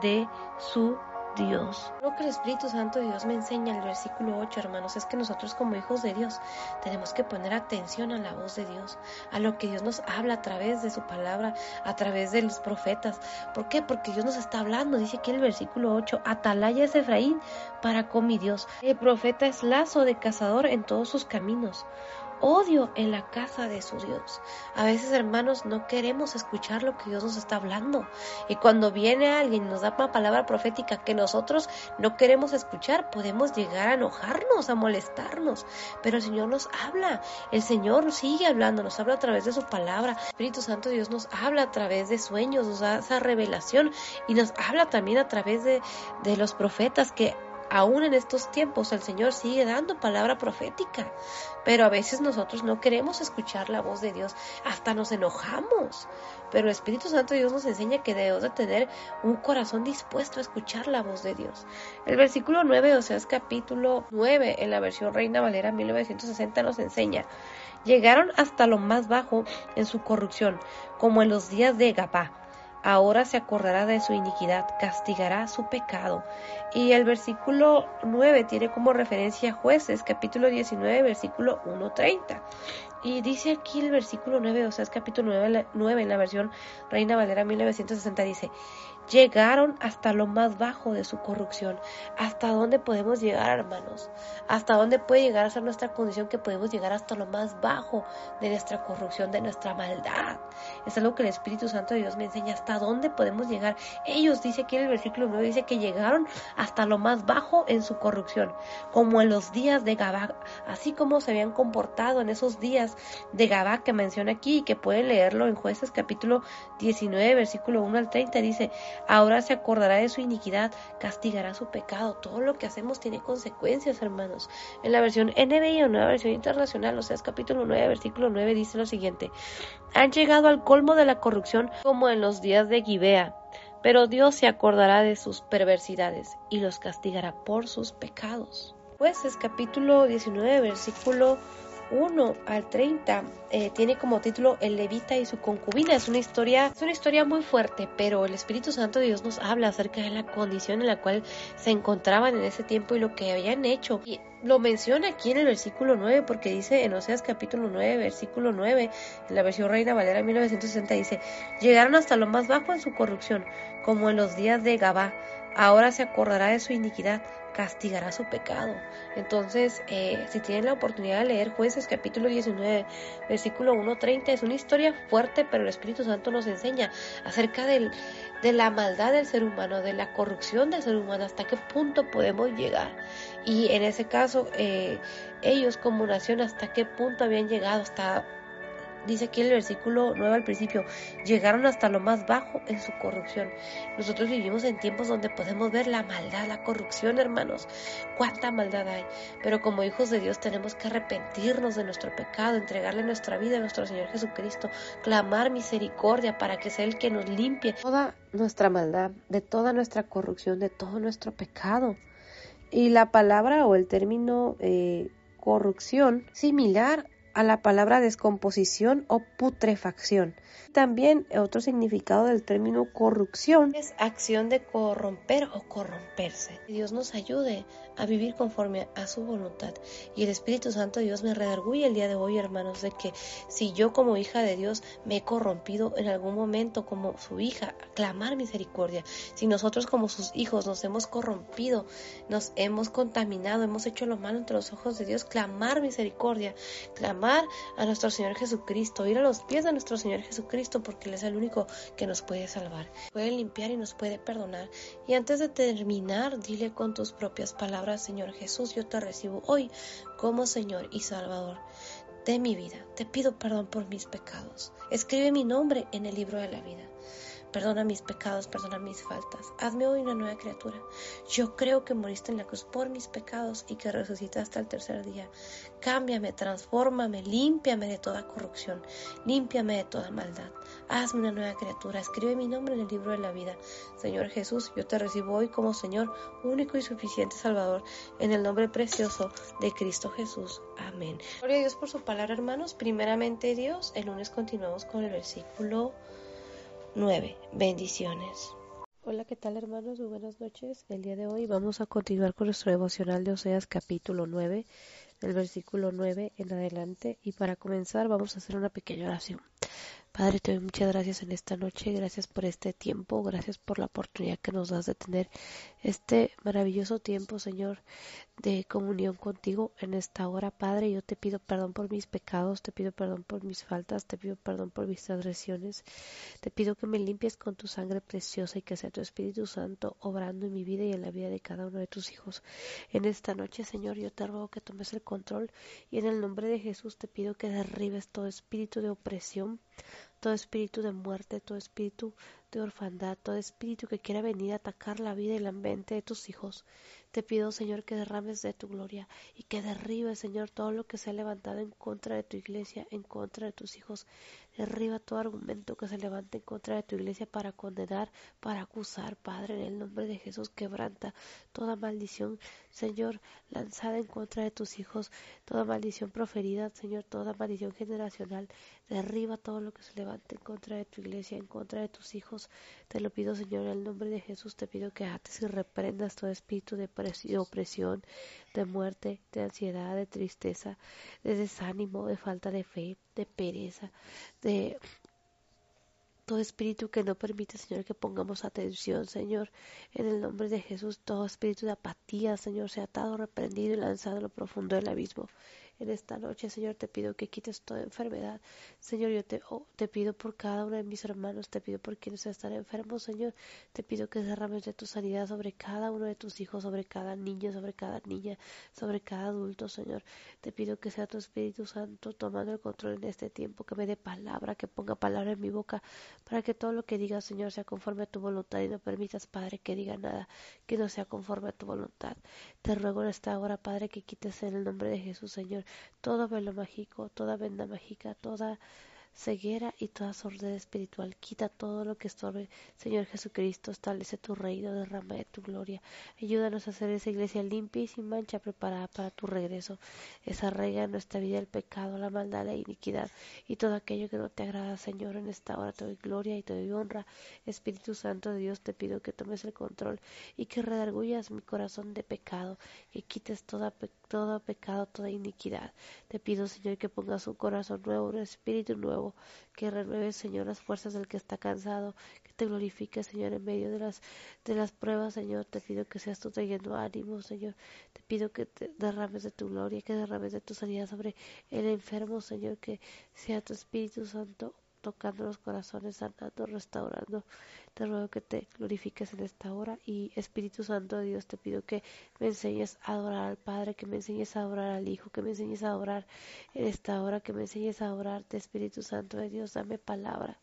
de su Dios. Lo que el Espíritu Santo de Dios me enseña en el versículo 8, hermanos, es que nosotros como hijos de Dios tenemos que poner atención a la voz de Dios, a lo que Dios nos habla a través de su palabra, a través de los profetas. ¿Por qué? Porque Dios nos está hablando, dice aquí el versículo 8, Atalaya es Efraín para con Dios. El profeta es lazo de cazador en todos sus caminos odio en la casa de su Dios. A veces, hermanos, no queremos escuchar lo que Dios nos está hablando. Y cuando viene alguien y nos da una palabra profética que nosotros no queremos escuchar, podemos llegar a enojarnos, a molestarnos. Pero el Señor nos habla. El Señor sigue hablando, nos habla a través de su palabra. El Espíritu Santo Dios nos habla a través de sueños, nos da esa revelación y nos habla también a través de, de los profetas que aún en estos tiempos el Señor sigue dando palabra profética, pero a veces nosotros no queremos escuchar la voz de Dios, hasta nos enojamos. Pero el Espíritu Santo Dios nos enseña que debemos de tener un corazón dispuesto a escuchar la voz de Dios. El versículo 9, o sea, es capítulo 9 en la versión Reina Valera 1960 nos enseña, llegaron hasta lo más bajo en su corrupción, como en los días de Gabá ahora se acordará de su iniquidad, castigará su pecado. Y el versículo 9 tiene como referencia jueces, capítulo 19, versículo 1.30. Y dice aquí el versículo 9, o sea, es capítulo 9, 9 en la versión Reina Valera 1960, dice, llegaron hasta lo más bajo de su corrupción. ¿Hasta dónde podemos llegar, hermanos? ¿Hasta dónde puede llegar a ser nuestra condición que podemos llegar hasta lo más bajo de nuestra corrupción, de nuestra maldad? Es algo que el Espíritu Santo de Dios me enseña. ¿Hasta dónde podemos llegar? Ellos, dice aquí en el versículo 9, dice que llegaron hasta lo más bajo en su corrupción, como en los días de Gabá, así como se habían comportado en esos días de Gabá que menciona aquí y que pueden leerlo en Jueces capítulo 19, versículo 1 al 30, dice, Ahora se acordará de su iniquidad, castigará su pecado. Todo lo que hacemos tiene consecuencias, hermanos. En la versión NBI o nueva versión internacional, o sea, capítulo 9, versículo 9, dice lo siguiente. Han llegado al colmo de la corrupción como en los días de Gibea. Pero Dios se acordará de sus perversidades y los castigará por sus pecados. Pues es capítulo 19, versículo 1 al 30 eh, tiene como título El levita y su concubina. Es una historia, es una historia muy fuerte, pero el Espíritu Santo de Dios nos habla acerca de la condición en la cual se encontraban en ese tiempo y lo que habían hecho. Y lo menciona aquí en el versículo 9 porque dice en Oseas capítulo 9, versículo 9, en la versión Reina Valera 1960 dice, llegaron hasta lo más bajo en su corrupción, como en los días de Gabá. Ahora se acordará de su iniquidad castigará su pecado. Entonces, eh, si tienen la oportunidad de leer Jueces capítulo 19, versículo 1.30, es una historia fuerte, pero el Espíritu Santo nos enseña acerca de la maldad del ser humano, de la corrupción del ser humano, hasta qué punto podemos llegar. Y en ese caso, eh, ellos como nación, hasta qué punto habían llegado, hasta dice aquí en el versículo 9 al principio, llegaron hasta lo más bajo en su corrupción. Nosotros vivimos en tiempos donde podemos ver la maldad, la corrupción, hermanos. Cuánta maldad hay. Pero como hijos de Dios tenemos que arrepentirnos de nuestro pecado, entregarle nuestra vida a nuestro Señor Jesucristo, clamar misericordia para que sea el que nos limpie toda nuestra maldad, de toda nuestra corrupción, de todo nuestro pecado. Y la palabra o el término eh, corrupción, similar a la palabra descomposición o putrefacción. También otro significado del término corrupción es acción de corromper o corromperse. Dios nos ayude a vivir conforme a su voluntad. Y el Espíritu Santo Dios me redarguye el día de hoy, hermanos, de que si yo como hija de Dios me he corrompido en algún momento como su hija, clamar misericordia. Si nosotros como sus hijos nos hemos corrompido, nos hemos contaminado, hemos hecho lo malo entre los ojos de Dios, clamar misericordia, clamar a nuestro Señor Jesucristo, ir a los pies de nuestro Señor Jesucristo, porque Él es el único que nos puede salvar, puede limpiar y nos puede perdonar. Y antes de terminar, dile con tus propias palabras, Señor Jesús, yo te recibo hoy como Señor y Salvador de mi vida. Te pido perdón por mis pecados. Escribe mi nombre en el libro de la vida. Perdona mis pecados, perdona mis faltas. Hazme hoy una nueva criatura. Yo creo que moriste en la cruz por mis pecados y que resucitaste al tercer día. Cámbiame, transfórmame, límpiame de toda corrupción, límpiame de toda maldad. Hazme una nueva criatura. Escribe mi nombre en el libro de la vida. Señor Jesús, yo te recibo hoy como Señor, único y suficiente Salvador, en el nombre precioso de Cristo Jesús. Amén. Gloria a Dios por su palabra, hermanos. Primeramente, Dios, el lunes continuamos con el versículo 9. Bendiciones. Hola, ¿qué tal hermanos? Muy buenas noches. El día de hoy vamos a continuar con nuestro devocional de Oseas capítulo 9, del versículo 9 en adelante. Y para comenzar vamos a hacer una pequeña oración. Padre, te doy muchas gracias en esta noche, gracias por este tiempo, gracias por la oportunidad que nos das de tener este maravilloso tiempo, Señor, de comunión contigo en esta hora, Padre. Yo te pido perdón por mis pecados, te pido perdón por mis faltas, te pido perdón por mis transgresiones, te pido que me limpies con tu sangre preciosa y que sea tu Espíritu Santo obrando en mi vida y en la vida de cada uno de tus hijos. En esta noche, Señor, yo te ruego que tomes el control y en el nombre de Jesús te pido que derribes todo espíritu de opresión todo espíritu de muerte, todo espíritu de orfandad, todo espíritu que quiera venir a atacar la vida y la mente de tus hijos. Te pido, Señor, que derrames de tu gloria y que derribes, Señor, todo lo que se ha levantado en contra de tu iglesia, en contra de tus hijos. Derriba todo argumento que se levante en contra de tu iglesia para condenar, para acusar, Padre, en el nombre de Jesús, quebranta toda maldición, Señor, lanzada en contra de tus hijos, toda maldición proferida, Señor, toda maldición generacional. Derriba todo lo que se levante en contra de tu iglesia, en contra de tus hijos. Te lo pido, Señor, en el nombre de Jesús, te pido que ates y reprendas todo espíritu de opresión, de muerte, de ansiedad, de tristeza, de desánimo, de falta de fe, de pereza, de todo espíritu que no permite, Señor, que pongamos atención, Señor, en el nombre de Jesús, todo espíritu de apatía, Señor, sea atado, reprendido y lanzado a lo profundo del abismo. En esta noche, Señor, te pido que quites toda enfermedad. Señor, yo te, oh, te pido por cada uno de mis hermanos, te pido por quienes están enfermos, Señor. Te pido que derrames de tu sanidad sobre cada uno de tus hijos, sobre cada niño, sobre cada niña, sobre cada adulto, Señor. Te pido que sea tu Espíritu Santo tomando el control en este tiempo, que me dé palabra, que ponga palabra en mi boca, para que todo lo que diga, Señor, sea conforme a tu voluntad y no permitas, Padre, que diga nada que no sea conforme a tu voluntad. Te ruego en esta hora, Padre, que quites en el nombre de Jesús, Señor, todo velo mágico, toda venda mágica, toda ceguera y toda sordera espiritual. Quita todo lo que estorbe, Señor Jesucristo, establece tu reino, derrama de tu gloria. Ayúdanos a hacer esa iglesia limpia y sin mancha, preparada para tu regreso. Desarraiga en nuestra vida el pecado, la maldad, la iniquidad y todo aquello que no te agrada, Señor. En esta hora te doy gloria y te doy honra. Espíritu Santo de Dios, te pido que tomes el control y que redargullas mi corazón de pecado, que quites toda todo pecado, toda iniquidad. Te pido, Señor, que pongas un corazón nuevo, un espíritu nuevo, que renueve, Señor, las fuerzas del que está cansado, que te glorifique, Señor, en medio de las, de las pruebas, Señor. Te pido que seas tú trayendo ánimo, Señor. Te pido que te derrames de tu gloria, que derrames de tu sanidad sobre el enfermo, Señor, que sea tu Espíritu Santo tocando los corazones, sanando, restaurando. Te ruego que te glorifiques en esta hora y Espíritu Santo de Dios te pido que me enseñes a adorar al Padre, que me enseñes a adorar al Hijo, que me enseñes a adorar en esta hora, que me enseñes a adorarte, Espíritu Santo de Dios, dame palabra.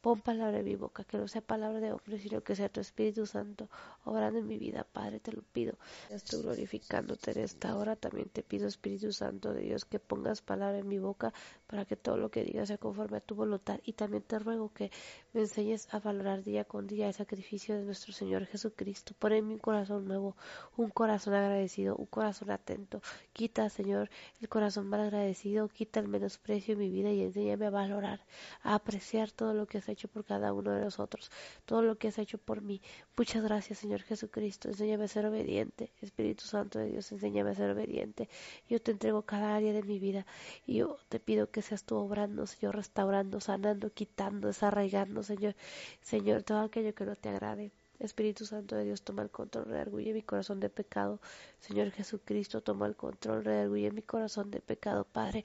Pon palabra en mi boca, que no sea palabra de hombre, sino que sea tu Espíritu Santo obrando en mi vida, Padre, te lo pido. Estoy glorificándote en esta hora. También te pido, Espíritu Santo de Dios, que pongas palabra en mi boca para que todo lo que diga sea conforme a tu voluntad. Y también te ruego que me enseñes a valorar día con día el sacrificio de nuestro Señor Jesucristo. Pon en mi un corazón nuevo, un corazón agradecido, un corazón atento. Quita, Señor, el corazón mal agradecido, quita el menosprecio en mi vida y enséñame a valorar, a apreciar todo lo que has hecho por cada uno de nosotros, todo lo que has hecho por mí. Muchas gracias, Señor Jesucristo. Enséñame a ser obediente. Espíritu Santo de Dios, enséñame a ser obediente. Yo te entrego cada área de mi vida y yo te pido que seas tú obrando, Señor, restaurando, sanando, quitando, desarraigando, Señor. Señor, todo aquello que no te agrade. Espíritu Santo de Dios, toma el control, redarguye mi corazón de pecado. Señor Jesucristo, toma el control, redarguye mi corazón de pecado. Padre,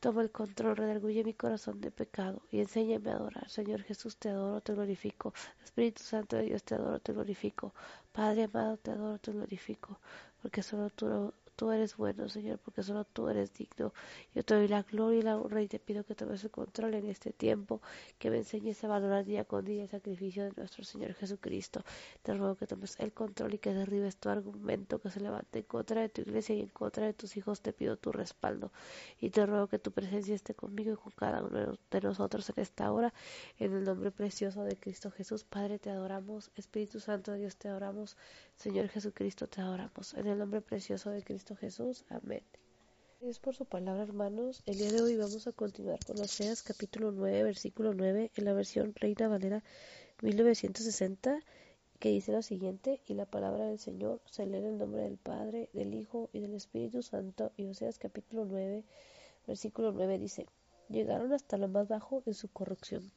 toma el control, redarguye mi corazón de pecado y enséñame a adorar. Señor Jesús, te adoro, te glorifico. Espíritu Santo de Dios, te adoro, te glorifico. Padre amado, te adoro, te glorifico, porque solo tú tú eres bueno, Señor, porque solo tú eres digno. Yo te doy la gloria y la honra y te pido que tomes el control en este tiempo, que me enseñes a valorar día con día el sacrificio de nuestro Señor Jesucristo. Te ruego que tomes el control y que derribes tu argumento que se levante en contra de tu iglesia y en contra de tus hijos. Te pido tu respaldo y te ruego que tu presencia esté conmigo y con cada uno de nosotros en esta hora. En el nombre precioso de Cristo Jesús, Padre, te adoramos. Espíritu Santo Dios, te adoramos. Señor Jesucristo, te adoramos. En el nombre precioso de Cristo Jesús. Amén. Gracias por su palabra, hermanos. El día de hoy vamos a continuar con Oseas capítulo 9, versículo 9, en la versión Reina Valera 1960, que dice lo siguiente, y la palabra del Señor se lee en el nombre del Padre, del Hijo y del Espíritu Santo. Y Oseas capítulo 9, versículo 9 dice, llegaron hasta lo más bajo de su corrupción,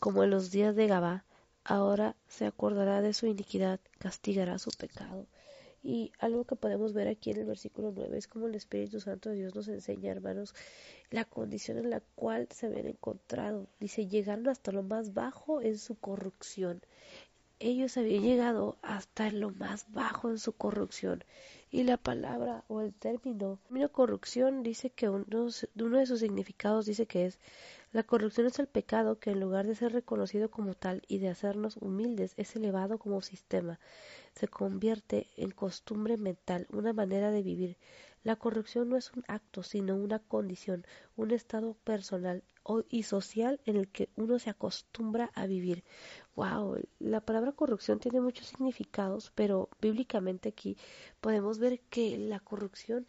como en los días de Gabá, ahora se acordará de su iniquidad, castigará su pecado. Y algo que podemos ver aquí en el versículo 9 es como el Espíritu Santo de Dios nos enseña, hermanos, la condición en la cual se ven encontrado. Dice, llegaron hasta lo más bajo en su corrupción. Ellos habían llegado hasta lo más bajo en su corrupción. Y la palabra o el término, corrupción dice que uno de sus significados dice que es la corrupción es el pecado que en lugar de ser reconocido como tal y de hacernos humildes es elevado como sistema, se convierte en costumbre mental, una manera de vivir. La corrupción no es un acto, sino una condición, un estado personal y social en el que uno se acostumbra a vivir. Wow, la palabra corrupción tiene muchos significados, pero bíblicamente aquí podemos ver que la corrupción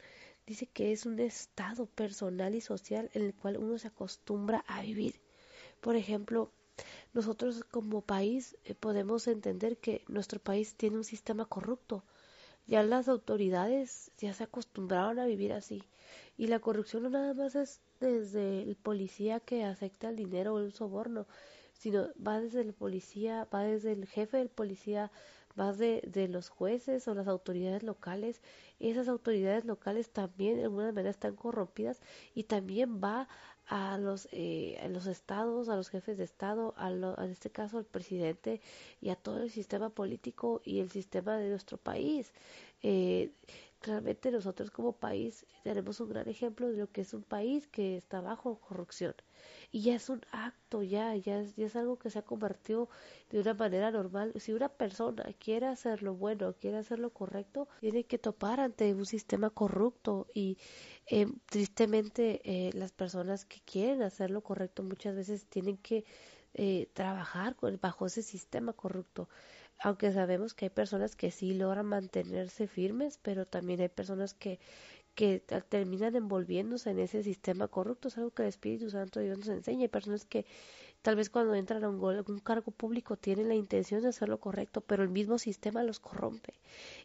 dice que es un estado personal y social en el cual uno se acostumbra a vivir. Por ejemplo, nosotros como país eh, podemos entender que nuestro país tiene un sistema corrupto. Ya las autoridades ya se acostumbraron a vivir así. Y la corrupción no nada más es desde el policía que acepta el dinero o el soborno, sino va desde el policía, va desde el jefe del policía, va de, de los jueces o las autoridades locales. Esas autoridades locales también de alguna manera están corrompidas y también va a los, eh, a los estados, a los jefes de estado, a en este caso al presidente y a todo el sistema político y el sistema de nuestro país. Eh, realmente nosotros como país tenemos un gran ejemplo de lo que es un país que está bajo corrupción. Y ya es un acto ya ya es, ya es algo que se ha convertido de una manera normal. Si una persona quiere hacer lo bueno quiere hacer lo correcto tiene que topar ante un sistema corrupto. Y eh, tristemente eh, las personas que quieren hacer lo correcto muchas veces tienen que eh, trabajar bajo ese sistema corrupto aunque sabemos que hay personas que sí logran mantenerse firmes, pero también hay personas que, que terminan envolviéndose en ese sistema corrupto. Es algo que el Espíritu Santo de Dios nos enseña. Hay personas que Tal vez cuando entran a un, cargo público tienen la intención de hacer lo correcto, pero el mismo sistema los corrompe.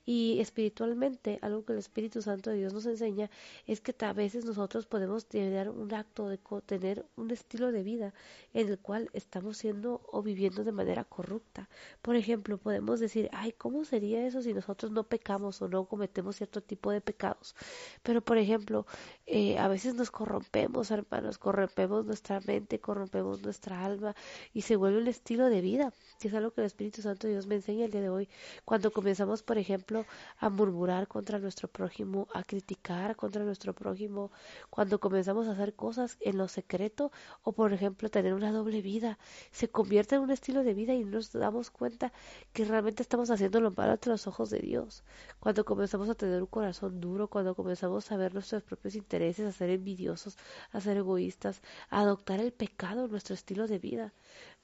Y espiritualmente, algo que el Espíritu Santo de Dios nos enseña es que a veces nosotros podemos tener un acto de tener un estilo de vida en el cual estamos siendo o viviendo de manera corrupta. Por ejemplo, podemos decir, ay, ¿cómo sería eso si nosotros no pecamos o no cometemos cierto tipo de pecados? Pero, por ejemplo, eh, a veces nos corrompemos, hermanos, corrompemos nuestra mente, corrompemos nuestra alma y se vuelve un estilo de vida, que es algo que el Espíritu Santo de Dios me enseña el día de hoy. Cuando comenzamos, por ejemplo, a murmurar contra nuestro prójimo, a criticar contra nuestro prójimo, cuando comenzamos a hacer cosas en lo secreto o, por ejemplo, tener una doble vida, se convierte en un estilo de vida y nos damos cuenta que realmente estamos haciendo lo malo ante los ojos de Dios. Cuando comenzamos a tener un corazón duro, cuando comenzamos a ver nuestros propios intereses, a ser envidiosos, a ser egoístas, a adoptar el pecado en nuestro estilo de vida.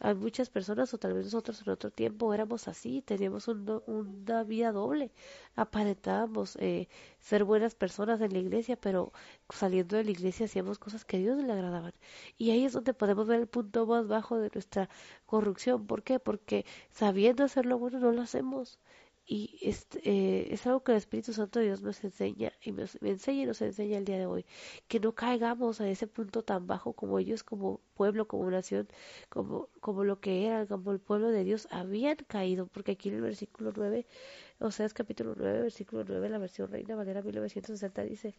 Hay muchas personas, o tal vez nosotros en otro tiempo éramos así, teníamos una vida doble, aparentábamos eh, ser buenas personas en la iglesia, pero saliendo de la iglesia hacíamos cosas que a Dios le agradaban. Y ahí es donde podemos ver el punto más bajo de nuestra corrupción. ¿Por qué? Porque sabiendo hacer lo bueno no lo hacemos. Y es, eh, es algo que el Espíritu Santo de Dios nos enseña y me enseña y nos enseña el día de hoy. Que no caigamos a ese punto tan bajo como ellos, como pueblo, como nación, como, como lo que eran, como el pueblo de Dios habían caído. Porque aquí en el versículo 9, o sea, es capítulo 9, versículo 9, la versión Reina Valera 1960 dice: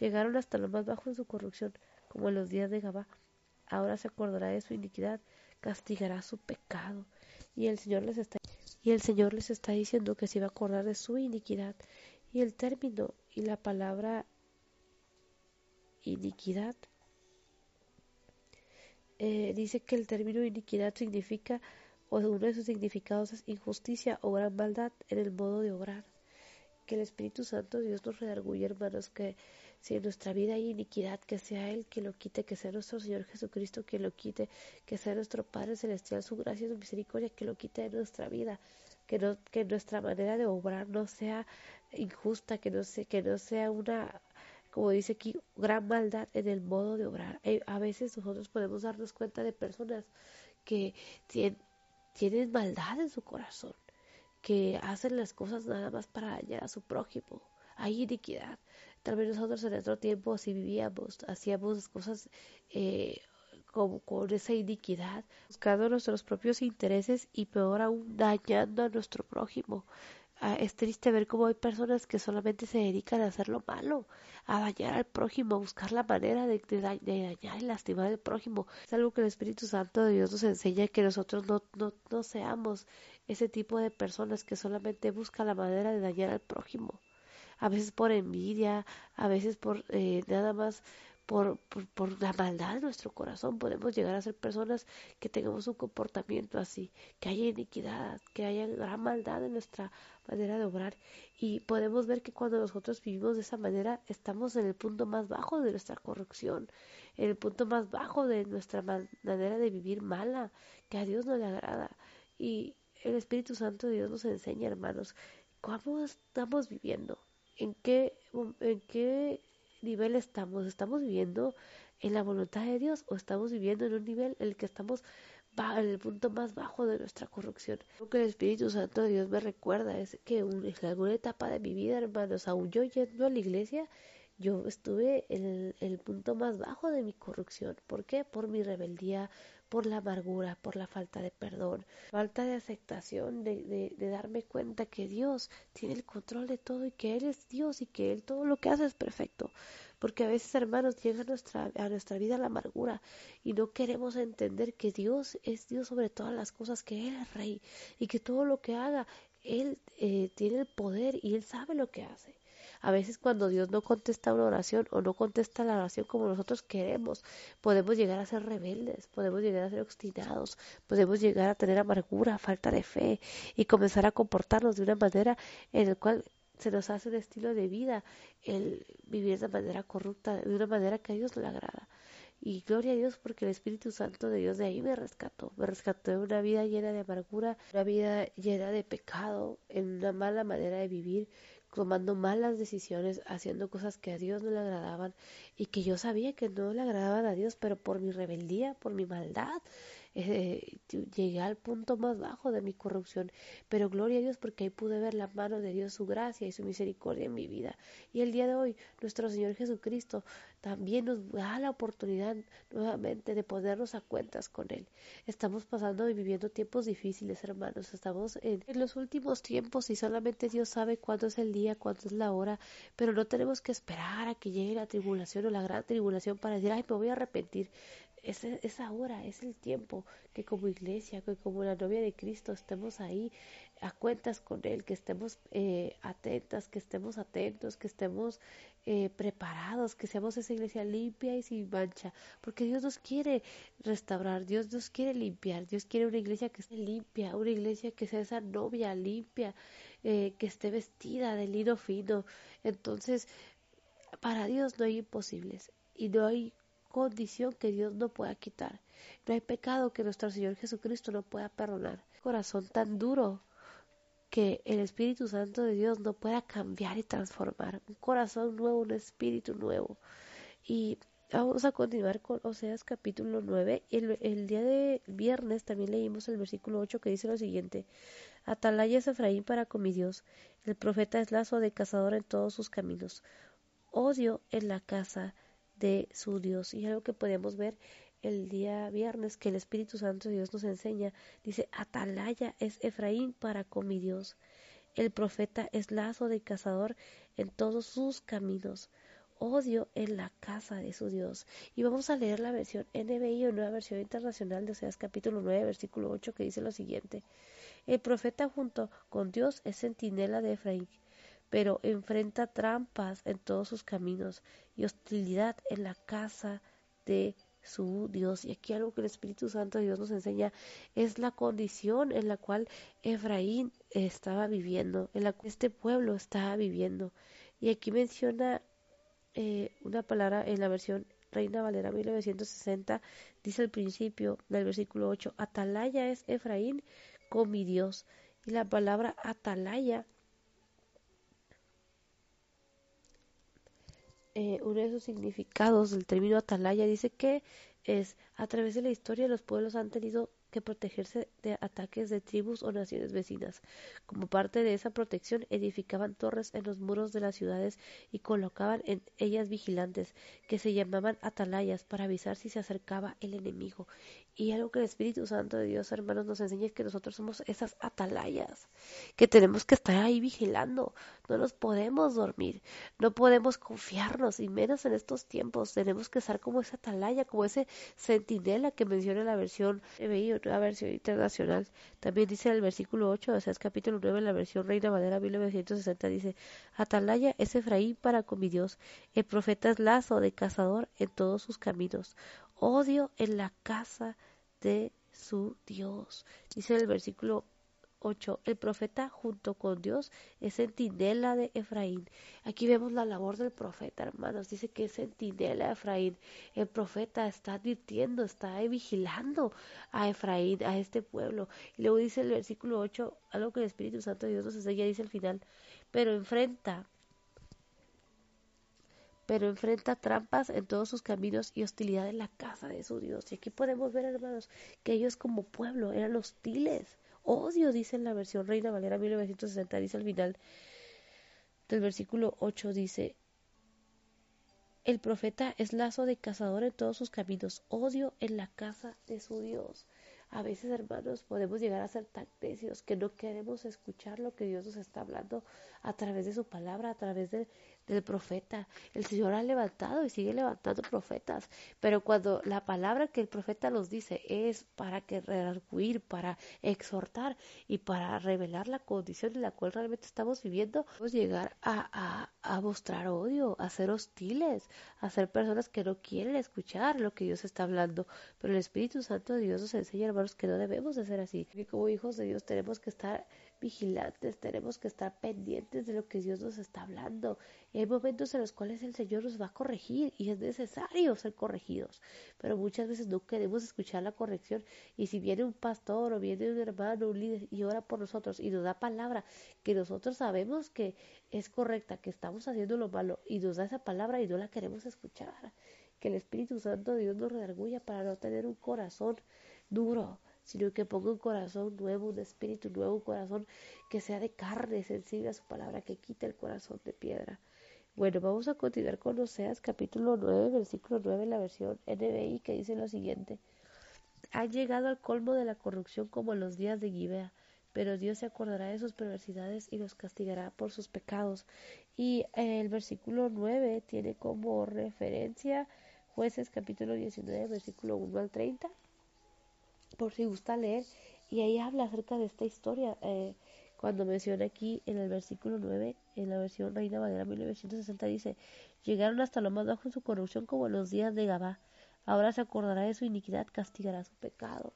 Llegaron hasta lo más bajo en su corrupción, como en los días de Gabá. Ahora se acordará de su iniquidad, castigará su pecado. Y el Señor les está y el Señor les está diciendo que se va a acordar de su iniquidad. Y el término y la palabra iniquidad eh, dice que el término iniquidad significa, o uno de sus significados es injusticia o gran maldad en el modo de obrar. Que el Espíritu Santo Dios nos redarguye, hermanos, que si en nuestra vida hay iniquidad, que sea Él que lo quite, que sea nuestro Señor Jesucristo que lo quite, que sea nuestro Padre Celestial, su gracia y su misericordia que lo quite de nuestra vida, que, no, que nuestra manera de obrar no sea injusta, que no, sea, que no sea una, como dice aquí, gran maldad en el modo de obrar. Eh, a veces nosotros podemos darnos cuenta de personas que tienen, tienen maldad en su corazón, que hacen las cosas nada más para dañar a su prójimo. Hay iniquidad. Tal vez nosotros en otro tiempo así vivíamos, hacíamos cosas eh, con, esa iniquidad, buscando nuestros propios intereses y peor aún dañando a nuestro prójimo. Ah, es triste ver cómo hay personas que solamente se dedican a hacer lo malo, a dañar al prójimo, a buscar la manera de, dañar y lastimar al prójimo. Es algo que el Espíritu Santo de Dios nos enseña que nosotros no, no, no seamos ese tipo de personas que solamente buscan la manera de dañar al prójimo a veces por envidia, a veces por eh, nada más por, por, la maldad de nuestro corazón. Podemos llegar a ser personas que tengamos un comportamiento así, que haya iniquidad, que haya gran maldad en nuestra manera de obrar. Y podemos ver que cuando nosotros vivimos de esa manera, estamos en el punto más bajo de nuestra corrupción, en el punto más bajo de nuestra manera de vivir mala, que a Dios no le agrada. Y el Espíritu Santo de Dios nos enseña, hermanos, cómo estamos viviendo, en qué, en qué nivel estamos. ¿Estamos viviendo en la voluntad de Dios o estamos viviendo en un nivel en el que estamos en el punto más bajo de nuestra corrupción? Lo que el Espíritu Santo de Dios me recuerda es que en alguna etapa de mi vida, hermanos, aún yo yendo a la iglesia, yo estuve en el, punto más bajo de mi corrupción. ¿Por qué? Por mi rebeldía, por la amargura, por la falta de perdón, falta de aceptación, de, de, darme cuenta que Dios tiene el control de todo y que Él es Dios y que Él todo lo que hace es perfecto. Porque a veces, hermanos, llega a nuestra, a nuestra vida la amargura y no queremos entender que Dios es Dios sobre todas las cosas, que Él es Rey y que todo lo que haga, Él eh, tiene el poder y Él sabe lo que hace. A veces cuando Dios no contesta una oración o no contesta la oración como nosotros queremos, podemos llegar a ser rebeldes, podemos llegar a ser obstinados, podemos llegar a tener amargura, falta de fe y comenzar a comportarnos de una manera en la cual se nos hace un estilo de vida el vivir de manera corrupta, de una manera que a Dios no le agrada. Y gloria a Dios porque el Espíritu Santo de Dios de ahí me rescató. Me rescató de una vida llena de amargura, una vida llena de pecado, en una mala manera de vivir, tomando malas decisiones, haciendo cosas que a Dios no le agradaban y que yo sabía que no le agradaban a Dios, pero por mi rebeldía, por mi maldad, eh, llegué al punto más bajo de mi corrupción, pero gloria a Dios porque ahí pude ver la mano de Dios, su gracia y su misericordia en mi vida. Y el día de hoy, nuestro Señor Jesucristo también nos da la oportunidad nuevamente de ponernos a cuentas con Él. Estamos pasando y viviendo tiempos difíciles, hermanos. Estamos en, en los últimos tiempos y solamente Dios sabe cuándo es el día, cuándo es la hora, pero no tenemos que esperar a que llegue la tribulación o la gran tribulación para decir, ay, me voy a arrepentir es, es ahora, es el tiempo que como iglesia, que como la novia de Cristo estemos ahí a cuentas con Él, que estemos eh, atentas, que estemos atentos, que estemos eh, preparados, que seamos esa iglesia limpia y sin mancha, porque Dios nos quiere restaurar, Dios nos quiere limpiar, Dios quiere una iglesia que esté limpia, una iglesia que sea esa novia limpia, eh, que esté vestida de lino fino. Entonces, para Dios no hay imposibles y no hay condición que Dios no pueda quitar. No hay pecado que nuestro Señor Jesucristo no pueda perdonar. Corazón tan duro que el Espíritu Santo de Dios no pueda cambiar y transformar. Un corazón nuevo, un espíritu nuevo. Y vamos a continuar con Oseas capítulo 9. El, el día de viernes también leímos el versículo 8 que dice lo siguiente. Atalaya es Efraín para con mi Dios. El profeta es lazo de cazador en todos sus caminos. Odio en la casa de su Dios. Y algo que podemos ver el día viernes que el Espíritu Santo de Dios nos enseña, dice, Atalaya es Efraín para con mi Dios. El profeta es lazo de cazador en todos sus caminos. Odio en la casa de su Dios. Y vamos a leer la versión NBI o nueva versión internacional de Oseas capítulo 9, versículo 8, que dice lo siguiente. El profeta junto con Dios es centinela de Efraín pero enfrenta trampas en todos sus caminos y hostilidad en la casa de su Dios. Y aquí algo que el Espíritu Santo de Dios nos enseña es la condición en la cual Efraín estaba viviendo, en la cual este pueblo estaba viviendo. Y aquí menciona eh, una palabra en la versión Reina Valera 1960, dice al principio del versículo 8, Atalaya es Efraín con mi Dios. Y la palabra Atalaya Eh, uno de sus significados del término atalaya dice que es a través de la historia los pueblos han tenido que protegerse de ataques de tribus o naciones vecinas. Como parte de esa protección, edificaban torres en los muros de las ciudades y colocaban en ellas vigilantes, que se llamaban atalayas, para avisar si se acercaba el enemigo. Y algo que el Espíritu Santo de Dios, hermanos, nos enseña es que nosotros somos esas atalayas, que tenemos que estar ahí vigilando, no nos podemos dormir, no podemos confiarnos, y menos en estos tiempos, tenemos que estar como esa atalaya, como ese centinela que menciona la versión nueva versión internacional. También dice en el versículo 8, o sea, es capítulo 9, en la versión Reina Valera 1960, dice, Atalaya es Efraín para con mi Dios, el profeta es lazo de cazador en todos sus caminos, odio en la casa de su Dios. Dice el versículo 8. El profeta junto con Dios es centinela de Efraín. Aquí vemos la labor del profeta, hermanos. Dice que es centinela de Efraín. El profeta está advirtiendo, está vigilando a Efraín, a este pueblo. Y luego dice el versículo 8, algo que el Espíritu Santo de Dios nos enseña, dice al final, pero enfrenta pero enfrenta trampas en todos sus caminos y hostilidad en la casa de su Dios. Y aquí podemos ver, hermanos, que ellos como pueblo eran hostiles. Odio, dice en la versión Reina Valera 1960, dice al final del versículo 8, dice, el profeta es lazo de cazador en todos sus caminos, odio en la casa de su Dios. A veces, hermanos, podemos llegar a ser tan necios que no queremos escuchar lo que Dios nos está hablando a través de su palabra, a través del profeta. El Señor ha levantado y sigue levantando profetas, pero cuando la palabra que el profeta nos dice es para que redarguir, para exhortar y para revelar la condición en la cual realmente estamos viviendo, podemos llegar a, a mostrar odio, a ser hostiles, a ser personas que no quieren escuchar lo que Dios está hablando. Pero el Espíritu Santo de Dios nos enseña, hermanos, que no debemos de ser así. Y como hijos de Dios tenemos que estar vigilantes, tenemos que estar pendientes de lo que Dios nos está hablando. Y hay momentos en los cuales el Señor nos va a corregir y es necesario ser corregidos. Pero muchas veces no queremos escuchar la corrección. Y si viene un pastor o viene un hermano, un líder y ora por nosotros y nos da palabra que nosotros sabemos que es correcta, que estamos haciendo lo malo y nos da esa palabra y no la queremos escuchar. Que el Espíritu Santo de Dios nos redarguya para no tener un corazón duro, sino que ponga un corazón nuevo, un espíritu nuevo, un corazón que sea de carne, sensible a su palabra, que quite el corazón de piedra. Bueno, vamos a continuar con Oseas capítulo 9, versículo 9 en la versión NBI que dice lo siguiente. Ha llegado al colmo de la corrupción como en los días de Gibea, pero Dios se acordará de sus perversidades y los castigará por sus pecados. Y el versículo 9 tiene como referencia jueces capítulo 19, versículo 1 al 30 por si gusta leer, y ahí habla acerca de esta historia. Eh, cuando menciona aquí en el versículo 9, en la versión Reina Valera 1960, dice: Llegaron hasta lo más bajo en su corrupción como en los días de Gabá. Ahora se acordará de su iniquidad, castigará su pecado.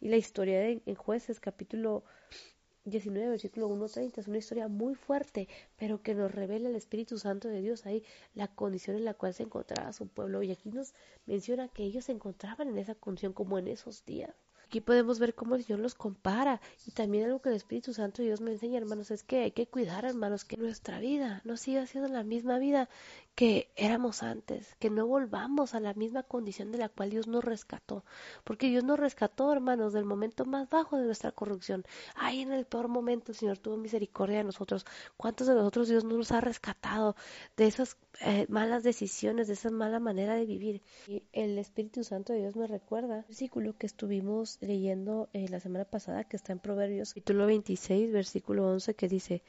Y la historia de, en Jueces, capítulo 19, versículo 1.30, es una historia muy fuerte, pero que nos revela el Espíritu Santo de Dios ahí, la condición en la cual se encontraba su pueblo. Y aquí nos menciona que ellos se encontraban en esa condición como en esos días. Aquí podemos ver cómo el Señor los compara. Y también algo que el Espíritu Santo Dios me enseña, hermanos, es que hay que cuidar, hermanos, que nuestra vida no siga siendo la misma vida que éramos antes, que no volvamos a la misma condición de la cual Dios nos rescató, porque Dios nos rescató, hermanos, del momento más bajo de nuestra corrupción. Ahí en el peor momento el Señor tuvo misericordia de nosotros. ¿Cuántos de nosotros Dios no nos ha rescatado de esas eh, malas decisiones, de esa mala manera de vivir? Y el Espíritu Santo de Dios me recuerda el versículo que estuvimos leyendo eh, la semana pasada, que está en Proverbios, capítulo 26, versículo 11, que dice,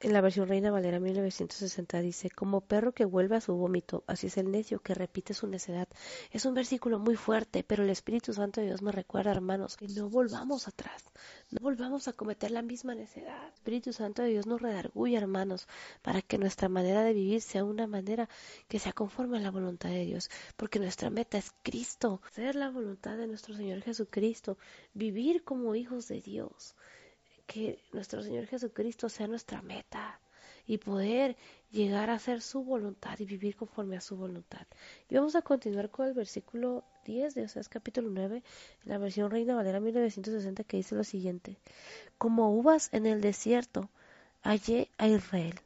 en la versión Reina Valera 1960 dice, como perro que vuelve a su vómito, así es el necio que repite su necedad. Es un versículo muy fuerte, pero el Espíritu Santo de Dios me recuerda, hermanos, que no volvamos atrás, no volvamos a cometer la misma necedad. El Espíritu Santo de Dios nos redarguye, hermanos, para que nuestra manera de vivir sea una manera que sea conforme a la voluntad de Dios, porque nuestra meta es Cristo, ser la voluntad de nuestro Señor Jesucristo, vivir como hijos de Dios que nuestro Señor Jesucristo sea nuestra meta y poder llegar a hacer su voluntad y vivir conforme a su voluntad. Y vamos a continuar con el versículo 10 de Oseas capítulo 9, la versión Reina Valera 1960 que dice lo siguiente: Como uvas en el desierto hallé a Israel,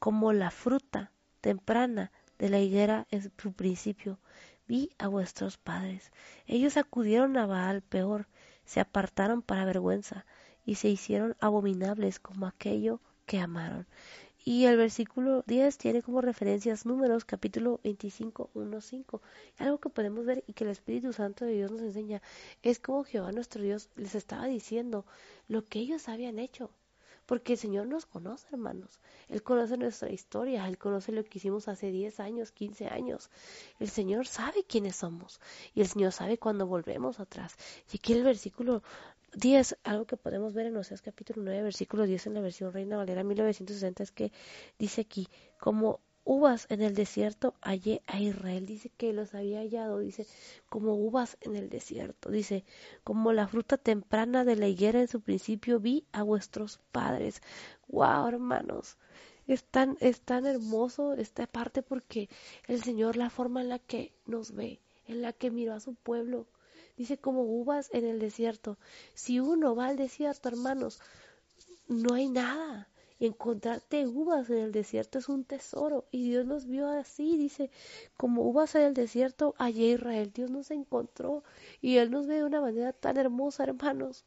como la fruta temprana de la higuera en su principio, vi a vuestros padres. Ellos acudieron a Baal peor, se apartaron para vergüenza y se hicieron abominables como aquello que amaron. Y el versículo 10 tiene como referencias números capítulo 25, 1, 5. Algo que podemos ver y que el Espíritu Santo de Dios nos enseña es como Jehová nuestro Dios les estaba diciendo lo que ellos habían hecho. porque el Señor nos conoce, hermanos. Él conoce nuestra historia, Él conoce lo que hicimos hace 10 años, 15 años. El Señor sabe quiénes somos y el Señor sabe cuando volvemos atrás. Y aquí el versículo 10, algo que podemos ver en Oseas capítulo 9, versículo 10 en la versión Reina Valera 1960 es que dice aquí, como uvas en el desierto hallé a Israel. Dice que los había hallado, dice, como uvas en el desierto. Dice, como la fruta temprana de la higuera en su principio vi a vuestros padres. Wow, hermanos. Es tan, es tan hermoso esta parte porque el Señor, la forma en la que nos ve, en la que miró a su pueblo, Dice como uvas en el desierto. Si uno va al desierto, hermanos, no hay nada. Encontrarte uvas en el desierto es un tesoro. Y Dios nos vio así, dice, como uvas en el desierto, allá Israel. Dios nos encontró y Él nos ve de una manera tan hermosa, hermanos.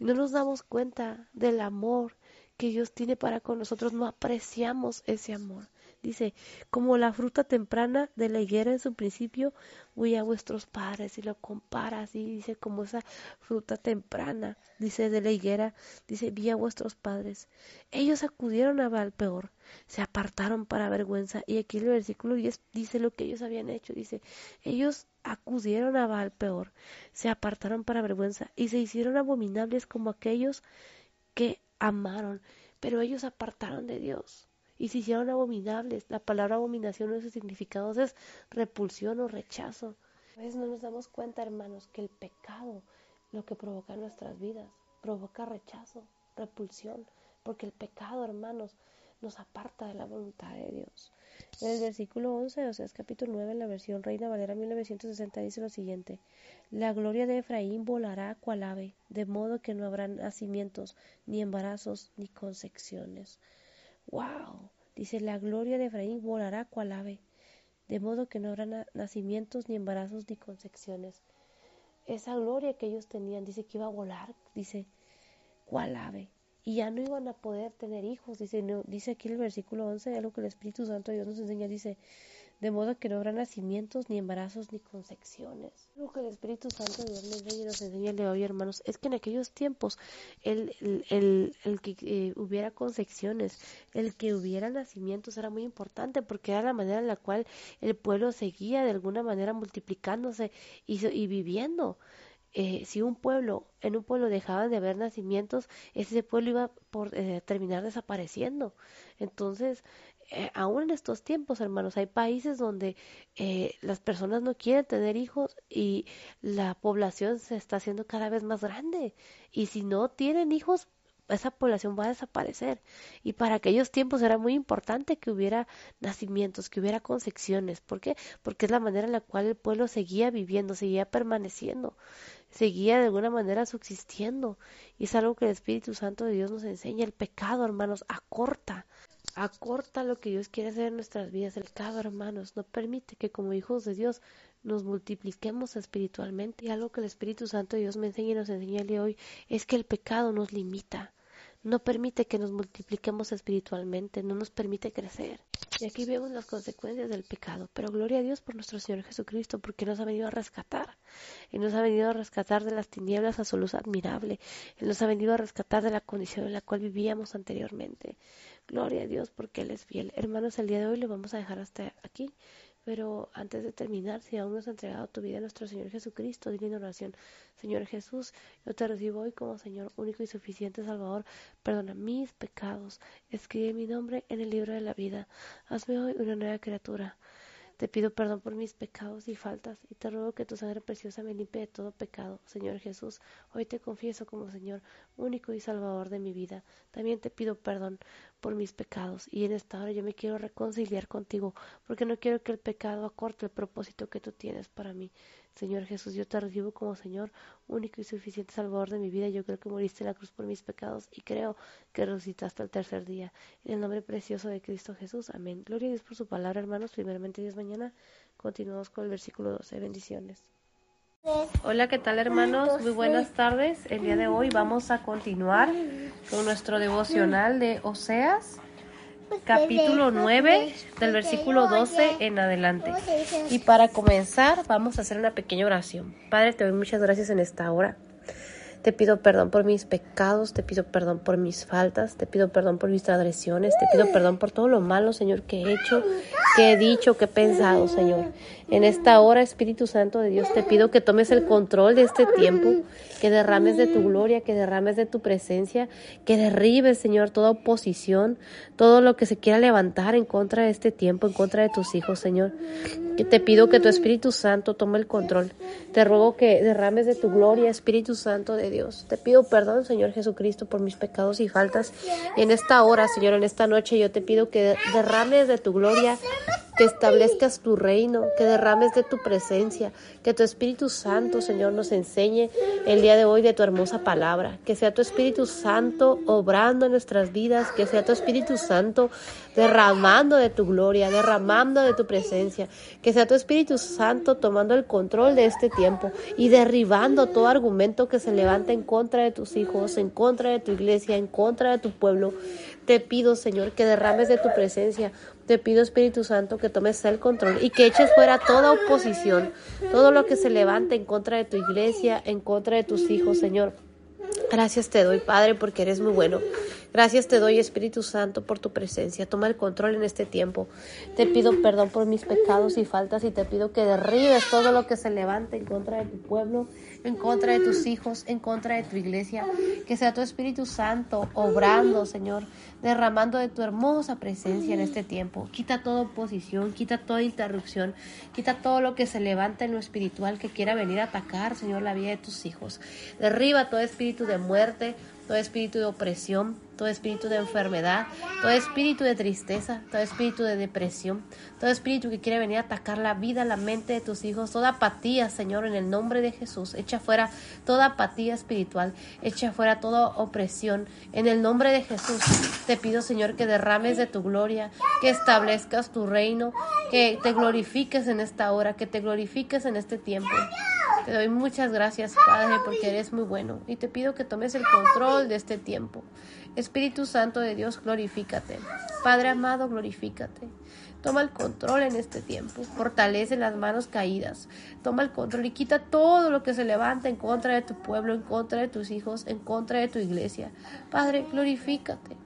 No nos damos cuenta del amor que Dios tiene para con nosotros. No apreciamos ese amor. Dice, como la fruta temprana de la higuera en su principio, voy a vuestros padres y lo compara así, dice, como esa fruta temprana, dice, de la higuera, dice, vi a vuestros padres. Ellos acudieron a Baal peor, se apartaron para vergüenza. Y aquí el versículo 10 dice lo que ellos habían hecho, dice, ellos acudieron a Baal peor, se apartaron para vergüenza y se hicieron abominables como aquellos que amaron, pero ellos apartaron de Dios y se hicieron abominables. La palabra abominación en sus significados es repulsión o rechazo. A veces no nos damos cuenta, hermanos, que el pecado, lo que provoca en nuestras vidas, provoca rechazo, repulsión, porque el pecado, hermanos, nos aparta de la voluntad de Dios. En el versículo 11, o sea, es capítulo 9, en la versión Reina Valera 1960, dice lo siguiente: La gloria de Efraín volará cual ave, de modo que no habrá nacimientos, ni embarazos, ni concepciones. ¡Wow! Dice, la gloria de Efraín volará cual ave, de modo que no habrá nacimientos, ni embarazos, ni concepciones. Esa gloria que ellos tenían, dice que iba a volar, dice, cual ave. Y ya no iban a poder tener hijos, dice, no, dice aquí el versículo 11, algo que el Espíritu Santo de Dios nos enseña, dice, de modo que no habrá nacimientos, ni embarazos, ni concepciones. Lo que el Espíritu Santo de Dios enseña y nos enseña hoy, hermanos, es que en aquellos tiempos el, el, el, que eh, hubiera concepciones, el que hubiera nacimientos era muy importante porque era la manera en la cual el pueblo seguía de alguna manera multiplicándose y, y viviendo. Eh, si un pueblo, en un pueblo dejaban de haber nacimientos, ese pueblo iba por eh, terminar desapareciendo. Entonces, eh, aún en estos tiempos, hermanos, hay países donde eh, las personas no quieren tener hijos y la población se está haciendo cada vez más grande. Y si no tienen hijos, esa población va a desaparecer. Y para aquellos tiempos era muy importante que hubiera nacimientos, que hubiera concepciones. ¿Por qué? Porque es la manera en la cual el pueblo seguía viviendo, seguía permaneciendo, seguía de alguna manera subsistiendo. Y es algo que el Espíritu Santo de Dios nos enseña. El pecado, hermanos, acorta acorta lo que Dios quiere hacer en nuestras vidas. El pecado, hermanos, no permite que como hijos de Dios nos multipliquemos espiritualmente. Y algo que el Espíritu Santo de Dios me enseña y nos enseña hoy es que el pecado nos limita. No permite que nos multipliquemos espiritualmente, no nos permite crecer. Y aquí vemos las consecuencias del pecado. Pero gloria a Dios por nuestro Señor Jesucristo, porque nos ha venido a rescatar. Él nos ha venido a rescatar de las tinieblas a su luz admirable. Él nos ha venido a rescatar de la condición en la cual vivíamos anteriormente. Gloria a Dios porque Él es fiel. Hermanos, el día de hoy lo vamos a dejar hasta aquí. Pero antes de terminar, si aún no has entregado tu vida a nuestro Señor Jesucristo, dile oración, Señor Jesús, yo te recibo hoy como Señor único y suficiente Salvador, perdona mis pecados, escribe mi nombre en el libro de la vida, hazme hoy una nueva criatura. Te pido perdón por mis pecados y faltas y te ruego que tu sangre preciosa me limpie de todo pecado. Señor Jesús, hoy te confieso como Señor único y Salvador de mi vida. También te pido perdón por mis pecados y en esta hora yo me quiero reconciliar contigo porque no quiero que el pecado acorte el propósito que tú tienes para mí. Señor Jesús, yo te recibo como Señor, único y suficiente Salvador de mi vida. Yo creo que moriste en la cruz por mis pecados y creo que resucitaste el tercer día. En el nombre precioso de Cristo Jesús. Amén. Gloria a Dios por su palabra, hermanos. Primeramente, Dios mañana. Continuamos con el versículo 12. Bendiciones. Hola, ¿qué tal hermanos? Muy buenas tardes. El día de hoy vamos a continuar con nuestro devocional de Oseas capítulo 9 del versículo 12 en adelante. Y para comenzar vamos a hacer una pequeña oración. Padre, te doy muchas gracias en esta hora. Te pido perdón por mis pecados, te pido perdón por mis faltas, te pido perdón por mis transgresiones, te pido perdón por todo lo malo, Señor, que he hecho, que he dicho, que he pensado, Señor. En esta hora, Espíritu Santo de Dios, te pido que tomes el control de este tiempo, que derrames de tu gloria, que derrames de tu presencia, que derribes, Señor, toda oposición, todo lo que se quiera levantar en contra de este tiempo, en contra de tus hijos, Señor. Que te pido que tu Espíritu Santo tome el control. Te ruego que derrames de tu gloria, Espíritu Santo de Dios. Te pido perdón, Señor Jesucristo, por mis pecados y faltas. Y en esta hora, Señor, en esta noche, yo te pido que derrames de tu gloria, que establezcas tu reino, que derrames de tu presencia, que tu Espíritu Santo, Señor, nos enseñe el día de hoy de tu hermosa palabra, que sea tu Espíritu Santo obrando en nuestras vidas, que sea tu Espíritu Santo derramando de tu gloria, derramando de tu presencia, que sea tu Espíritu Santo tomando el control de este tiempo y derribando todo argumento que se levanta en contra de tus hijos, en contra de tu iglesia, en contra de tu pueblo. Te pido, Señor, que derrames de tu presencia. Te pido, Espíritu Santo, que tomes el control y que eches fuera toda oposición, todo lo que se levante en contra de tu iglesia, en contra de tus hijos, Señor. Gracias te doy, Padre, porque eres muy bueno. Gracias te doy, Espíritu Santo, por tu presencia. Toma el control en este tiempo. Te pido perdón por mis pecados y faltas y te pido que derribes todo lo que se levante en contra de tu pueblo, en contra de tus hijos, en contra de tu iglesia. Que sea tu Espíritu Santo obrando, Señor, derramando de tu hermosa presencia en este tiempo. Quita toda oposición, quita toda interrupción, quita todo lo que se levanta en lo espiritual que quiera venir a atacar, Señor, la vida de tus hijos. Derriba todo espíritu de muerte, todo espíritu de opresión, todo espíritu de enfermedad, todo espíritu de tristeza, todo espíritu de depresión, todo espíritu que quiere venir a atacar la vida, la mente de tus hijos, toda apatía, Señor, en el nombre de Jesús, echa fuera toda apatía espiritual, echa fuera toda opresión, en el nombre de Jesús. Te pido, Señor, que derrames de tu gloria, que establezcas tu reino, que te glorifiques en esta hora, que te glorifiques en este tiempo. Te doy muchas gracias, Padre, porque eres muy bueno. Y te pido que tomes el control de este tiempo. Espíritu Santo de Dios, glorifícate. Padre amado, glorifícate. Toma el control en este tiempo. Fortalece las manos caídas. Toma el control y quita todo lo que se levanta en contra de tu pueblo, en contra de tus hijos, en contra de tu iglesia. Padre, glorifícate.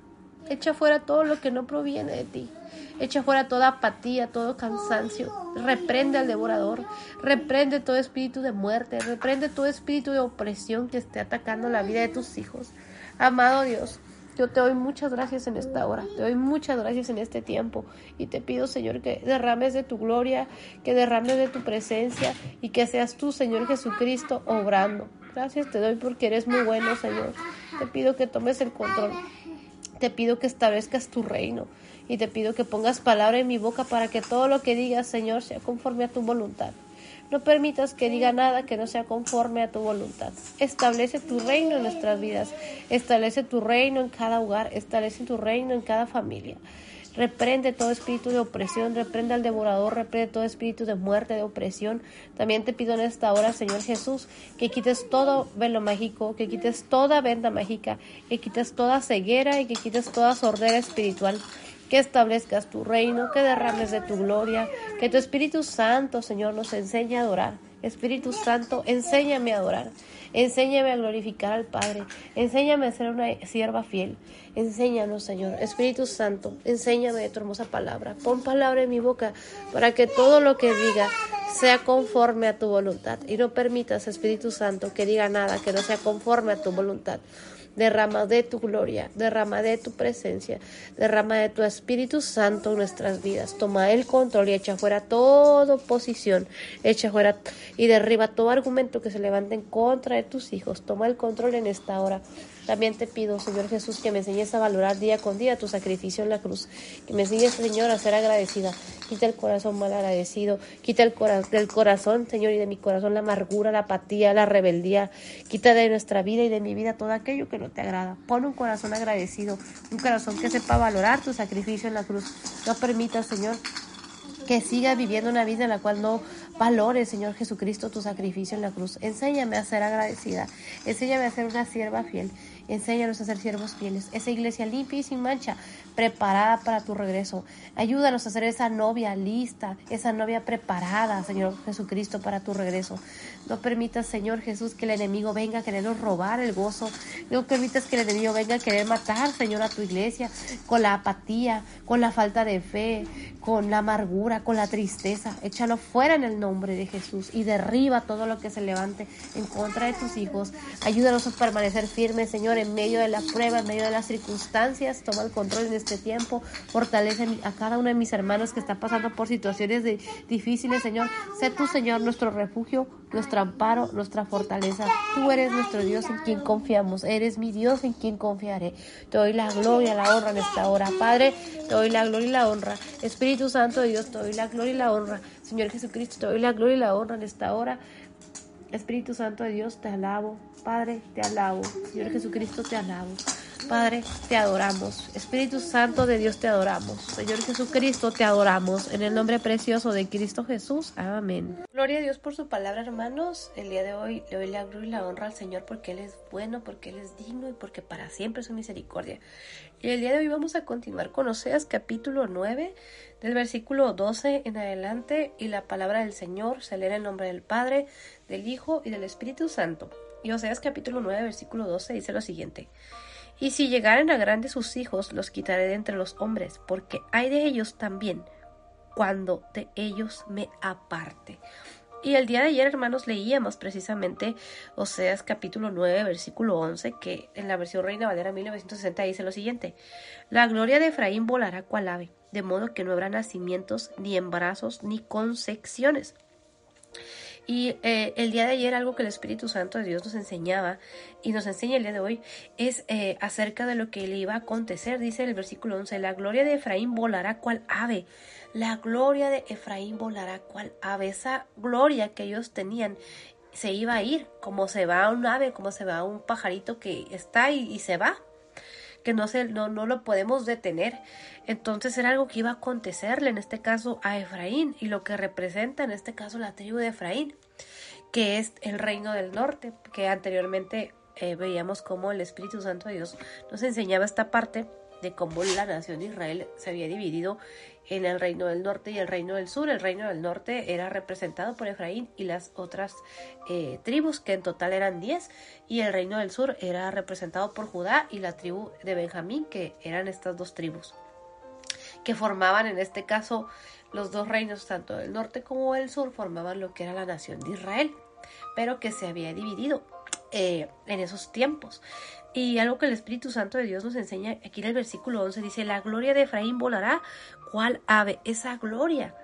Echa fuera todo lo que no proviene de ti. Echa fuera toda apatía, todo cansancio. Reprende al devorador. Reprende todo espíritu de muerte. Reprende todo espíritu de opresión que esté atacando la vida de tus hijos. Amado Dios, yo te doy muchas gracias en esta hora, te doy muchas gracias en este tiempo y te pido, Señor, que derrames de tu gloria, que derrames de tu presencia y que seas tú, Señor Jesucristo, obrando. Gracias te doy porque eres muy bueno, Señor. Te pido que tomes el control. Te pido que establezcas tu reino y te pido que pongas palabra en mi boca para que todo lo que digas, Señor, sea conforme a tu voluntad. No permitas que diga nada que no sea conforme a tu voluntad. Establece tu reino en nuestras vidas. Establece tu reino en cada hogar. Establece tu reino en cada familia. Reprende todo espíritu de opresión, reprende al devorador, reprende todo espíritu de muerte, de opresión. También te pido en esta hora, Señor Jesús, que quites todo velo mágico, que quites toda venda mágica, que quites toda ceguera y que quites toda sordera espiritual que establezcas tu reino, que derrames de tu gloria, que tu Espíritu Santo, Señor, nos enseñe a adorar. Espíritu Santo, enséñame a adorar, enséñame a glorificar al Padre, enséñame a ser una sierva fiel, enséñanos, Señor. Espíritu Santo, enséñame de tu hermosa palabra, pon palabra en mi boca para que todo lo que diga sea conforme a tu voluntad. Y no permitas, Espíritu Santo, que diga nada que no sea conforme a tu voluntad derrama de tu gloria, derrama de tu presencia, derrama de tu Espíritu Santo en nuestras vidas. Toma el control y echa fuera toda oposición, echa fuera y derriba todo argumento que se levante en contra de tus hijos. Toma el control en esta hora. También te pido, Señor Jesús, que me enseñes a valorar día con día tu sacrificio en la cruz. Que me enseñes, Señor, a ser agradecida. Quita el corazón mal agradecido. Quita el del corazón, Señor, y de mi corazón la amargura, la apatía, la rebeldía. Quita de nuestra vida y de mi vida todo aquello que no te agrada. Pon un corazón agradecido, un corazón que sepa valorar tu sacrificio en la cruz. No permita, Señor, que siga viviendo una vida en la cual no valore, Señor Jesucristo, tu sacrificio en la cruz. Enséñame a ser agradecida. Enséñame a ser una sierva fiel. Enséñanos a ser siervos fieles. Esa iglesia limpia y sin mancha, preparada para tu regreso. Ayúdanos a ser esa novia lista, esa novia preparada, Señor Jesucristo, para tu regreso. No permitas, Señor Jesús, que el enemigo venga a querernos robar el gozo. No permitas que el enemigo venga a querer matar, Señor, a tu iglesia con la apatía, con la falta de fe, con la amargura, con la tristeza. Échalo fuera en el nombre de Jesús y derriba todo lo que se levante en contra de tus hijos. Ayúdanos a permanecer firmes, Señor, en medio de la prueba, en medio de las circunstancias. Toma el control en este tiempo. Fortalece a cada uno de mis hermanos que está pasando por situaciones difíciles, Señor. Sé tú, Señor, nuestro refugio, nuestro amparo, nuestra fortaleza. Tú eres nuestro Dios en quien confiamos. Eres mi Dios en quien confiaré. Te doy la gloria, la honra en esta hora. Padre, te doy la gloria y la honra. Espíritu Santo de Dios, te doy la gloria y la honra. Señor Jesucristo, te doy la gloria y la honra en esta hora. Espíritu Santo de Dios, te alabo. Padre, te alabo. Señor Jesucristo, te alabo. Padre, te adoramos. Espíritu Santo de Dios, te adoramos. Señor Jesucristo, te adoramos. En el nombre precioso de Cristo Jesús. Amén. Gloria a Dios por su palabra, hermanos. El día de hoy le doy la gloria y la honra al Señor porque Él es bueno, porque Él es digno y porque para siempre es su misericordia. Y el día de hoy vamos a continuar con Oseas capítulo 9, del versículo 12 en adelante. Y la palabra del Señor se lee en el nombre del Padre, del Hijo y del Espíritu Santo. Y Oseas capítulo 9, versículo 12 dice lo siguiente. Y si llegaren a grandes sus hijos, los quitaré de entre los hombres, porque hay de ellos también, cuando de ellos me aparte. Y el día de ayer, hermanos, leíamos precisamente Oseas capítulo 9, versículo 11, que en la versión Reina Valera 1960 dice lo siguiente: La gloria de Efraín volará cual ave, de modo que no habrá nacimientos, ni embarazos, ni concepciones. Y eh, el día de ayer algo que el Espíritu Santo de Dios nos enseñaba y nos enseña el día de hoy es eh, acerca de lo que le iba a acontecer. Dice el versículo 11, la gloria de Efraín volará cual ave. La gloria de Efraín volará cual ave. Esa gloria que ellos tenían se iba a ir, como se va un ave, como se va un pajarito que está y, y se va que no, se, no, no lo podemos detener. Entonces era algo que iba a acontecerle en este caso a Efraín y lo que representa en este caso la tribu de Efraín, que es el reino del norte, que anteriormente eh, veíamos como el Espíritu Santo de Dios nos enseñaba esta parte de cómo la nación de Israel se había dividido en el reino del norte y el reino del sur. El reino del norte era representado por Efraín y las otras eh, tribus, que en total eran 10, y el reino del sur era representado por Judá y la tribu de Benjamín, que eran estas dos tribus, que formaban en este caso los dos reinos, tanto del norte como del sur, formaban lo que era la nación de Israel, pero que se había dividido eh, en esos tiempos. Y algo que el Espíritu Santo de Dios nos enseña aquí en el versículo 11 dice, la gloria de Efraín volará, ¿cuál ave? Esa gloria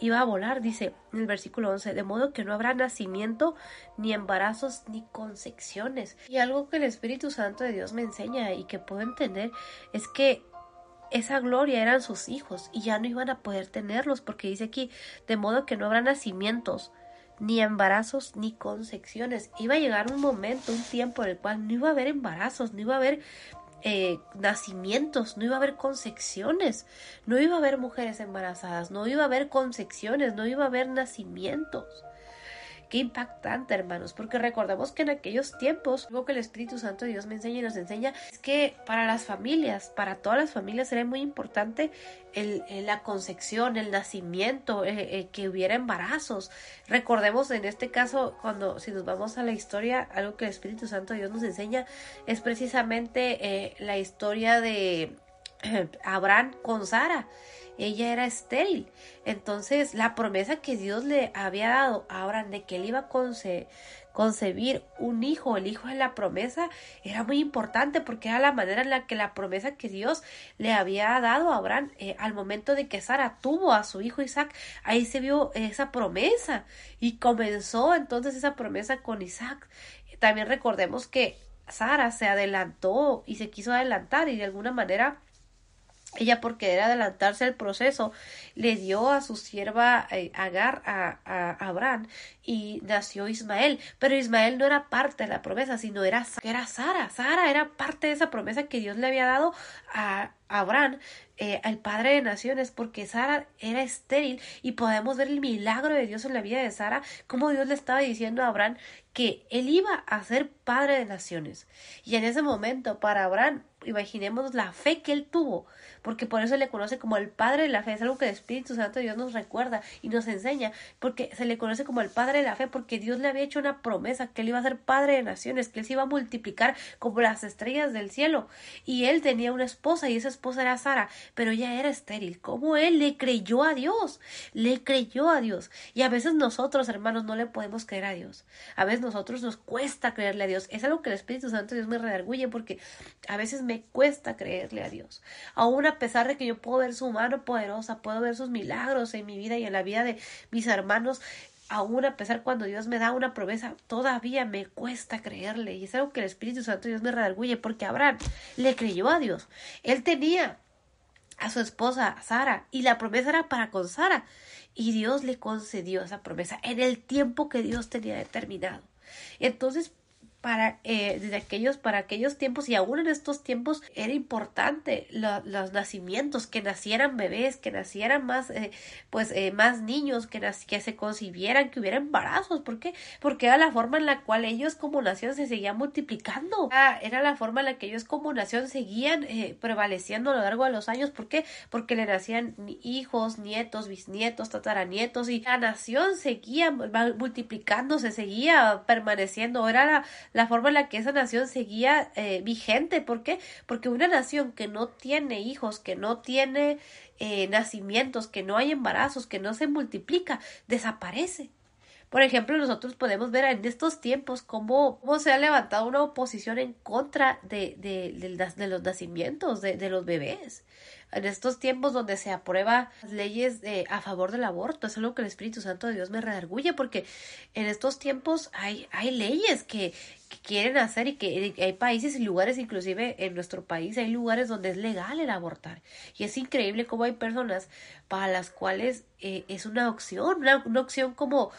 iba a volar, dice en el versículo 11, de modo que no habrá nacimiento, ni embarazos, ni concepciones. Y algo que el Espíritu Santo de Dios me enseña y que puedo entender es que esa gloria eran sus hijos y ya no iban a poder tenerlos porque dice aquí, de modo que no habrá nacimientos, ni embarazos ni concepciones. Iba a llegar un momento, un tiempo en el cual no iba a haber embarazos, no iba a haber eh, nacimientos, no iba a haber concepciones, no iba a haber mujeres embarazadas, no iba a haber concepciones, no iba a haber nacimientos. Qué impactante, hermanos, porque recordemos que en aquellos tiempos, algo que el Espíritu Santo de Dios me enseña y nos enseña, es que para las familias, para todas las familias, era muy importante el, la concepción, el nacimiento, eh, eh, que hubiera embarazos. Recordemos en este caso, cuando si nos vamos a la historia, algo que el Espíritu Santo de Dios nos enseña es precisamente eh, la historia de Abraham con Sara ella era estéril. Entonces, la promesa que Dios le había dado a Abraham de que él iba a concebir un hijo, el hijo de la promesa, era muy importante porque era la manera en la que la promesa que Dios le había dado a Abraham eh, al momento de que Sara tuvo a su hijo Isaac, ahí se vio esa promesa y comenzó entonces esa promesa con Isaac. También recordemos que Sara se adelantó y se quiso adelantar y de alguna manera ella por querer adelantarse al proceso le dio a su sierva eh, Agar a, a, Abraham y nació Ismael. Pero Ismael no era parte de la promesa sino era, era Sara. Sara era parte de esa promesa que Dios le había dado a Abraham. Eh, al padre de naciones porque Sara era estéril y podemos ver el milagro de Dios en la vida de Sara como Dios le estaba diciendo a Abraham que él iba a ser padre de naciones. Y en ese momento para Abraham imaginemos la fe que él tuvo porque por eso le conoce como el Padre de la Fe, es algo que el Espíritu Santo de Dios nos recuerda y nos enseña, porque se le conoce como el Padre de la Fe, porque Dios le había hecho una promesa, que él iba a ser Padre de naciones, que él se iba a multiplicar como las estrellas del cielo, y él tenía una esposa, y esa esposa era Sara, pero ella era estéril, como él le creyó a Dios, le creyó a Dios, y a veces nosotros, hermanos, no le podemos creer a Dios, a veces nosotros nos cuesta creerle a Dios, es algo que el Espíritu Santo de Dios me redarguye, porque a veces me cuesta creerle a Dios, aún a pesar de que yo puedo ver su mano poderosa, puedo ver sus milagros en mi vida y en la vida de mis hermanos, aún a pesar cuando Dios me da una promesa, todavía me cuesta creerle. Y es algo que el Espíritu Santo Dios me redarguye, porque Abraham le creyó a Dios. Él tenía a su esposa Sara y la promesa era para con Sara. Y Dios le concedió esa promesa en el tiempo que Dios tenía determinado. Entonces, para eh, desde aquellos para aquellos tiempos y aún en estos tiempos era importante los nacimientos que nacieran bebés que nacieran más eh, pues eh, más niños que que se concibieran que hubiera embarazos ¿por qué? porque era la forma en la cual ellos como nación se seguían multiplicando era, era la forma en la que ellos como nación seguían eh, prevaleciendo a lo largo de los años ¿por qué? porque le nacían hijos nietos bisnietos tataranietos y la nación seguía multiplicándose seguía permaneciendo era la la forma en la que esa nación seguía eh, vigente. ¿Por qué? Porque una nación que no tiene hijos, que no tiene eh, nacimientos, que no hay embarazos, que no se multiplica, desaparece. Por ejemplo, nosotros podemos ver en estos tiempos cómo, se ha levantado una oposición en contra de, de, los nacimientos, de, los bebés en estos tiempos donde se aprueba leyes a favor del aborto. Es algo que el Espíritu Santo de Dios me redarguye porque en estos tiempos hay, hay leyes que, quieren hacer y que hay países y lugares, inclusive en nuestro país, hay lugares donde es legal el abortar. Y es increíble cómo hay personas para las cuales eh, es una opción, una opción como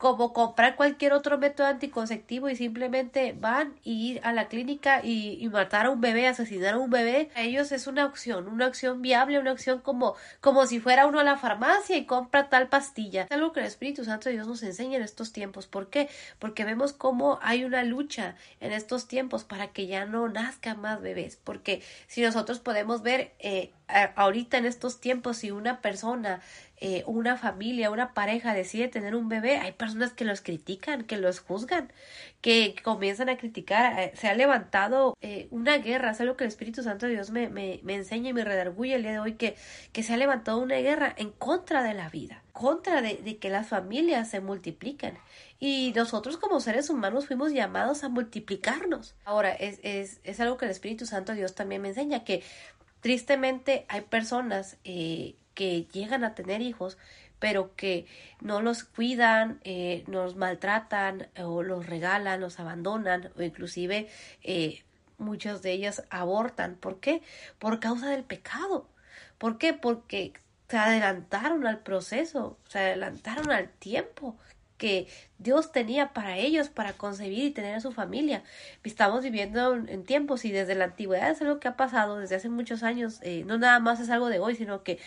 como comprar cualquier otro método anticonceptivo y simplemente van y ir a la clínica y, matar a un bebé, asesinar a un bebé, a ellos es una opción, una opción viable, una opción como, como si fuera uno a la farmacia y compra tal pastilla. Es algo que el Espíritu Santo de Dios nos enseña en estos tiempos. ¿Por qué? Porque vemos cómo hay una lucha en estos tiempos para que ya no nazcan más bebés. Porque si nosotros podemos ver eh, ahorita en estos tiempos, si una persona eh, una familia, una pareja decide tener un bebé, hay personas que los critican, que los juzgan, que comienzan a criticar. Eh, se ha levantado eh, una guerra, es algo que el Espíritu Santo de Dios me, me, enseña y me redarguye el día de hoy, que, que se ha levantado una guerra en contra de la vida, contra de, de que las familias se multiplican. Y nosotros como seres humanos fuimos llamados a multiplicarnos. Ahora, es, es, es algo que el Espíritu Santo de Dios también me enseña, que tristemente hay personas eh, que llegan a tener hijos, pero que no los cuidan, eh, nos maltratan o los regalan, los abandonan o inclusive eh, muchos de ellos abortan. ¿Por qué? Por causa del pecado. ¿Por qué? Porque se adelantaron al proceso, se adelantaron al tiempo que Dios tenía para ellos, para concebir y tener a su familia. Estamos viviendo en tiempos y desde la antigüedad es algo que ha pasado desde hace muchos años, eh, no nada más es algo de hoy, sino que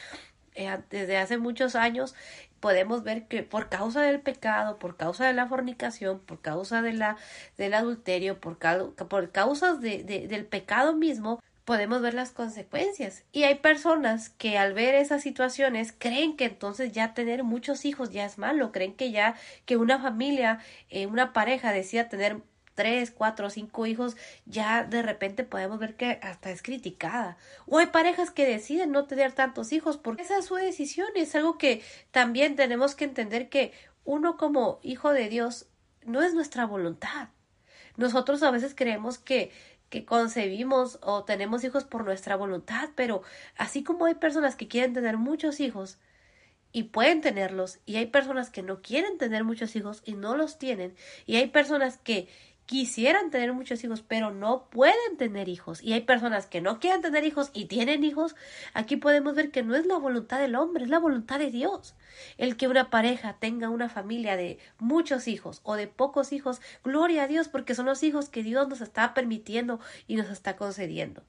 eh, desde hace muchos años podemos ver que por causa del pecado, por causa de la fornicación, por causa de la, del adulterio, por, por causas de, del pecado mismo, podemos ver las consecuencias. Y hay personas que al ver esas situaciones creen que entonces ya tener muchos hijos ya es malo, creen que ya que una familia, eh, una pareja decida tener tres, cuatro, cinco hijos, ya de repente podemos ver que hasta es criticada. O hay parejas que deciden no tener tantos hijos porque esa es su decisión. Es algo que también tenemos que entender que uno como hijo de Dios no es nuestra voluntad. Nosotros a veces creemos que que concebimos o tenemos hijos por nuestra voluntad, pero así como hay personas que quieren tener muchos hijos y pueden tenerlos, y hay personas que no quieren tener muchos hijos y no los tienen, y hay personas que quisieran tener muchos hijos, pero no pueden tener hijos. Y hay personas que no quieren tener hijos y tienen hijos. Aquí podemos ver que no es la voluntad del hombre, es la voluntad de Dios. El que una pareja tenga una familia de muchos hijos o de pocos hijos, gloria a Dios, porque son los hijos que Dios nos está permitiendo y nos está concediendo.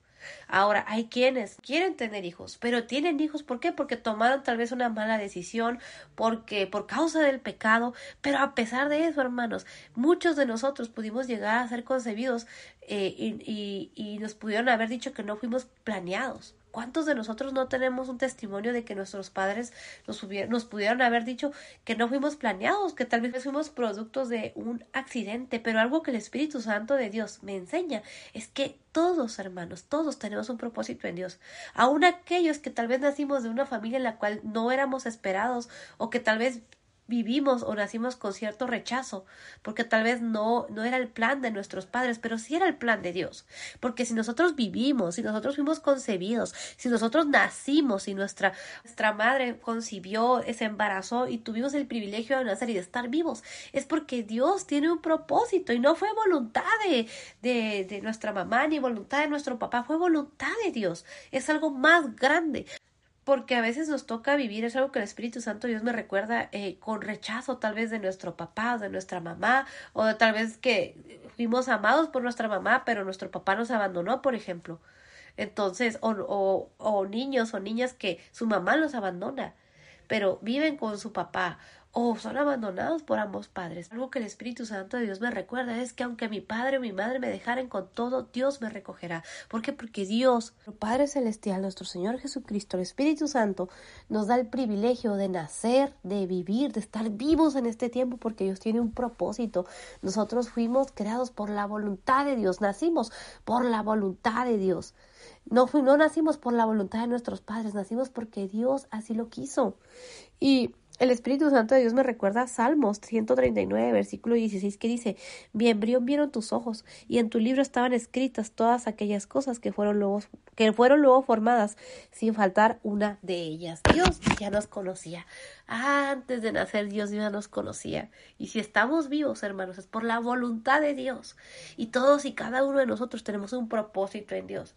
Ahora, hay quienes quieren tener hijos, pero tienen hijos, ¿por qué? Porque tomaron tal vez una mala decisión, porque por causa del pecado, pero a pesar de eso, hermanos, muchos de nosotros pudimos llegar a ser concebidos eh, y, y nos pudieron haber dicho que no fuimos planeados. ¿Cuántos de nosotros no tenemos un testimonio de que nuestros padres nos, nos pudieron haber dicho que no fuimos planeados, que tal vez fuimos productos de un accidente? Pero algo que el Espíritu Santo de Dios me enseña es que todos, hermanos, todos tenemos un propósito en Dios. Aún aquellos que tal vez nacimos de una familia en la cual no éramos esperados o que tal vez vivimos o nacimos con cierto rechazo, porque tal vez no, no era el plan de nuestros padres, pero sí era el plan de Dios. Porque si nosotros vivimos, si nosotros fuimos concebidos, si nosotros nacimos y nuestra, nuestra madre concibió, se embarazó y tuvimos el privilegio de nacer y de estar vivos, es porque Dios tiene un propósito y no fue voluntad de, de, de nuestra mamá ni voluntad de nuestro papá, fue voluntad de Dios. Es algo más grande porque a veces nos toca vivir, es algo que el Espíritu Santo Dios me recuerda eh, con rechazo tal vez de nuestro papá o de nuestra mamá, o de tal vez que fuimos amados por nuestra mamá, pero nuestro papá nos abandonó, por ejemplo. Entonces, o, o, o niños o niñas que su mamá los abandona, pero viven con su papá o son abandonados por ambos padres. Algo que el Espíritu Santo de Dios me recuerda es que aunque mi padre o mi madre me dejaren con todo, Dios me recogerá. ¿Por qué? Porque Dios, nuestro Padre Celestial, nuestro Señor Jesucristo, el Espíritu Santo, nos da el privilegio de nacer, de vivir, de estar vivos en este tiempo, porque Dios tiene un propósito. Nosotros fuimos creados por la voluntad de Dios, nacimos por la voluntad de Dios. No, no nacimos por la voluntad de nuestros padres, nacimos porque Dios así lo quiso. Y el Espíritu Santo de Dios me recuerda Salmos 139, versículo 16, que dice, Bien vieron tus ojos, y en tu libro estaban escritas todas aquellas cosas que fueron luego, que fueron luego formadas, sin faltar una de ellas. Dios ya nos conocía. Antes de nacer, Dios ya nos conocía. Y si estamos vivos, hermanos, es por la voluntad de Dios. Y todos y cada uno de nosotros tenemos un propósito en Dios.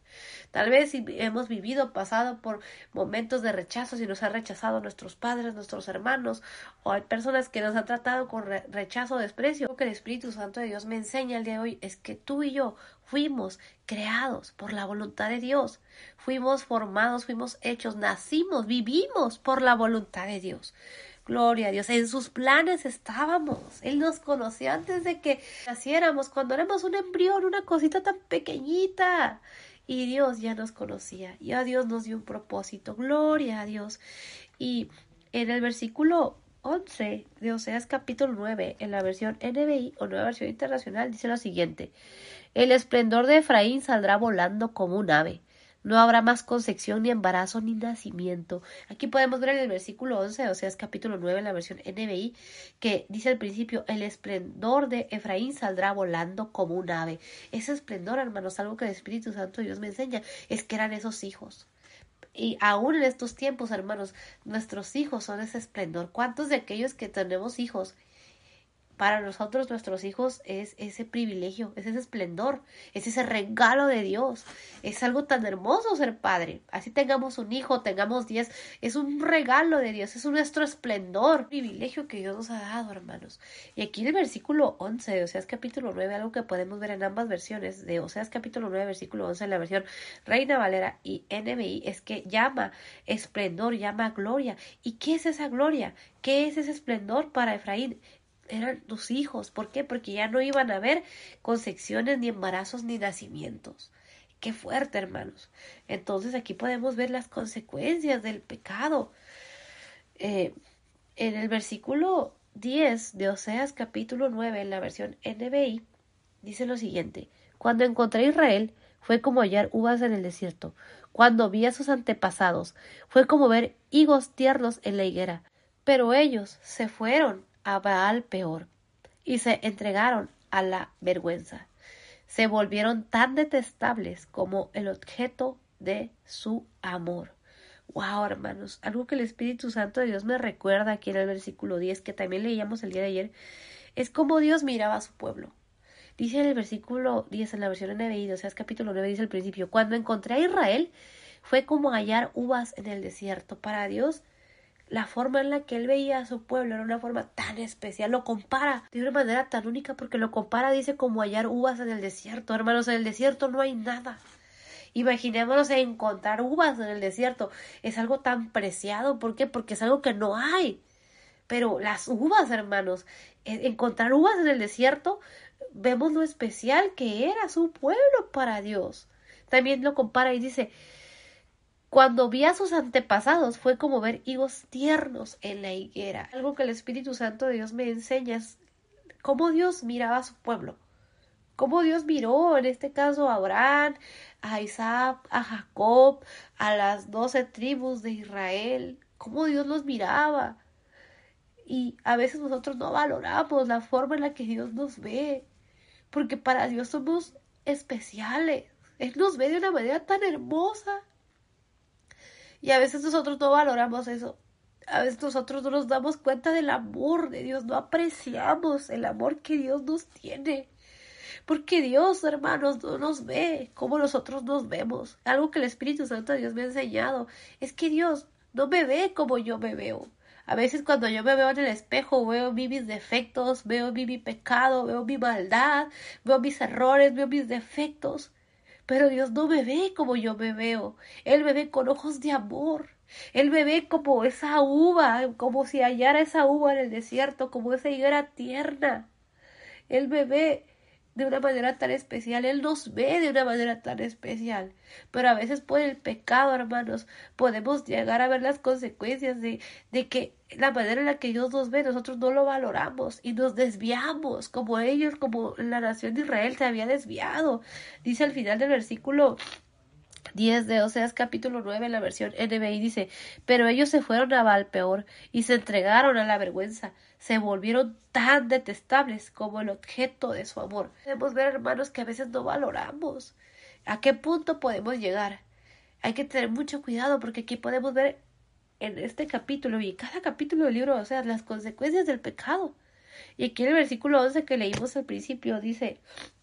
Tal vez si hemos vivido, pasado por momentos de rechazo, si nos han rechazado nuestros padres, nuestros hermanos, o hay personas que nos han tratado con rechazo o desprecio. Lo que el Espíritu Santo de Dios me enseña el día de hoy es que tú y yo fuimos creados por la voluntad de Dios, fuimos formados, fuimos hechos, nacimos, vivimos por la voluntad de Dios. Gloria a Dios. En sus planes estábamos. Él nos conocía antes de que naciéramos, cuando éramos un embrión, una cosita tan pequeñita. Y Dios ya nos conocía. Y a Dios nos dio un propósito. Gloria a Dios. Y en el versículo 11 de Oseas capítulo 9, en la versión NBI o Nueva Versión Internacional, dice lo siguiente: El esplendor de Efraín saldrá volando como un ave. No habrá más concepción, ni embarazo, ni nacimiento. Aquí podemos ver en el versículo 11 de Oseas capítulo 9, en la versión NBI, que dice al principio: El esplendor de Efraín saldrá volando como un ave. Ese esplendor, hermanos, algo que el Espíritu Santo Dios me enseña, es que eran esos hijos y aún en estos tiempos, hermanos, nuestros hijos son ese esplendor. ¿Cuántos de aquellos que tenemos hijos para nosotros nuestros hijos es ese privilegio, es ese esplendor, es ese regalo de Dios. Es algo tan hermoso ser padre. Así tengamos un hijo, tengamos diez, es un regalo de Dios, es nuestro esplendor, privilegio que Dios nos ha dado, hermanos. Y aquí en el versículo 11 de Oseas capítulo 9, algo que podemos ver en ambas versiones, de Oseas capítulo 9, versículo 11, en la versión Reina Valera y NBI, es que llama esplendor, llama gloria. ¿Y qué es esa gloria? ¿Qué es ese esplendor para Efraín? Eran tus hijos. ¿Por qué? Porque ya no iban a haber concepciones, ni embarazos, ni nacimientos. Qué fuerte, hermanos. Entonces aquí podemos ver las consecuencias del pecado. Eh, en el versículo 10 de Oseas capítulo 9, en la versión NBI, dice lo siguiente. Cuando encontré a Israel, fue como hallar uvas en el desierto. Cuando vi a sus antepasados, fue como ver higos tiernos en la higuera. Pero ellos se fueron a Baal peor, y se entregaron a la vergüenza. Se volvieron tan detestables como el objeto de su amor. Wow, hermanos, algo que el Espíritu Santo de Dios me recuerda aquí en el versículo 10, que también leíamos el día de ayer, es como Dios miraba a su pueblo. Dice en el versículo 10 en la versión NBI, o sea, es capítulo 9, dice al principio, cuando encontré a Israel fue como hallar uvas en el desierto. Para Dios, la forma en la que él veía a su pueblo era una forma tan especial, lo compara de una manera tan única porque lo compara, dice, como hallar uvas en el desierto. Hermanos, en el desierto no hay nada. Imaginémonos encontrar uvas en el desierto. Es algo tan preciado. ¿Por qué? Porque es algo que no hay. Pero las uvas, hermanos, e, encontrar uvas en el desierto, vemos lo especial que era su pueblo para Dios. También lo compara y dice, cuando vi a sus antepasados fue como ver higos tiernos en la higuera. Algo que el Espíritu Santo de Dios me enseña es cómo Dios miraba a su pueblo. Cómo Dios miró, en este caso, a Abraham, a Isaac, a Jacob, a las doce tribus de Israel. Cómo Dios los miraba. Y a veces nosotros no valoramos la forma en la que Dios nos ve, porque para Dios somos especiales. Él nos ve de una manera tan hermosa. Y a veces nosotros no valoramos eso. A veces nosotros no nos damos cuenta del amor de Dios, no apreciamos el amor que Dios nos tiene. Porque Dios, hermanos, no nos ve como nosotros nos vemos. Algo que el Espíritu Santo de Dios me ha enseñado es que Dios no me ve como yo me veo. A veces cuando yo me veo en el espejo, veo mis defectos, veo mi pecado, veo mi maldad, veo mis errores, veo mis defectos. Pero Dios no me ve como yo me veo. Él me ve con ojos de amor. Él me ve como esa uva, como si hallara esa uva en el desierto, como esa higuera tierna. Él me ve de una manera tan especial, Él nos ve de una manera tan especial. Pero a veces por el pecado, hermanos, podemos llegar a ver las consecuencias de, de que la manera en la que Dios nos ve, nosotros no lo valoramos y nos desviamos, como ellos, como la nación de Israel se había desviado. Dice al final del versículo 10 de Oseas capítulo 9 en la versión NBI dice, pero ellos se fueron a Valpeor y se entregaron a la vergüenza, se volvieron tan detestables como el objeto de su amor. Podemos ver, hermanos, que a veces no valoramos. ¿A qué punto podemos llegar? Hay que tener mucho cuidado porque aquí podemos ver en este capítulo y en cada capítulo del libro, o sea, las consecuencias del pecado. Y aquí en el versículo 11 que leímos al principio dice,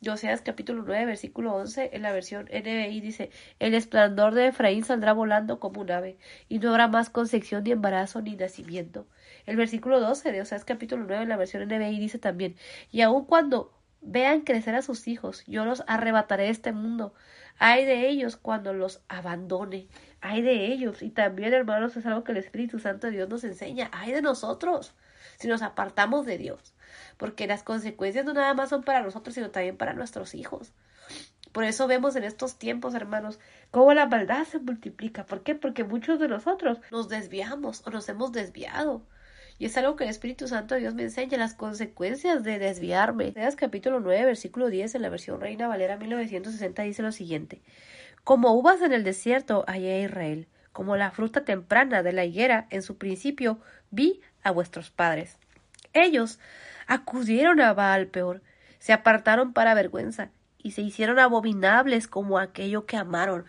Oseas capítulo 9, versículo 11, en la versión NBI dice, el esplendor de Efraín saldrá volando como un ave, y no habrá más concepción ni embarazo ni nacimiento. El versículo 12 de Oseas capítulo 9 en la versión NBI dice también, y aun cuando vean crecer a sus hijos, yo los arrebataré de este mundo. Hay de ellos cuando los abandone. Hay de ellos. Y también, hermanos, es algo que el Espíritu Santo de Dios nos enseña. Hay de nosotros si nos apartamos de Dios. Porque las consecuencias no nada más son para nosotros, sino también para nuestros hijos. Por eso vemos en estos tiempos, hermanos, cómo la maldad se multiplica. ¿Por qué? Porque muchos de nosotros nos desviamos o nos hemos desviado. Y es algo que el Espíritu Santo de Dios me enseña, las consecuencias de desviarme. Leas capítulo 9, versículo 10 en la versión Reina Valera 1960 dice lo siguiente. Como uvas en el desierto hallé a Israel, como la fruta temprana de la higuera en su principio vi a vuestros padres. Ellos acudieron a Baal peor, se apartaron para vergüenza y se hicieron abominables como aquello que amaron.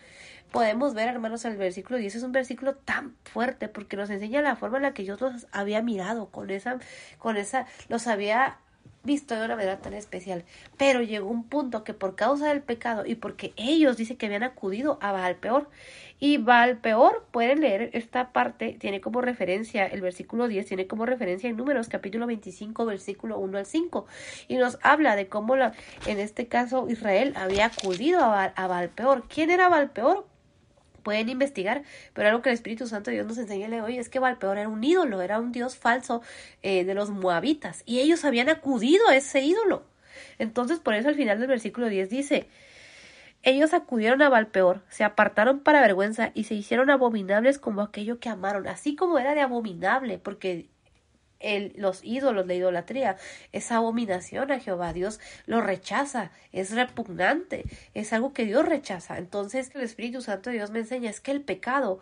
Podemos ver, hermanos, el versículo 10 es un versículo tan fuerte porque nos enseña la forma en la que Dios los había mirado, con esa, con esa, los había visto de una manera tan especial. Pero llegó un punto que por causa del pecado y porque ellos dice que habían acudido a Baal peor. Y Baal peor, pueden leer esta parte, tiene como referencia, el versículo 10 tiene como referencia en números capítulo 25, versículo 1 al 5. Y nos habla de cómo la, en este caso Israel había acudido a, Baal, a peor. ¿Quién era Baal peor? Pueden investigar, pero algo que el Espíritu Santo Dios nos enseña hoy es que Valpeor era un ídolo, era un dios falso eh, de los moabitas, y ellos habían acudido a ese ídolo. Entonces, por eso al final del versículo 10 dice, ellos acudieron a Valpeor, se apartaron para vergüenza y se hicieron abominables como aquello que amaron, así como era de abominable, porque los ídolos, de idolatría, esa abominación a Jehová. Dios lo rechaza, es repugnante, es algo que Dios rechaza. Entonces el Espíritu Santo de Dios me enseña es que el pecado,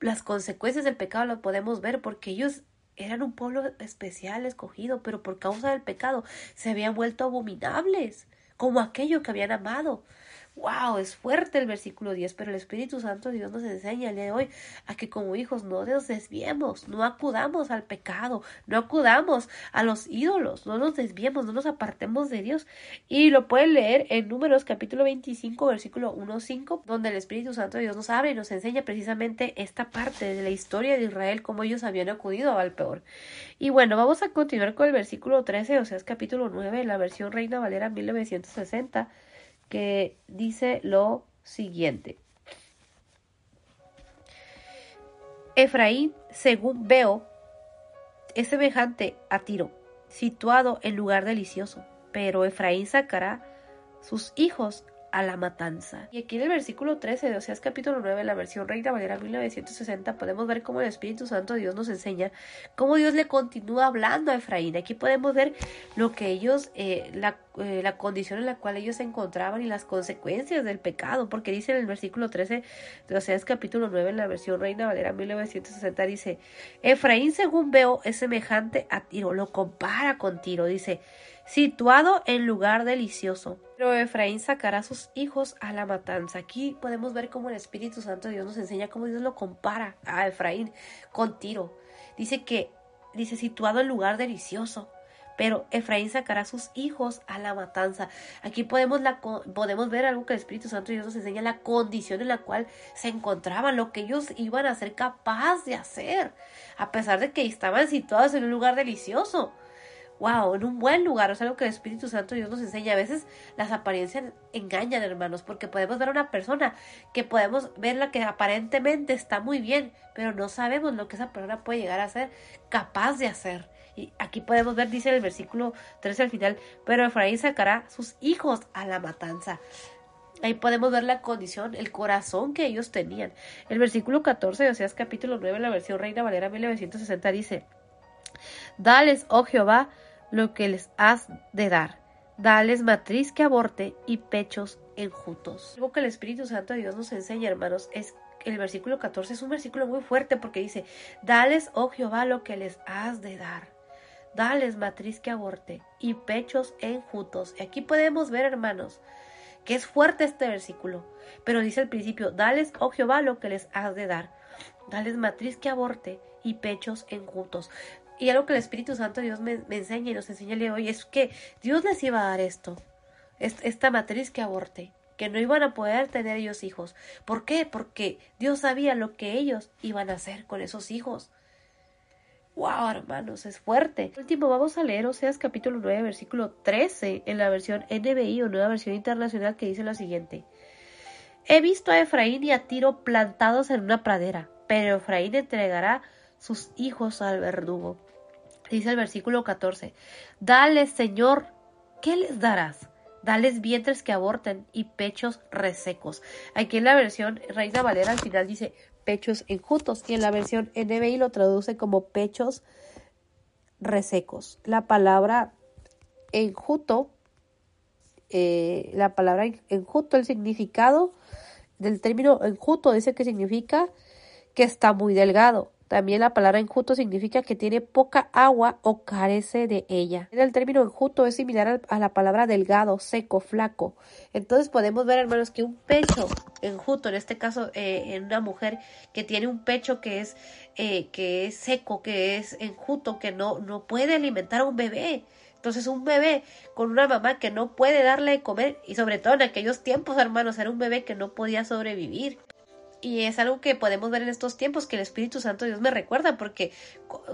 las consecuencias del pecado lo podemos ver porque ellos eran un pueblo especial, escogido, pero por causa del pecado se habían vuelto abominables, como aquello que habían amado. Wow, es fuerte el versículo 10, pero el Espíritu Santo de Dios nos enseña el día de hoy a que como hijos no nos desviemos, no acudamos al pecado, no acudamos a los ídolos, no nos desviemos, no nos apartemos de Dios. Y lo pueden leer en Números capítulo 25, versículo 1-5, donde el Espíritu Santo de Dios nos abre y nos enseña precisamente esta parte de la historia de Israel, cómo ellos habían acudido al peor. Y bueno, vamos a continuar con el versículo 13, o sea, es capítulo 9, la versión Reina Valera 1960 que dice lo siguiente. Efraín, según veo, es semejante a Tiro, situado en lugar delicioso, pero Efraín sacará sus hijos a la matanza. Y aquí en el versículo 13 de Oseas capítulo 9, la versión Reina Valera 1960, podemos ver cómo el Espíritu Santo de Dios nos enseña cómo Dios le continúa hablando a Efraín. Aquí podemos ver lo que ellos, eh, la, eh, la condición en la cual ellos se encontraban y las consecuencias del pecado, porque dice en el versículo 13 de Oseas capítulo 9, en la versión Reina Valera 1960, dice, Efraín según veo es semejante a Tiro, lo compara con Tiro, dice, situado en lugar delicioso. Pero Efraín sacará a sus hijos a la matanza. Aquí podemos ver cómo el Espíritu Santo de Dios nos enseña cómo Dios lo compara a Efraín con Tiro. Dice que, dice, situado en lugar delicioso. Pero Efraín sacará a sus hijos a la matanza. Aquí podemos, la, podemos ver algo que el Espíritu Santo de Dios nos enseña, la condición en la cual se encontraban, lo que ellos iban a ser capaces de hacer, a pesar de que estaban situados en un lugar delicioso wow, en un buen lugar. O sea, algo que el Espíritu Santo Dios nos enseña. A veces las apariencias engañan, hermanos, porque podemos ver a una persona que podemos verla que aparentemente está muy bien, pero no sabemos lo que esa persona puede llegar a ser capaz de hacer. Y aquí podemos ver, dice el versículo 13 al final, pero Efraín sacará sus hijos a la matanza. Ahí podemos ver la condición, el corazón que ellos tenían. El versículo 14 de Oseas capítulo 9, la versión Reina Valera 1960 dice, Dales, oh Jehová, lo que les has de dar. Dales matriz que aborte y pechos enjutos. Algo que el Espíritu Santo de Dios nos enseña, hermanos, es el versículo 14 es un versículo muy fuerte porque dice, dales, oh Jehová, lo que les has de dar. Dales matriz que aborte y pechos enjutos. Y aquí podemos ver, hermanos, que es fuerte este versículo. Pero dice al principio, dales, oh Jehová, lo que les has de dar. Dales matriz que aborte y pechos enjutos. Y algo que el Espíritu Santo Dios me, enseña y nos enseña hoy es que Dios les iba a dar esto, esta matriz que aborte, que no iban a poder tener ellos hijos. ¿Por qué? Porque Dios sabía lo que ellos iban a hacer con esos hijos. Wow, hermanos, es fuerte. último, vamos a leer Oseas capítulo 9, versículo 13 en la versión NBI o nueva versión internacional que dice lo siguiente. He visto a Efraín y a Tiro plantados en una pradera, pero Efraín entregará sus hijos al verdugo dice el versículo 14, Dales, Señor, ¿qué les darás? Dales vientres que aborten y pechos resecos. Aquí en la versión Reina Valera al final dice pechos enjutos y en la versión NBI lo traduce como pechos resecos. La palabra enjuto, eh, la palabra enjuto, el significado del término enjuto dice que significa que está muy delgado. También la palabra enjuto significa que tiene poca agua o carece de ella. El término enjuto es similar a la palabra delgado, seco, flaco. Entonces podemos ver, hermanos, que un pecho enjuto, en este caso eh, en una mujer que tiene un pecho que es, eh, que es seco, que es enjuto, que no, no puede alimentar a un bebé. Entonces un bebé con una mamá que no puede darle de comer y sobre todo en aquellos tiempos, hermanos, era un bebé que no podía sobrevivir. Y es algo que podemos ver en estos tiempos que el Espíritu Santo Dios me recuerda, porque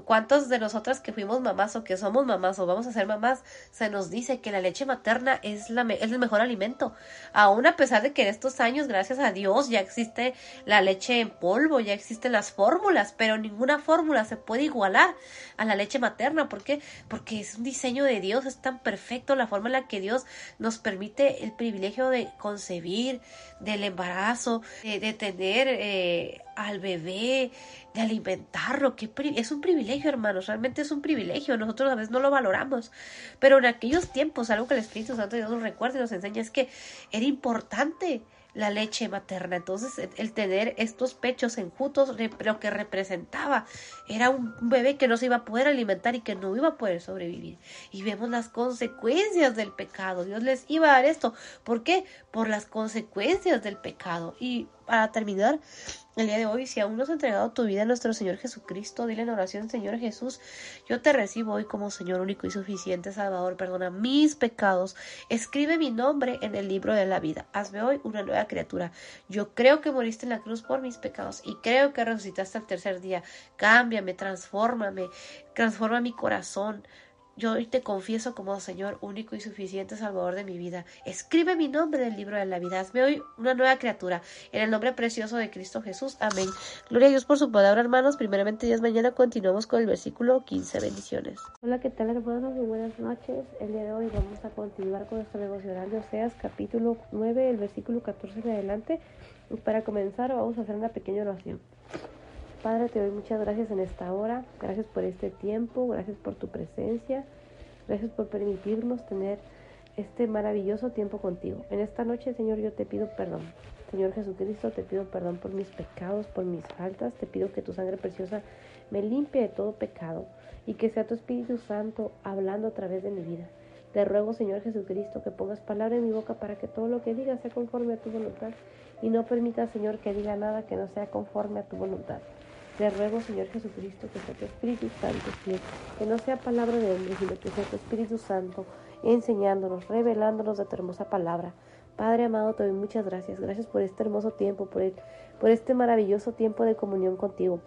cuántos de nosotras que fuimos mamás o que somos mamás o vamos a ser mamás, se nos dice que la leche materna es, la, es el mejor alimento. Aún a pesar de que en estos años, gracias a Dios, ya existe la leche en polvo, ya existen las fórmulas, pero ninguna fórmula se puede igualar a la leche materna. ¿Por qué? Porque es un diseño de Dios, es tan perfecto la forma en la que Dios nos permite el privilegio de concebir, del embarazo, de, tener eh, al bebé, de alimentarlo, que es un privilegio, hermanos, realmente es un privilegio, nosotros a veces no lo valoramos, pero en aquellos tiempos, algo que el Espíritu Santo Dios nos recuerda y nos enseña es que era importante la leche materna. Entonces, el tener estos pechos enjutos, lo que representaba era un bebé que no se iba a poder alimentar y que no iba a poder sobrevivir. Y vemos las consecuencias del pecado. Dios les iba a dar esto. ¿Por qué? Por las consecuencias del pecado. Y para terminar, el día de hoy, si aún no has entregado tu vida a nuestro Señor Jesucristo, dile en oración, Señor Jesús, yo te recibo hoy como Señor único y suficiente Salvador, perdona mis pecados, escribe mi nombre en el libro de la vida, hazme hoy una nueva criatura. Yo creo que moriste en la cruz por mis pecados y creo que resucitaste al tercer día. Cámbiame, transfórmame, transforma mi corazón, yo hoy te confieso como Señor único y suficiente Salvador de mi vida. Escribe mi nombre en el libro de la vida. Hazme hoy una nueva criatura. En el nombre precioso de Cristo Jesús. Amén. Gloria a Dios por su palabra, hermanos. Primeramente, Dios, mañana continuamos con el versículo 15. Bendiciones. Hola, ¿qué tal, hermanos? Muy buenas noches. El día de hoy vamos a continuar con nuestro devocional de Oseas, capítulo 9, el versículo 14 en adelante. Y para comenzar, vamos a hacer una pequeña oración. Padre, te doy muchas gracias en esta hora. Gracias por este tiempo. Gracias por tu presencia. Gracias por permitirnos tener este maravilloso tiempo contigo. En esta noche, Señor, yo te pido perdón. Señor Jesucristo, te pido perdón por mis pecados, por mis faltas. Te pido que tu sangre preciosa me limpie de todo pecado y que sea tu Espíritu Santo hablando a través de mi vida. Te ruego, Señor Jesucristo, que pongas palabra en mi boca para que todo lo que diga sea conforme a tu voluntad y no permita, Señor, que diga nada que no sea conforme a tu voluntad. Te ruego, Señor Jesucristo, que sea tu Espíritu Santo, que no sea palabra de hombre, sino que sea tu Espíritu Santo enseñándonos, revelándonos de tu hermosa palabra. Padre amado, te doy muchas gracias. Gracias por este hermoso tiempo, por, por este maravilloso tiempo de comunión contigo.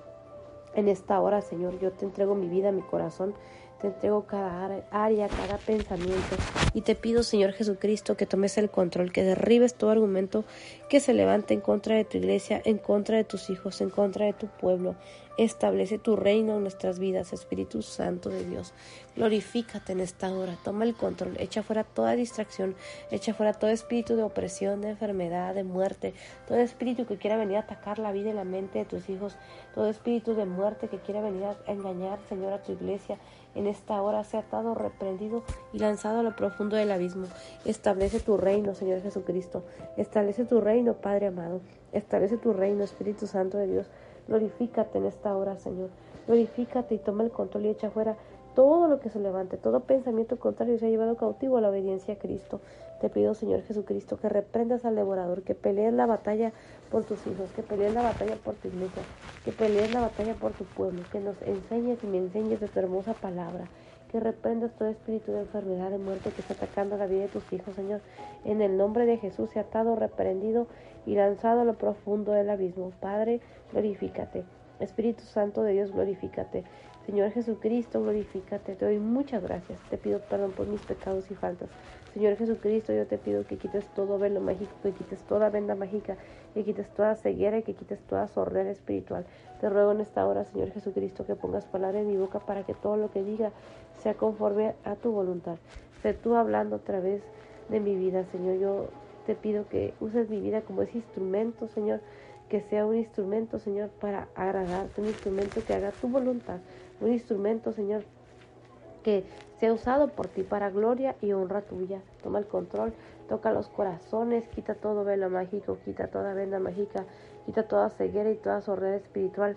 En esta hora, Señor, yo te entrego mi vida, mi corazón, te entrego cada área, cada pensamiento. Y te pido, Señor Jesucristo, que tomes el control, que derribes todo argumento que se levante en contra de tu iglesia, en contra de tus hijos, en contra de tu pueblo. Establece tu reino en nuestras vidas, Espíritu Santo de Dios. Glorifícate en esta hora, toma el control, echa fuera toda distracción, echa fuera todo espíritu de opresión, de enfermedad, de muerte, todo espíritu que quiera venir a atacar la vida y la mente de tus hijos, todo espíritu de muerte que quiera venir a engañar, Señor, a tu iglesia en esta hora sea atado, reprendido y lanzado a lo profundo del abismo. Establece tu reino, Señor Jesucristo. Establece tu reino, Padre amado. Establece tu reino, Espíritu Santo de Dios. Glorifícate en esta hora, Señor. Glorifícate y toma el control y echa fuera todo lo que se levante, todo pensamiento contrario se ha llevado cautivo a la obediencia a Cristo. Te pido, Señor Jesucristo, que reprendas al devorador, que pelees la batalla por tus hijos, que pelees la batalla por tu iglesia, que pelees la batalla por tu pueblo, que nos enseñes y me enseñes de tu hermosa palabra, que reprendas todo espíritu de enfermedad, de muerte que está atacando la vida de tus hijos, Señor. En el nombre de Jesús, se atado, reprendido y lanzado a lo profundo del abismo. Padre, glorifícate. Espíritu Santo de Dios, glorifícate. Señor Jesucristo, glorifícate. Te doy muchas gracias. Te pido perdón por mis pecados y faltas. Señor Jesucristo, yo te pido que quites todo velo mágico, que quites toda venda mágica, que quites toda ceguera y que quites toda sordera espiritual. Te ruego en esta hora, Señor Jesucristo, que pongas palabra en mi boca para que todo lo que diga sea conforme a tu voluntad. Sé tú hablando a través de mi vida, Señor. Yo te pido que uses mi vida como ese instrumento, Señor, que sea un instrumento, Señor, para agradarte, un instrumento que haga tu voluntad, un instrumento, Señor, que sea usado por ti para gloria y honra tuya. Toma el control, toca los corazones, quita todo velo mágico, quita toda venda mágica, quita toda ceguera y toda sordera espiritual.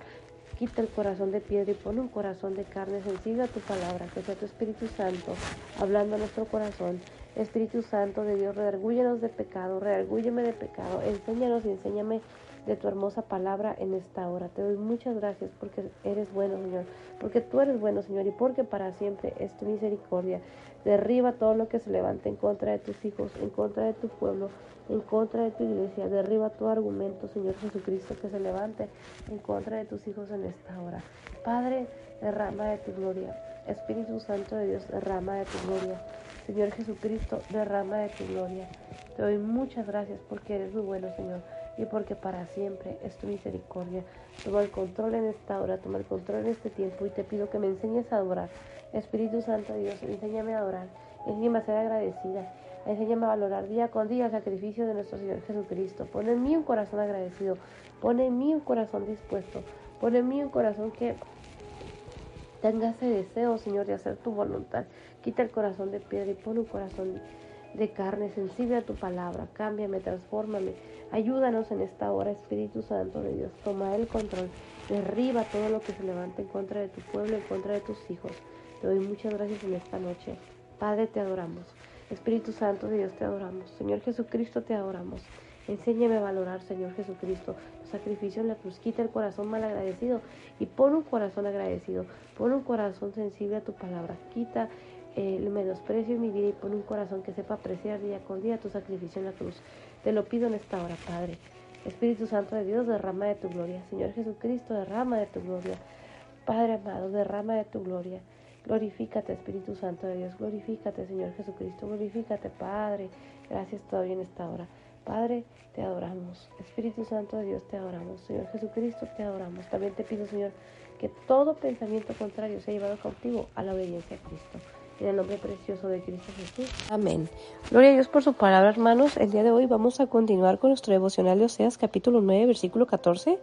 Quita el corazón de piedra y pon un corazón de carne sensible a tu palabra, que sea tu Espíritu Santo hablando a nuestro corazón. Espíritu Santo de Dios, redargúyenos de pecado, redargúyeme de pecado, enséñanos y enséñame de tu hermosa palabra en esta hora. Te doy muchas gracias porque eres bueno, Señor, porque tú eres bueno, Señor, y porque para siempre es tu misericordia. Derriba todo lo que se levante en contra de tus hijos, en contra de tu pueblo, en contra de tu iglesia. Derriba todo argumento, Señor Jesucristo, que se levante en contra de tus hijos en esta hora. Padre, derrama de tu gloria. Espíritu Santo de Dios, derrama de tu gloria. Señor Jesucristo, derrama de tu gloria. Te doy muchas gracias porque eres muy bueno, Señor y porque para siempre es tu misericordia. Toma el control en esta hora, toma el control en este tiempo y te pido que me enseñes a adorar. Espíritu Santo Dios, enséñame a adorar, enséñame a ser agradecida, enséñame a valorar día con día el sacrificio de nuestro Señor Jesucristo. Pon en mí un corazón agradecido, pon en mí un corazón dispuesto, pon en mí un corazón que tenga ese deseo, Señor, de hacer tu voluntad. Quita el corazón de piedra y pon un corazón de carne sensible a tu palabra. Cámbiame, transfórmame. Ayúdanos en esta hora, Espíritu Santo de Dios. Toma el control. Derriba todo lo que se levante en contra de tu pueblo, en contra de tus hijos. Te doy muchas gracias en esta noche. Padre, te adoramos. Espíritu Santo de Dios, te adoramos. Señor Jesucristo, te adoramos. Enséñame a valorar, Señor Jesucristo, tu sacrificio en la cruz. Quita el corazón mal agradecido y pon un corazón agradecido. Pon un corazón sensible a tu palabra. Quita el menosprecio en mi vida y pon un corazón que sepa apreciar día con día tu sacrificio en la cruz. Te lo pido en esta hora, Padre. Espíritu Santo de Dios, derrama de tu gloria. Señor Jesucristo, derrama de tu gloria. Padre amado, derrama de tu gloria. Glorifícate, Espíritu Santo de Dios. Glorifícate, Señor Jesucristo. Glorifícate, Padre. Gracias todavía en esta hora. Padre, te adoramos. Espíritu Santo de Dios, te adoramos. Señor Jesucristo, te adoramos. También te pido, Señor, que todo pensamiento contrario sea llevado cautivo a la obediencia a Cristo. En el nombre precioso de Cristo Jesús. Amén. Gloria a Dios por su palabra, hermanos. El día de hoy vamos a continuar con nuestro devocional de Oseas capítulo 9, versículo 14.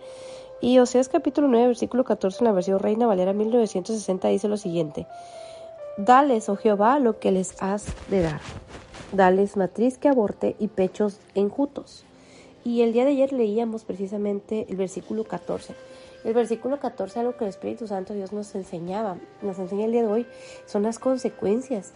Y Oseas capítulo 9, versículo 14 en la versión Reina Valera 1960 dice lo siguiente. Dales, oh Jehová, lo que les has de dar dales matriz que aborte y pechos enjutos. Y el día de ayer leíamos precisamente el versículo 14. El versículo 14, algo que el Espíritu Santo Dios nos enseñaba, nos enseña el día de hoy, son las consecuencias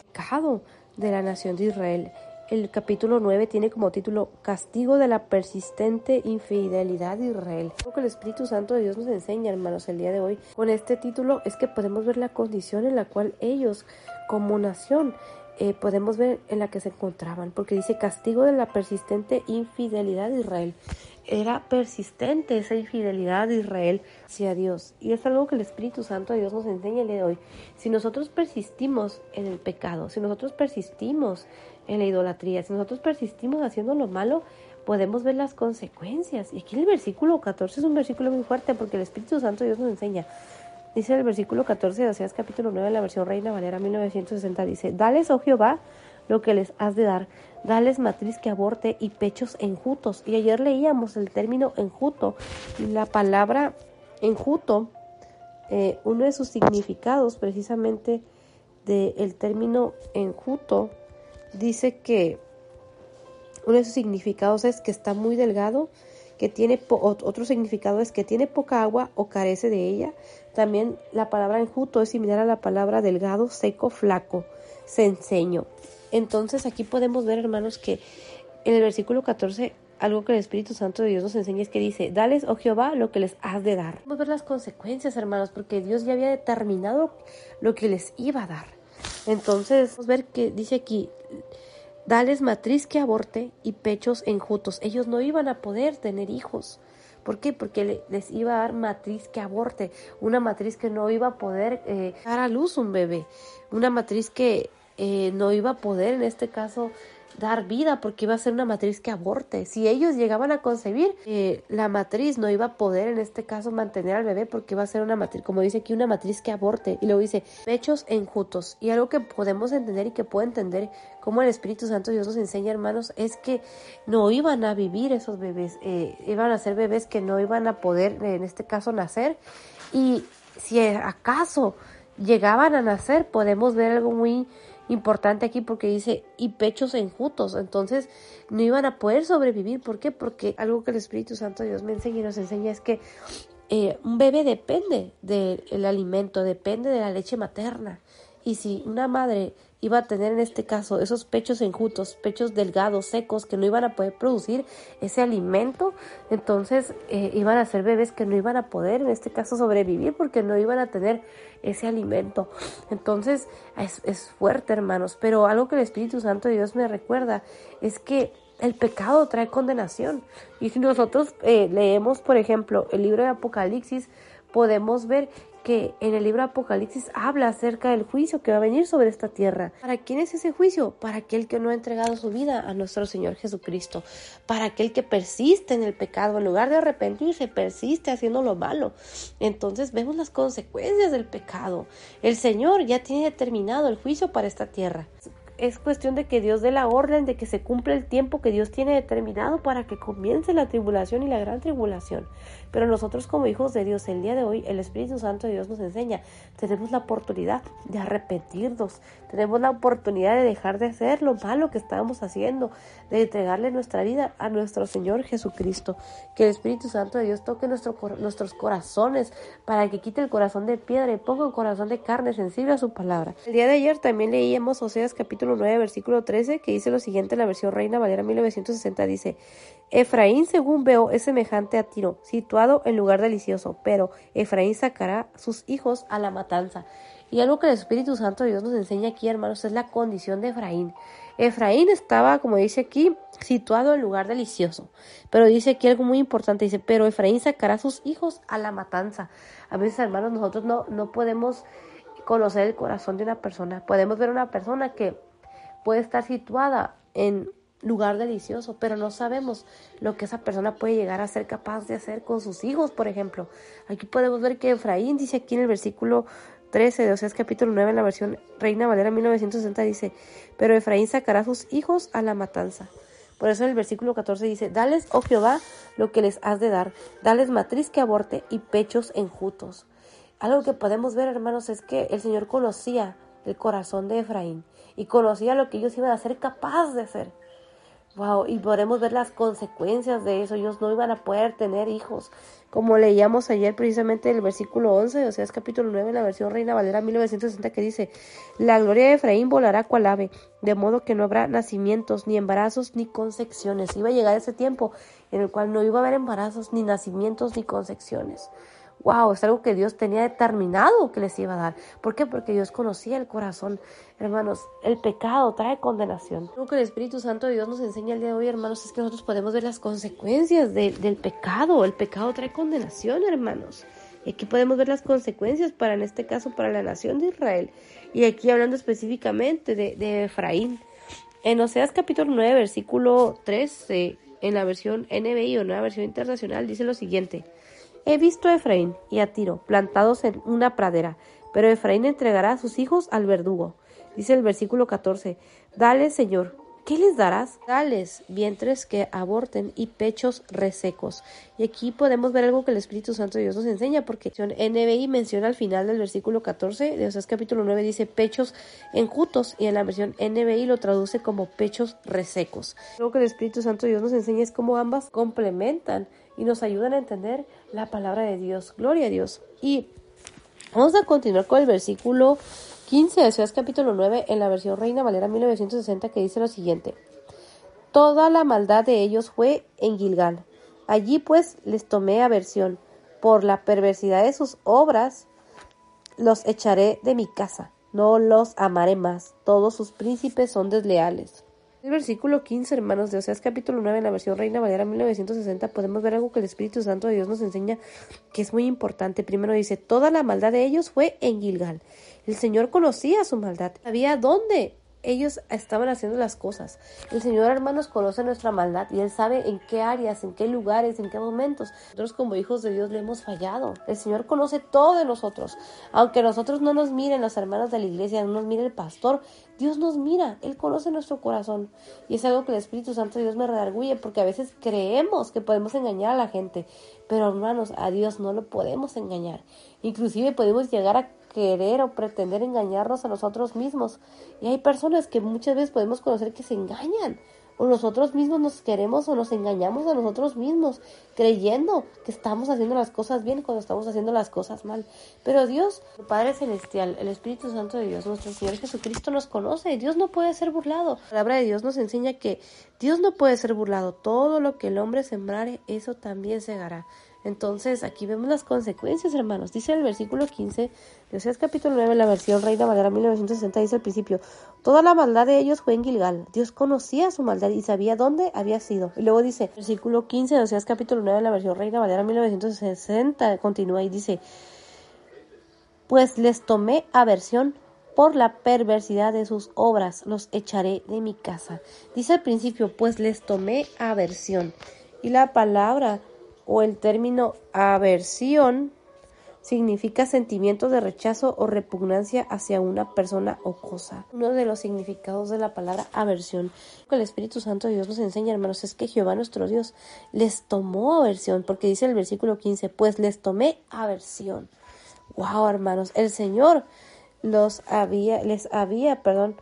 de la nación de Israel. El capítulo 9 tiene como título Castigo de la persistente infidelidad de Israel. Lo que el Espíritu Santo de Dios nos enseña, hermanos, el día de hoy con este título es que podemos ver la condición en la cual ellos, como nación, eh, podemos ver en la que se encontraban, porque dice castigo de la persistente infidelidad de Israel. Era persistente esa infidelidad de Israel hacia Dios. Y es algo que el Espíritu Santo de Dios nos enseña el de hoy. Si nosotros persistimos en el pecado, si nosotros persistimos en la idolatría, si nosotros persistimos haciendo lo malo, podemos ver las consecuencias. Y aquí el versículo 14 es un versículo muy fuerte porque el Espíritu Santo de Dios nos enseña Dice el versículo 14 de Oseas capítulo 9 en la versión Reina Valera 1960, dice, Dales, oh Jehová, lo que les has de dar, dales matriz que aborte y pechos enjutos. Y ayer leíamos el término enjuto, la palabra enjuto, eh, uno de sus significados precisamente del término enjuto, dice que uno de sus significados es que está muy delgado, que tiene otro significado es que tiene poca agua o carece de ella. También la palabra enjuto es similar a la palabra delgado, seco, flaco, enseño. Entonces aquí podemos ver, hermanos, que en el versículo 14 algo que el Espíritu Santo de Dios nos enseña es que dice, dales, oh Jehová, lo que les has de dar. Vamos a ver las consecuencias, hermanos, porque Dios ya había determinado lo que les iba a dar. Entonces, vamos a ver que dice aquí, Dales matriz que aborte y pechos enjutos. Ellos no iban a poder tener hijos. ¿Por qué? Porque les iba a dar matriz que aborte, una matriz que no iba a poder eh, dar a luz un bebé, una matriz que eh, no iba a poder, en este caso, dar vida porque iba a ser una matriz que aborte. Si ellos llegaban a concebir, la matriz no iba a poder en este caso mantener al bebé porque iba a ser una matriz, como dice aquí, una matriz que aborte. Y luego dice pechos enjutos. Y algo que podemos entender y que puedo entender como el Espíritu Santo Dios nos enseña, hermanos, es que no iban a vivir esos bebés, eh, iban a ser bebés que no iban a poder, en este caso, nacer. Y si acaso llegaban a nacer, podemos ver algo muy importante aquí porque dice y pechos enjutos, entonces no iban a poder sobrevivir. ¿Por qué? Porque algo que el Espíritu Santo Dios me enseña y nos enseña es que eh, un bebé depende del alimento, depende de la leche materna. Y si una madre iba a tener en este caso esos pechos enjutos, pechos delgados, secos, que no iban a poder producir ese alimento, entonces eh, iban a ser bebés que no iban a poder en este caso sobrevivir porque no iban a tener ese alimento. Entonces es, es fuerte, hermanos, pero algo que el Espíritu Santo de Dios me recuerda es que el pecado trae condenación. Y si nosotros eh, leemos, por ejemplo, el libro de Apocalipsis, podemos ver que en el libro Apocalipsis habla acerca del juicio que va a venir sobre esta tierra. ¿Para quién es ese juicio? Para aquel que no ha entregado su vida a nuestro Señor Jesucristo, para aquel que persiste en el pecado, en lugar de arrepentirse, persiste haciendo lo malo. Entonces vemos las consecuencias del pecado. El Señor ya tiene determinado el juicio para esta tierra es cuestión de que Dios dé la orden de que se cumpla el tiempo que Dios tiene determinado para que comience la tribulación y la gran tribulación. Pero nosotros como hijos de Dios, el día de hoy, el Espíritu Santo de Dios nos enseña, tenemos la oportunidad de arrepentirnos, tenemos la oportunidad de dejar de hacer lo malo que estábamos haciendo, de entregarle nuestra vida a nuestro Señor Jesucristo. Que el Espíritu Santo de Dios toque nuestro, nuestros corazones para que quite el corazón de piedra y ponga un corazón de carne sensible a su palabra. El día de ayer también leíamos Oseas capítulo 9, versículo 13, que dice lo siguiente en la versión Reina Valera 1960, dice, Efraín, según veo, es semejante a Tiro, situado en lugar delicioso, pero Efraín sacará sus hijos a la matanza. Y algo que el Espíritu Santo de Dios nos enseña aquí, hermanos, es la condición de Efraín. Efraín estaba, como dice aquí, situado en lugar delicioso. Pero dice aquí algo muy importante, dice, pero Efraín sacará a sus hijos a la matanza. A veces, hermanos, nosotros no, no podemos conocer el corazón de una persona. Podemos ver una persona que puede estar situada en lugar delicioso, pero no sabemos lo que esa persona puede llegar a ser capaz de hacer con sus hijos, por ejemplo. Aquí podemos ver que Efraín dice aquí en el versículo 13 de Oseas capítulo 9 en la versión Reina Valera 1960 dice, pero Efraín sacará a sus hijos a la matanza. Por eso en el versículo 14 dice, dales, oh Jehová, lo que les has de dar, dales matriz que aborte y pechos enjutos. Algo que podemos ver, hermanos, es que el Señor conocía el corazón de Efraín y conocía lo que ellos iban a ser capaces de hacer. Wow, y podemos ver las consecuencias de eso. Ellos no iban a poder tener hijos. Como leíamos ayer precisamente el versículo 11, o sea, es capítulo 9 en la versión Reina Valera 1960 que dice, la gloria de Efraín volará cual ave, de modo que no habrá nacimientos, ni embarazos, ni concepciones. Iba a llegar ese tiempo en el cual no iba a haber embarazos, ni nacimientos, ni concepciones wow, es algo que Dios tenía determinado que les iba a dar. ¿Por qué? Porque Dios conocía el corazón. Hermanos, el pecado trae condenación. Lo que el Espíritu Santo de Dios nos enseña el día de hoy, hermanos, es que nosotros podemos ver las consecuencias del pecado. El pecado trae condenación, hermanos. Y aquí podemos ver las consecuencias para, en este caso, para la nación de Israel. Y aquí hablando específicamente de, de Efraín. En Oseas capítulo 9, versículo 3, en la versión NBI o nueva versión internacional, dice lo siguiente. He visto a Efraín y a Tiro plantados en una pradera, pero Efraín entregará a sus hijos al verdugo. Dice el versículo 14, Dale, Señor, ¿qué les darás? Dales vientres que aborten y pechos resecos. Y aquí podemos ver algo que el Espíritu Santo de Dios nos enseña, porque NBI menciona al final del versículo 14 de Oseas capítulo 9, dice pechos enjutos, y en la versión NBI lo traduce como pechos resecos. Lo que el Espíritu Santo de Dios nos enseña es cómo ambas complementan y nos ayudan a entender la palabra de Dios. Gloria a Dios. Y vamos a continuar con el versículo 15 de Oseas capítulo 9 en la versión Reina Valera 1960 que dice lo siguiente. Toda la maldad de ellos fue en Gilgal. Allí pues les tomé aversión. Por la perversidad de sus obras los echaré de mi casa. No los amaré más. Todos sus príncipes son desleales. El versículo 15, hermanos de Oseas capítulo 9 en la versión Reina Valera 1960 podemos ver algo que el Espíritu Santo de Dios nos enseña que es muy importante. Primero dice, toda la maldad de ellos fue en Gilgal. El Señor conocía su maldad, sabía dónde ellos estaban haciendo las cosas. El Señor, hermanos, conoce nuestra maldad y Él sabe en qué áreas, en qué lugares, en qué momentos. Nosotros como hijos de Dios le hemos fallado. El Señor conoce todo de nosotros. Aunque nosotros no nos miren los hermanos de la iglesia, no nos mire el pastor, Dios nos mira, Él conoce nuestro corazón. Y es algo que el Espíritu Santo de Dios me redarguye porque a veces creemos que podemos engañar a la gente. Pero hermanos, a Dios no lo podemos engañar. Inclusive podemos llegar a querer o pretender engañarnos a nosotros mismos. Y hay personas que muchas veces podemos conocer que se engañan. O nosotros mismos nos queremos o nos engañamos a nosotros mismos, creyendo que estamos haciendo las cosas bien cuando estamos haciendo las cosas mal. Pero Dios, Padre Celestial, el Espíritu Santo de Dios, nuestro Señor Jesucristo nos conoce. Dios no puede ser burlado. La palabra de Dios nos enseña que Dios no puede ser burlado. Todo lo que el hombre sembrare, eso también segará. Entonces, aquí vemos las consecuencias, hermanos. Dice el versículo 15 de Oseas capítulo 9, la versión Reina Valera 1960, dice al principio, toda la maldad de ellos fue en Gilgal. Dios conocía su maldad y sabía dónde había sido. Y luego dice, versículo 15 de Oseas capítulo 9, la versión Reina Valera 1960, continúa y dice, pues les tomé aversión por la perversidad de sus obras, los echaré de mi casa. Dice al principio, pues les tomé aversión. Y la palabra o el término aversión significa sentimiento de rechazo o repugnancia hacia una persona o cosa. Uno de los significados de la palabra aversión que el Espíritu Santo de Dios nos enseña, hermanos, es que Jehová nuestro Dios les tomó aversión, porque dice el versículo 15, pues les tomé aversión. Wow, hermanos, el Señor los había, les había, perdón,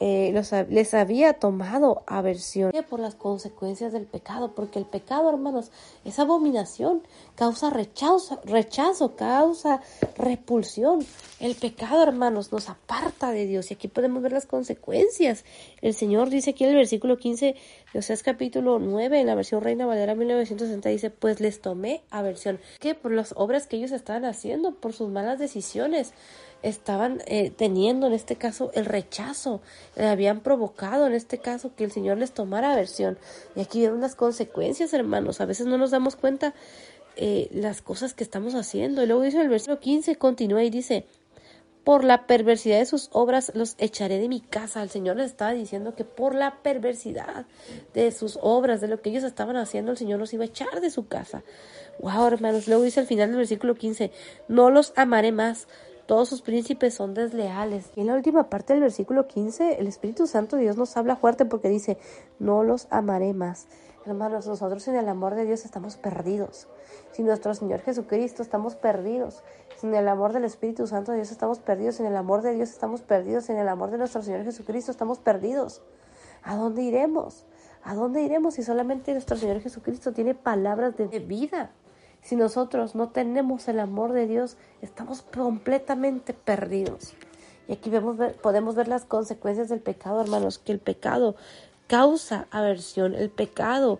eh, les había tomado aversión por las consecuencias del pecado, porque el pecado, hermanos, es abominación, causa rechazo, rechazo, causa repulsión. El pecado, hermanos, nos aparta de Dios y aquí podemos ver las consecuencias. El Señor dice aquí en el versículo 15 de Oseas capítulo 9, en la versión Reina Valera 1960, dice, pues les tomé aversión, que por las obras que ellos estaban haciendo, por sus malas decisiones estaban eh, teniendo en este caso el rechazo, le habían provocado en este caso que el Señor les tomara aversión. Y aquí vienen las consecuencias, hermanos. A veces no nos damos cuenta eh, las cosas que estamos haciendo. Y luego dice el versículo 15, continúa y dice, por la perversidad de sus obras los echaré de mi casa. El Señor les estaba diciendo que por la perversidad de sus obras, de lo que ellos estaban haciendo, el Señor los iba a echar de su casa. Wow, hermanos. Luego dice al final del versículo 15, no los amaré más todos sus príncipes son desleales. Y en la última parte del versículo 15, el Espíritu Santo de Dios nos habla fuerte porque dice, no los amaré más. Hermanos, nosotros sin el amor de Dios estamos perdidos. Sin nuestro Señor Jesucristo estamos perdidos. Sin el amor del Espíritu Santo de Dios estamos perdidos. Sin el amor de Dios estamos perdidos. Sin el amor de nuestro Señor Jesucristo estamos perdidos. ¿A dónde iremos? ¿A dónde iremos si solamente nuestro Señor Jesucristo tiene palabras de vida? Si nosotros no tenemos el amor de Dios, estamos completamente perdidos. Y aquí podemos ver las consecuencias del pecado, hermanos, que el pecado causa aversión, el pecado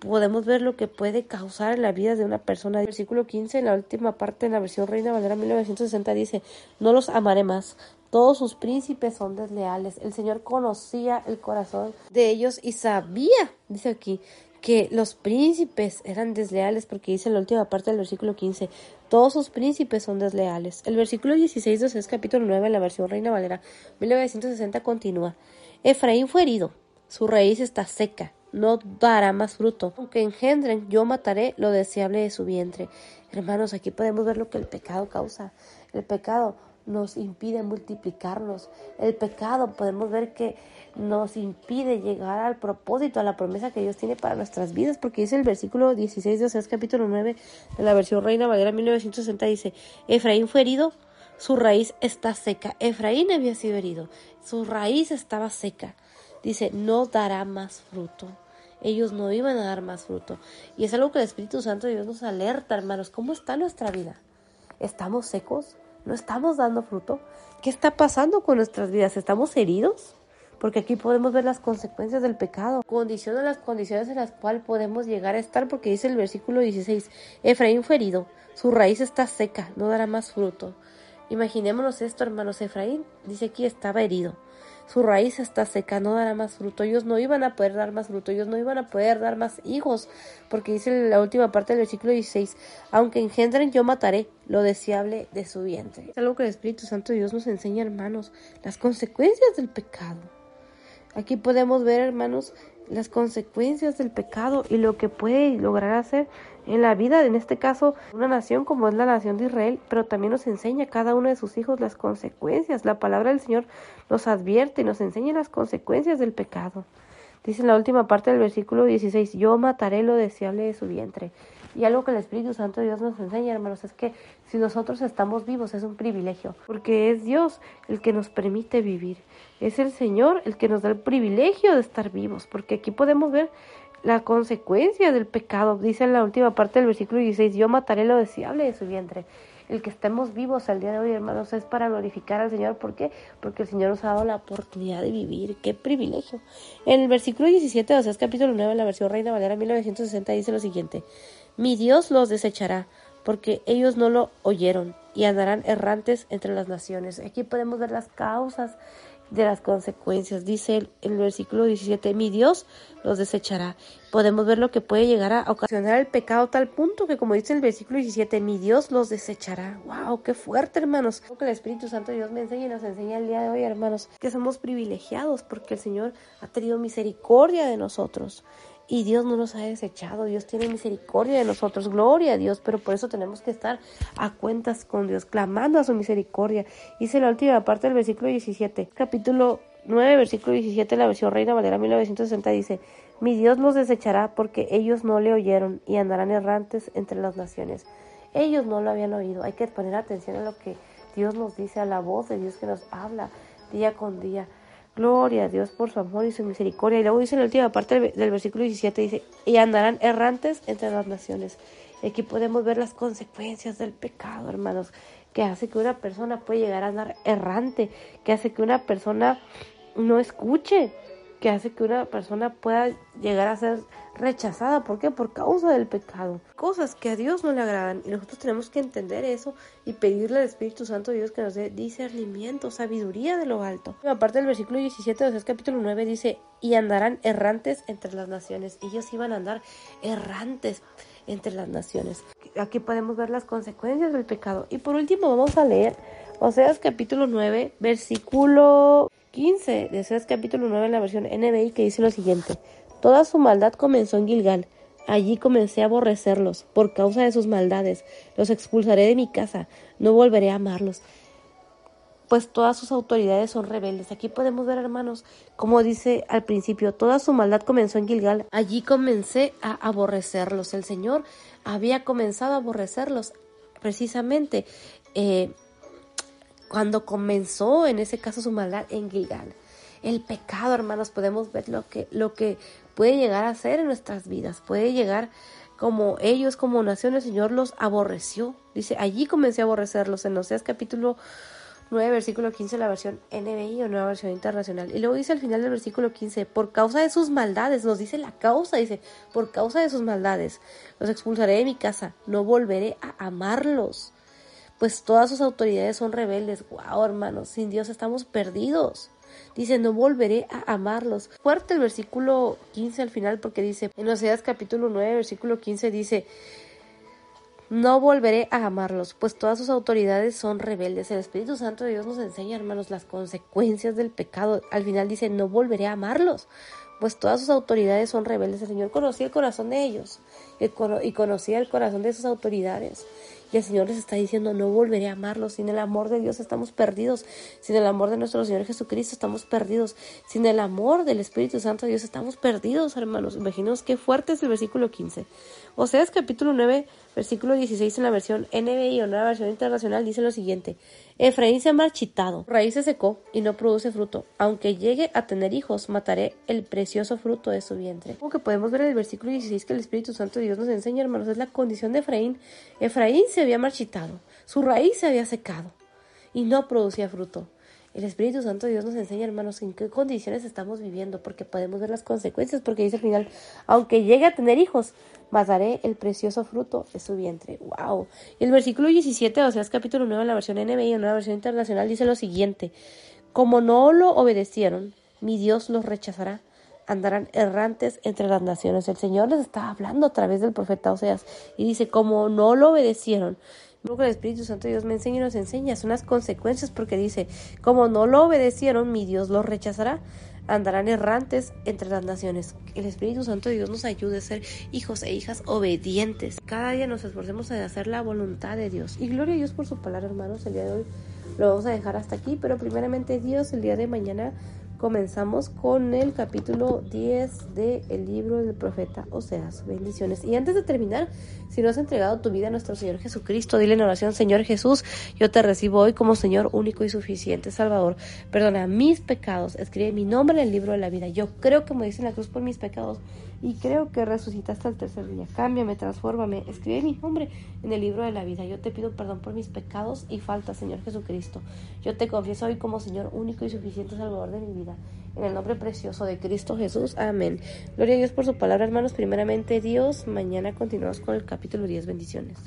podemos ver lo que puede causar en la vida de una persona. El versículo 15, en la última parte, en la versión Reina Valera 1960, dice, no los amaré más. Todos sus príncipes son desleales. El Señor conocía el corazón de ellos y sabía, dice aquí, que los príncipes eran desleales, porque dice en la última parte del versículo 15, todos sus príncipes son desleales. El versículo 16 de es capítulo 9 en la versión Reina Valera 1960 continúa. Efraín fue herido, su raíz está seca, no dará más fruto. Aunque engendren, yo mataré lo deseable de su vientre. Hermanos, aquí podemos ver lo que el pecado causa. El pecado nos impide multiplicarnos. El pecado podemos ver que nos impide llegar al propósito, a la promesa que Dios tiene para nuestras vidas, porque dice el versículo 16 de Oseas capítulo 9 de la versión Reina Valera 1960 dice, Efraín fue herido, su raíz está seca. Efraín había sido herido, su raíz estaba seca. Dice, no dará más fruto. Ellos no iban a dar más fruto. Y es algo que el Espíritu Santo de Dios nos alerta, hermanos. ¿Cómo está nuestra vida? ¿Estamos secos? ¿No estamos dando fruto? ¿Qué está pasando con nuestras vidas? ¿Estamos heridos? Porque aquí podemos ver las consecuencias del pecado. Condiciona las condiciones en las cuales podemos llegar a estar, porque dice el versículo 16, Efraín fue herido, su raíz está seca, no dará más fruto. Imaginémonos esto, hermanos. Efraín dice que estaba herido su raíz está seca, no dará más fruto. Ellos no iban a poder dar más fruto, ellos no iban a poder dar más hijos, porque dice la última parte del versículo 16, aunque engendren, yo mataré lo deseable de su vientre. Es algo que el Espíritu Santo de Dios nos enseña, hermanos, las consecuencias del pecado. Aquí podemos ver, hermanos, las consecuencias del pecado y lo que puede lograr hacer en la vida, en este caso, una nación como es la nación de Israel, pero también nos enseña a cada uno de sus hijos las consecuencias. La palabra del Señor nos advierte y nos enseña las consecuencias del pecado. Dice en la última parte del versículo 16, yo mataré lo deseable de su vientre. Y algo que el Espíritu Santo de Dios nos enseña, hermanos, es que si nosotros estamos vivos es un privilegio, porque es Dios el que nos permite vivir. Es el Señor el que nos da el privilegio de estar vivos, porque aquí podemos ver la consecuencia del pecado. Dice en la última parte del versículo 16, yo mataré lo deseable de su vientre. El que estemos vivos al día de hoy, hermanos, es para glorificar al Señor. ¿Por qué? Porque el Señor nos ha dado la oportunidad de vivir. ¡Qué privilegio! En el versículo 17 o sea, es capítulo 9, en la versión Reina Valera 1960, dice lo siguiente. Mi Dios los desechará, porque ellos no lo oyeron y andarán errantes entre las naciones. Aquí podemos ver las causas de las consecuencias. Dice el, el, versículo 17, mi Dios los desechará. Podemos ver lo que puede llegar a ocasionar el pecado tal punto que como dice el versículo 17, mi Dios los desechará. ¡Wow! ¡Qué fuerte, hermanos! Lo que el Espíritu Santo Dios me enseña y nos enseña el día de hoy, hermanos, que somos privilegiados porque el Señor ha tenido misericordia de nosotros. Y Dios no nos ha desechado, Dios tiene misericordia de nosotros, gloria a Dios, pero por eso tenemos que estar a cuentas con Dios, clamando a su misericordia. Dice la última parte del versículo 17, capítulo 9, versículo 17, la versión Reina Valera 1960 dice, mi Dios los desechará porque ellos no le oyeron y andarán errantes entre las naciones. Ellos no lo habían oído, hay que poner atención a lo que Dios nos dice, a la voz de Dios que nos habla día con día. Gloria a Dios por su amor y su misericordia. Y luego dice en la última parte del, versículo 17, dice, y andarán errantes entre las naciones. Y aquí podemos ver las consecuencias del pecado, hermanos, que hace que una persona pueda llegar a andar errante, que hace que una persona no escuche, que hace que una persona pueda llegar a ser rechazada. ¿Por qué? Por causa del pecado. Cosas que a Dios no le agradan. Y nosotros tenemos que entender eso y pedirle al Espíritu Santo de Dios que nos dé discernimiento, sabiduría de lo alto. Aparte del versículo 17 de Jesús capítulo 9 dice, y andarán errantes entre las naciones. Ellos iban a andar errantes entre las naciones. Aquí podemos ver las consecuencias del pecado. Y por último vamos a leer Oseas capítulo 9, versículo 15 de Oseas capítulo 9 en la versión NBI que dice lo siguiente. Toda su maldad comenzó en Gilgal. Allí comencé a aborrecerlos por causa de sus maldades. Los expulsaré de mi casa. No volveré a amarlos. Pues todas sus autoridades son rebeldes. Aquí podemos ver, hermanos, como dice al principio, toda su maldad comenzó en Gilgal. Allí comencé a aborrecerlos. El Señor había comenzado a aborrecerlos precisamente eh, cuando comenzó en ese caso su maldad en Gilgal. El pecado, hermanos, podemos ver lo que, lo que puede llegar a ser en nuestras vidas, puede llegar como ellos, como nación, el Señor los aborreció. Dice, allí comencé a aborrecerlos en Oseas capítulo 9, versículo 15, la versión NBI o nueva versión internacional. Y luego dice al final del versículo 15, por causa de sus maldades, nos dice la causa, dice, por causa de sus maldades, los expulsaré de mi casa, no volveré a amarlos pues todas sus autoridades son rebeldes. Wow, hermanos, sin Dios estamos perdidos. Dice, no volveré a amarlos. Fuerte el versículo 15 al final porque dice, en Oseas capítulo 9, versículo 15 dice, no volveré a amarlos, pues todas sus autoridades son rebeldes. El Espíritu Santo de Dios nos enseña, hermanos, las consecuencias del pecado. Al final dice, no volveré a amarlos, pues todas sus autoridades son rebeldes. El Señor conocía el corazón de ellos y conocía el corazón de sus autoridades. El Señor les está diciendo, no volveré a amarlos. Sin el amor de Dios estamos perdidos. Sin el amor de nuestro Señor Jesucristo estamos perdidos. Sin el amor del Espíritu Santo de Dios estamos perdidos, hermanos. Imaginaos qué fuerte es el versículo 15. Oseas capítulo 9, versículo 16 en la versión NBI o nueva versión internacional dice lo siguiente. Efraín se ha marchitado, raíz se secó y no produce fruto. Aunque llegue a tener hijos, mataré el precioso fruto de su vientre. Como que podemos ver en el versículo 16 que el Espíritu Santo de Dios nos enseña, hermanos, es la condición de Efraín. Efraín se había marchitado, su raíz se había secado y no producía fruto. El Espíritu Santo de Dios nos enseña, hermanos, en qué condiciones estamos viviendo, porque podemos ver las consecuencias, porque dice al final, aunque llegue a tener hijos, mas daré el precioso fruto de su vientre. ¡Wow! Y el versículo 17, o sea, es capítulo 9 en la versión NBI, en la versión internacional, dice lo siguiente, como no lo obedecieron, mi Dios los rechazará andarán errantes entre las naciones. El Señor les está hablando a través del profeta Oseas y dice, como no lo obedecieron, que el Espíritu Santo Dios me enseña y nos enseña son las consecuencias porque dice, como no lo obedecieron, mi Dios los rechazará, andarán errantes entre las naciones. El Espíritu Santo de Dios nos ayude a ser hijos e hijas obedientes. Cada día nos esforcemos en hacer la voluntad de Dios. Y gloria a Dios por su palabra, hermanos. El día de hoy lo vamos a dejar hasta aquí, pero primeramente Dios, el día de mañana comenzamos con el capítulo 10 del libro del profeta Oseas. Bendiciones. Y antes de terminar, si no has entregado tu vida a nuestro Señor Jesucristo, dile en oración, Señor Jesús, yo te recibo hoy como Señor único y suficiente Salvador. Perdona mis pecados, escribe mi nombre en el libro de la vida. Yo creo que me en la cruz por mis pecados y creo que resucitaste al tercer día. Cámbiame, transfórmame, escribe mi nombre en el libro de la vida. Yo te pido perdón por mis pecados y faltas, Señor Jesucristo. Yo te confieso hoy como Señor único y suficiente Salvador de mi vida. En el nombre precioso de Cristo Jesús. Amén. Gloria a Dios por su palabra, hermanos. Primeramente, Dios. Mañana continuamos con el capítulo 10. Bendiciones.